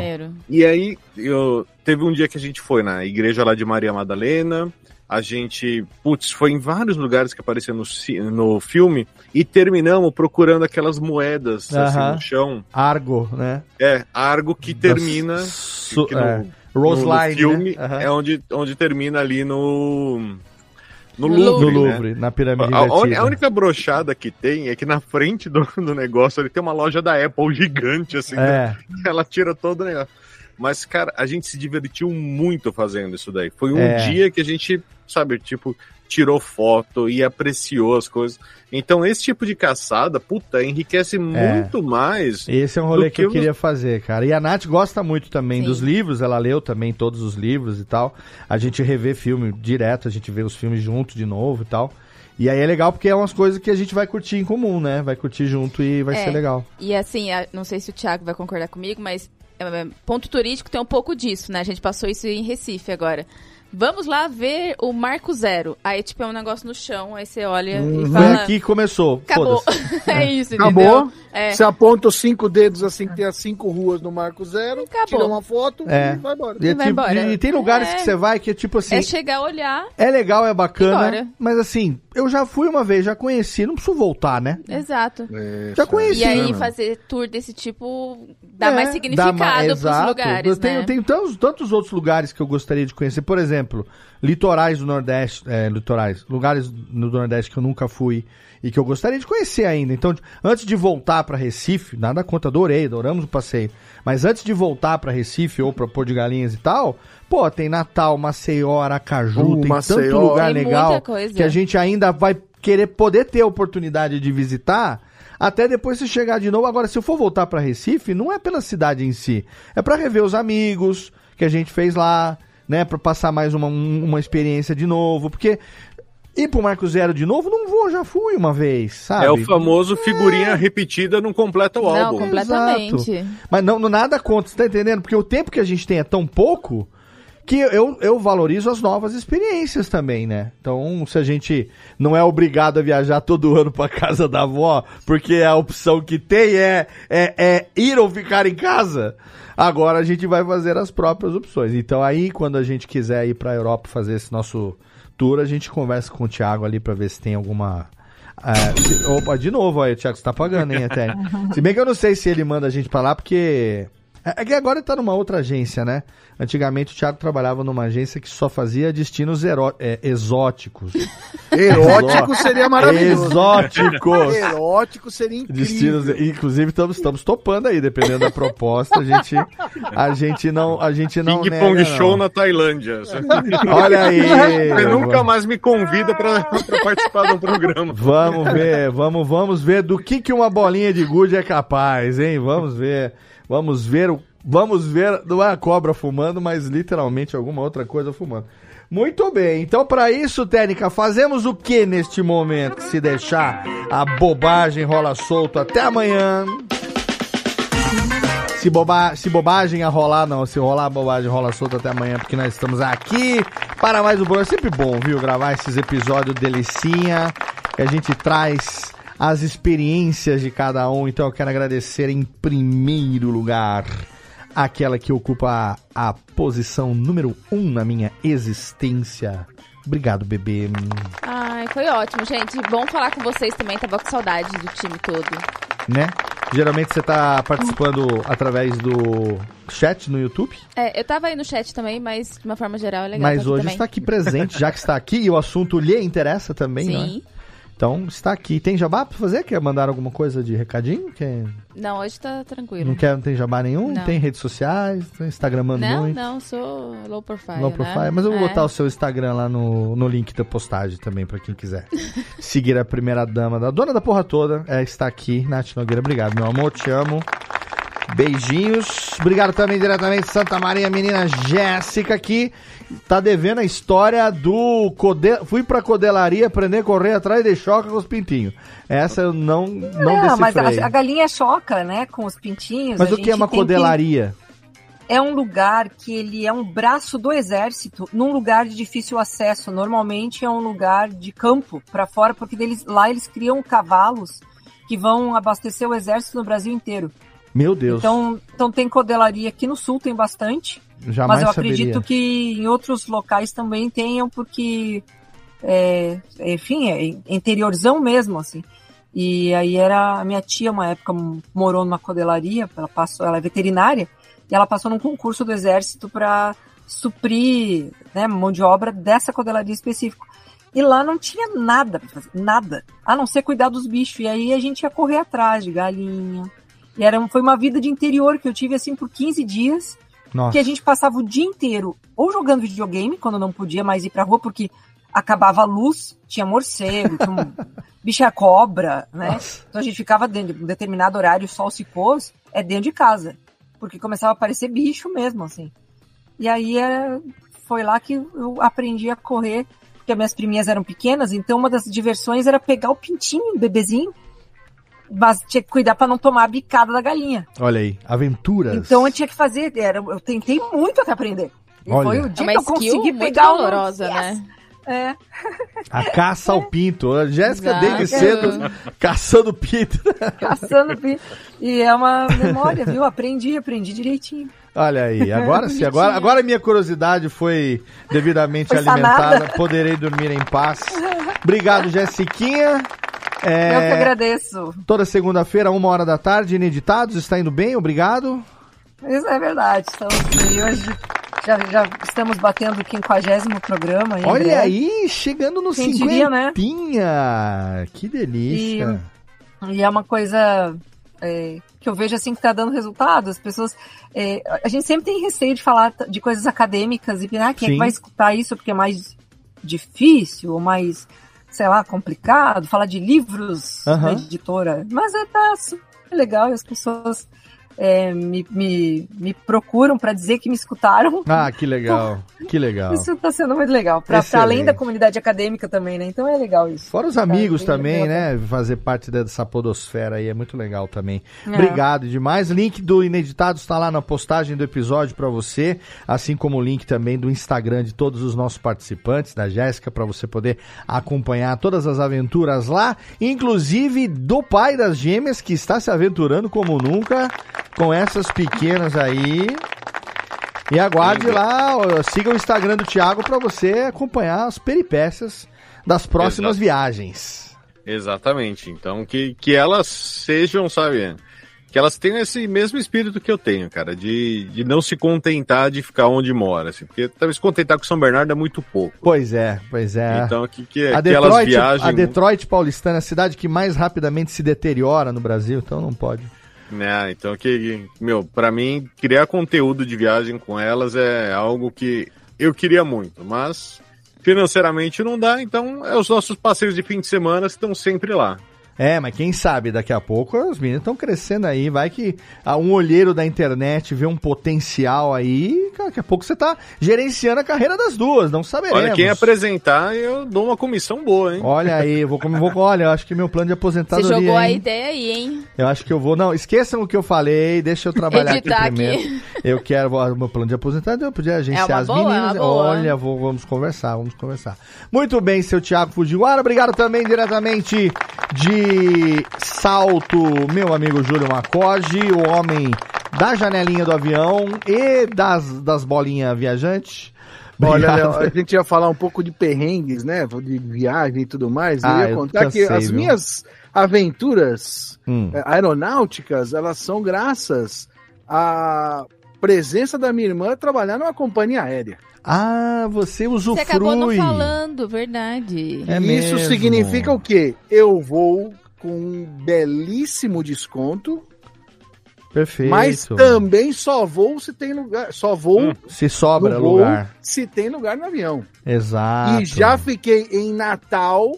E aí, eu, teve um dia que a gente foi na igreja lá de Maria Madalena, a gente, putz, foi em vários lugares que aparecia no, no filme, e terminamos procurando aquelas moedas assim, Aham. no chão. Argo, né? É, Argo que termina. Su- que é, Roseline, filme né? Aham. é onde, onde termina ali no. No No Louvre. Né? no Louvre, na pirâmide A, a, invertida. a única brochada que tem é que na frente do, do negócio ele tem uma loja da Apple gigante, assim. É. né? Ela tira todo o negócio. Mas, cara, a gente se divertiu muito fazendo isso daí. Foi um É. dia que a gente, sabe, tipo, tirou foto e apreciou as coisas. Então, esse tipo de caçada, puta, enriquece muito mais. Esse é um rolê do que eu queria fazer, cara. E a Nath gosta muito também Sim. dos livros, ela leu também todos os livros e tal. A gente revê filme direto, a gente vê os filmes junto de novo e tal. E aí é legal porque é umas coisas que a gente vai curtir em comum, né? Vai curtir junto e vai É, ser legal. E assim, não sei se o Thiago vai concordar comigo, mas é, ponto turístico tem um pouco disso, né? A gente passou isso em Recife agora. Vamos lá ver o Marco Zero. Aí, tipo, é um negócio no chão, aí você olha e Foi fala... aqui que começou. Acabou. Foda-se. é isso, Acabou. entendeu? É. Você aponta os cinco dedos assim que tem as cinco ruas no Marco Zero, tira uma foto É. e vai embora. E, é Vai tipo- embora. e tem lugares É. que você vai que é tipo assim. É chegar, olhar, É legal, é bacana, mas assim, eu já fui uma vez, já conheci, não preciso voltar, né? exato. Já conheci. E aí, né? fazer tour desse tipo dá É, mais dá significado mais- pros exato. lugares, Eu tenho, né? tenho tantos, tantos outros lugares que eu gostaria de conhecer. Por exemplo, litorais do Nordeste, é, litorais, lugares no Nordeste que eu nunca fui e que eu gostaria de conhecer ainda. Então, antes de voltar para Recife, nada contra, adorei, adoramos o passeio. Mas antes de voltar para Recife ou para Pôr de Galinhas e tal, pô, tem Natal, Maceió, Aracaju, Uh, tem Maceió. tanto lugar Tem legal que a gente ainda vai querer poder ter a oportunidade de visitar. Até depois se chegar de novo. Agora, se eu for voltar para Recife, não é pela cidade em si. É para rever os amigos que a gente fez lá, né? Para passar mais uma, um- uma experiência de novo. Porque ir pro Marco Zero de novo, não vou, já fui uma vez, sabe? É o famoso figurinha repetida não completa o Não, álbum. completamente. Exato. Mas não, não- nada contra, você tá entendendo? Porque o tempo que a gente tem é tão pouco que eu, eu valorizo as novas experiências também, né? Então, se a gente não é obrigado a viajar todo ano pra casa da avó, porque a opção que tem é, é, é ir ou ficar em casa, agora a gente vai fazer as próprias opções. Então, aí, quando a gente quiser ir pra Europa fazer esse nosso tour, a gente conversa com o Thiago ali pra ver se tem alguma. é, opa, de novo, aí, o Thiago, você tá pagando, hein, até. Se bem que eu não sei se ele manda a gente pra lá, porque. É é que agora ele tá numa outra agência, né? Antigamente o Thiago trabalhava numa agência que só fazia destinos eró- é, exóticos. Erótico seria maravilhoso. Exóticos. Erótico seria incrível. Destinos, inclusive estamos, estamos topando aí, dependendo da proposta, a gente, a gente não, a gente não Ping nega, Pong não. Show na Tailândia. Olha aí. Você nunca mais me convida pra, pra participar do programa. Vamos ver, vamos, vamos ver do que, que uma bolinha de gude é capaz, hein? Vamos ver, vamos ver, vamos ver, não é a cobra fumando, mas literalmente alguma outra coisa fumando. Muito bem, então para isso, Técnica, fazemos o que neste momento? Se deixar a bobagem rola solto até amanhã. Se, boba, se bobagem a rolar, não. Se rolar a bobagem, rola solto até amanhã, porque nós estamos aqui para mais um programa. É sempre bom, viu? Gravar esses episódios delicinha, que a gente traz as experiências de cada um. Então eu quero agradecer em primeiro lugar aquela que ocupa a, a posição número um na minha existência. Obrigado, bebê. Ai, foi ótimo, gente. Bom falar com vocês também. Tava com saudade do time todo. Né? Geralmente você tá participando através do chat no YouTube. É, eu tava aí no chat também, mas de uma forma geral é legal. Mas tá hoje também. está aqui presente, já que está aqui e o assunto lhe interessa também, não é? Então está aqui. Tem jabá pra fazer? Quer mandar alguma coisa de recadinho? Quer... Não, hoje tá tranquilo. Não quer, não tem jabá nenhum? Não. Tem redes sociais? Tem Instagramando Não, muito? não, sou low profile. Low né? profile. Mas eu vou É. botar o seu Instagram lá no, no link da postagem também, pra quem quiser. Seguir a primeira dama da dona da porra toda. É, está aqui, Nath Nogueira. Obrigado, meu amor. Te amo. Beijinhos. Obrigado também diretamente Santa Maria, menina Jéssica aqui. Tá devendo a história do code... fui pra codelaria aprender a correr atrás de choca com os pintinhos. Essa eu não não, Não, mas a, a galinha choca, né? Com os pintinhos. Mas o que é uma tem que- codelaria? É um lugar que ele é um braço do exército, num lugar de difícil acesso. Normalmente é um lugar de campo para fora, porque eles, lá eles criam cavalos que vão abastecer o exército no Brasil inteiro. Meu Deus. Então, então tem codelaria aqui no sul, tem bastante. Jamais mas eu saberia. acredito que em outros locais também tenham, porque, é, enfim, é interiorzão mesmo, assim. E aí era a minha tia, uma época morou numa codelaria, ela passou, ela é veterinária, e ela passou num concurso do exército para suprir né, mão de obra dessa codelaria específica. E lá não tinha nada pra fazer, nada, a não ser cuidar dos bichos. E aí a gente ia correr atrás de galinha. E era, foi uma vida de interior que eu tive assim por 15 dias Nossa. que a gente passava o dia inteiro ou jogando videogame, quando não podia mais ir pra rua, porque acabava a luz, tinha morcego, tinha bicha cobra, né? Então a gente ficava dentro de um determinado horário, o sol se pôs, é dentro de casa. Porque começava a aparecer bicho mesmo, assim. E aí é, foi lá que eu aprendi a correr, porque as minhas priminhas eram pequenas, então uma das diversões era pegar o pintinho, o bebezinho, mas tinha que cuidar pra não tomar a bicada da galinha. Olha aí, aventuras. Então eu tinha que fazer, era, eu tentei muito até aprender. E Olha. foi o dia É que eu consegui pegar dolorosa, um... né? É. A caça ao pinto. A Jéssica desde cedo caçando pinto. Caçando pi- E é uma memória, viu? Aprendi, aprendi direitinho. Olha aí, agora sim, agora, agora minha curiosidade foi devidamente Foi alimentada, poderei dormir em paz. Obrigado, Jessiquinha. É, Eu que agradeço. Toda segunda-feira, uma hora da tarde, ineditados, está indo bem? Obrigado. Isso é verdade. Estamos aí hoje. Já, já estamos batendo o 50 programa. em Olha aí, chegando no Quem diria, né? cinquentinha. Que E, delícia. e é uma coisa é, que eu vejo assim que tá dando resultado. As pessoas. é, a gente sempre tem receio de falar de coisas acadêmicas e ah, quem é que vai escutar isso porque é mais difícil ou mais, sei lá, complicado, falar de livros da Aham. editora. Mas é tá super legal e as pessoas é, me, me, me procuram para dizer que me escutaram. Ah, que legal, que legal. Isso tá sendo muito legal. Pra, pra além da comunidade acadêmica também, né? Então é legal isso. Fora os amigos Tá, também, né? Fazer parte dessa podosfera aí é muito legal também. É. Obrigado demais. Link do Ineditado está lá na postagem do episódio para você, assim como o link também do Instagram de todos os nossos participantes, da Jéssica, para você poder acompanhar todas as aventuras lá, inclusive do pai das gêmeas que está se aventurando como nunca com essas pequenas aí. E aguarde lá, siga o Instagram do Thiago para você acompanhar as peripécias das próximas Exato. viagens. Exatamente. Então, que, que elas sejam, sabe? Que elas tenham esse mesmo espírito que eu tenho, cara, de, de não se contentar de ficar onde mora, assim, porque talvez se contentar com São Bernardo é muito pouco. Pois é, pois é. Então, que, que, a que elas Detroit, viajem. a Detroit paulistana é a cidade que mais rapidamente se deteriora no Brasil, então não pode. Né? Então, que, meu, pra mim, criar conteúdo de viagem com elas é algo que eu queria muito, mas financeiramente não dá, então é os nossos passeios de fim de semana estão sempre lá. É, mas quem sabe daqui a pouco os meninos estão crescendo aí, vai que um olheiro da internet vê um potencial aí, daqui a pouco você tá gerenciando a carreira das duas, não saberemos. Olha, quem apresentar, eu dou uma comissão boa, hein? Olha aí, vou, como- vou, olha, eu acho que meu plano de Você aposentadoria. jogou a hein? ideia aí, hein? Eu acho que eu vou. Não, esqueçam o que eu falei, deixa eu trabalhar aqui primeiro. aqui. Eu quero o meu plano de aposentadoria, eu podia agenciar É uma as boa, é meninas. uma boa. Olha, vou- vamos conversar, vamos conversar. Muito bem, seu Thiago Fujiwara. Obrigado também diretamente de Salto, meu amigo Júlio Macoge, o homem da janelinha do avião e das, das bolinhas viajantes. Olha. Léo, a gente ia falar um pouco de perrengues, né? De viagem e tudo mais. Ah, eu ia eu contar que cansei, as viu? minhas aventuras Hum. eh, aeronáuticas, elas são graças à presença da minha irmã trabalhar numa companhia aérea. Ah, você usufrui. Você acabou não falando, verdade. É Isso mesmo. significa o quê? Eu vou com um belíssimo desconto, Perfeito. mas também só vou se tem lugar, só vou Se sobra voo lugar. se tem lugar no avião. Exato. E já fiquei em Natal,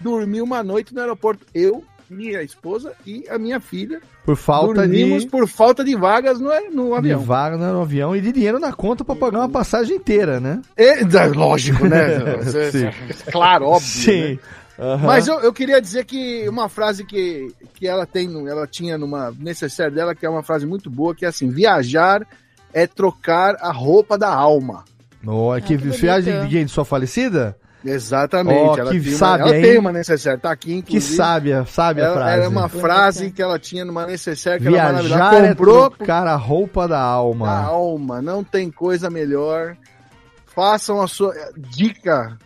dormi uma noite no aeroporto. Eu minha esposa e a minha filha. Por falta Dormimos de, por falta de vagas no, no de avião. vaga no avião e de dinheiro na conta pra pagar uma passagem inteira, né? E- da- lógico, né? Claro, óbvio. Sim. né? Aham. Mas eu, eu queria dizer que uma frase que, que ela tem, no- ela tinha numa necessária dela, que é uma frase muito boa, que é assim: viajar é trocar a roupa da alma. Oh, que, viagem de? De sua falecida? Exatamente. Ó, ela que tem uma- sábia, ela hein? tem uma necessária, tá aqui, Que inclusive. sábia, sábia Ela- frase. Era uma frase que ela tinha numa necessária que ela Viajar maravilhosa. é comprou trocar a roupa da alma. a alma. Não tem coisa melhor. Façam a sua dica.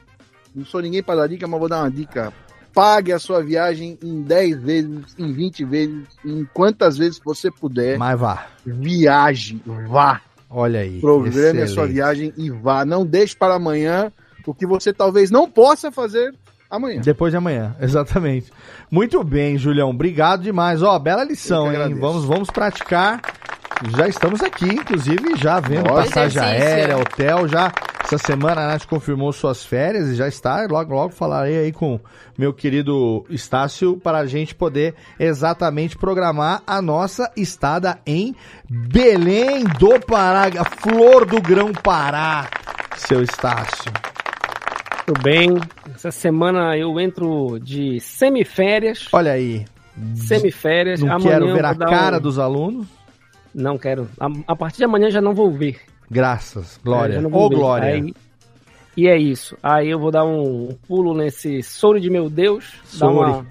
Não sou ninguém para dar dica, mas vou dar uma dica. Pague a sua viagem em 10 vezes, em 20 vezes, em quantas vezes você puder. Mas vá. Viaje, vá. Olha aí. Programe a sua excelente. viagem e vá. Não deixe para amanhã o que você talvez não possa fazer amanhã. Depois de amanhã, exatamente. Muito bem, Julião. Obrigado demais. Ó, bela lição, hein? Vamos, vamos praticar. Já estamos aqui, inclusive, já vendo Ó, passagem exercício. aérea, hotel. Já essa semana a Nath confirmou suas férias e já está. Logo, logo falarei aí com meu querido Estácio para a gente poder exatamente programar a nossa estada em Belém do Pará, a flor do grão Pará, seu Estácio. Tudo bem. Essa semana eu entro de semiférias. Olha aí. Semiférias. Não Amanhã quero ver a cara um- dos alunos. Não quero. A, a partir de amanhã já não vou ver. Graças, É, glória. Ô, glória. Aí- e é isso. Aí eu vou dar um pulo nesse soro de meu Deus. Dar Sore. uma,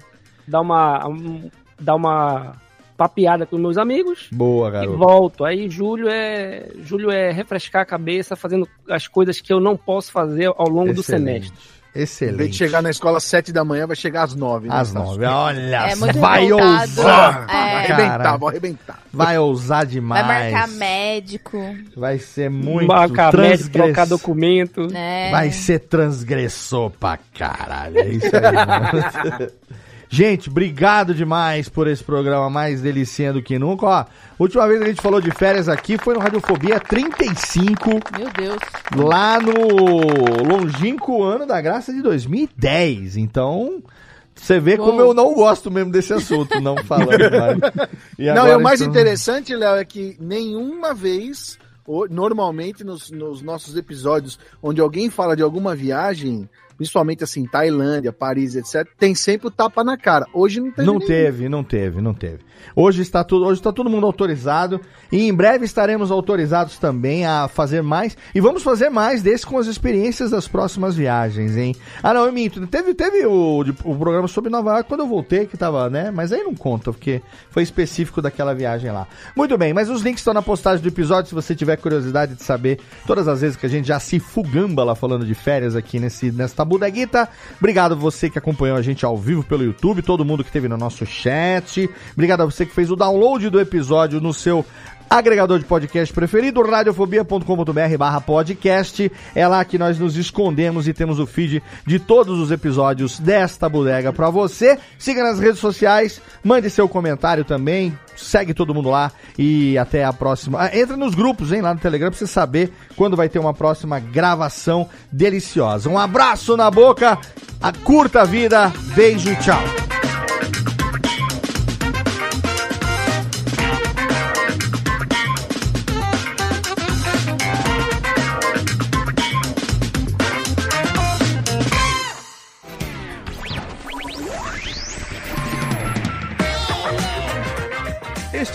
dar uma, um- dar uma papeada com meus amigos. Boa, E garoto. volto. Aí julho é, julho é refrescar a cabeça fazendo as coisas que eu não posso fazer ao longo do Excelente. semestre. Em vez de Excelente. chegar na escola às 7 da manhã, vai chegar às 9. Às nove. Olha, É muito vai ousar. É. Vai arrebentar, vou arrebentar. vai ousar demais. Vai marcar médico. Vai ser muito Marcar médico, transgress- trocar documento. né? Vai ser transgressor pra caralho. É isso aí. Gente, obrigado demais por esse programa mais delicinha do que nunca. Ó, última vez que a gente falou de férias aqui foi no Radiofobia 35, Meu Deus. lá no longínquo ano da graça de 2010. Então, você vê como Uou. eu não gosto mesmo desse assunto, não falando mais. E Não, agora e o mais estamos- interessante, Léo, é que nenhuma vez, normalmente nos, nos nossos episódios, onde alguém fala de alguma viagem, principalmente assim, Tailândia, Paris, etc., tem sempre o tapa na cara. Hoje não teve. Não nenhum. teve, não teve, não teve. Hoje está tudo, hoje está todo mundo autorizado e em breve estaremos autorizados também a fazer mais e vamos fazer mais desse com as experiências das próximas viagens, hein? Ah, não, eu minto. Teve, teve o, o programa sobre Nova York quando eu voltei que tava, né? Mas aí não conta porque foi específico daquela viagem lá. Muito bem, mas os links estão na postagem do episódio se você tiver curiosidade de saber todas as vezes que a gente já se fugamba lá falando de férias aqui nesse nesta bodeguita. Obrigado você que acompanhou a gente ao vivo pelo YouTube, todo mundo que esteve no nosso chat. Obrigado a você que fez o download do episódio no seu agregador de podcast preferido, radiofobia.com.br barra podcast. É lá que nós nos escondemos e temos o feed de todos os episódios desta bodega pra você. Siga nas redes sociais, mande seu comentário também, segue todo mundo lá e até a próxima. Ah, entra nos grupos, hein, lá no Telegram pra você saber quando vai ter uma próxima gravação deliciosa. Um abraço na boca, a curta vida, beijo e tchau.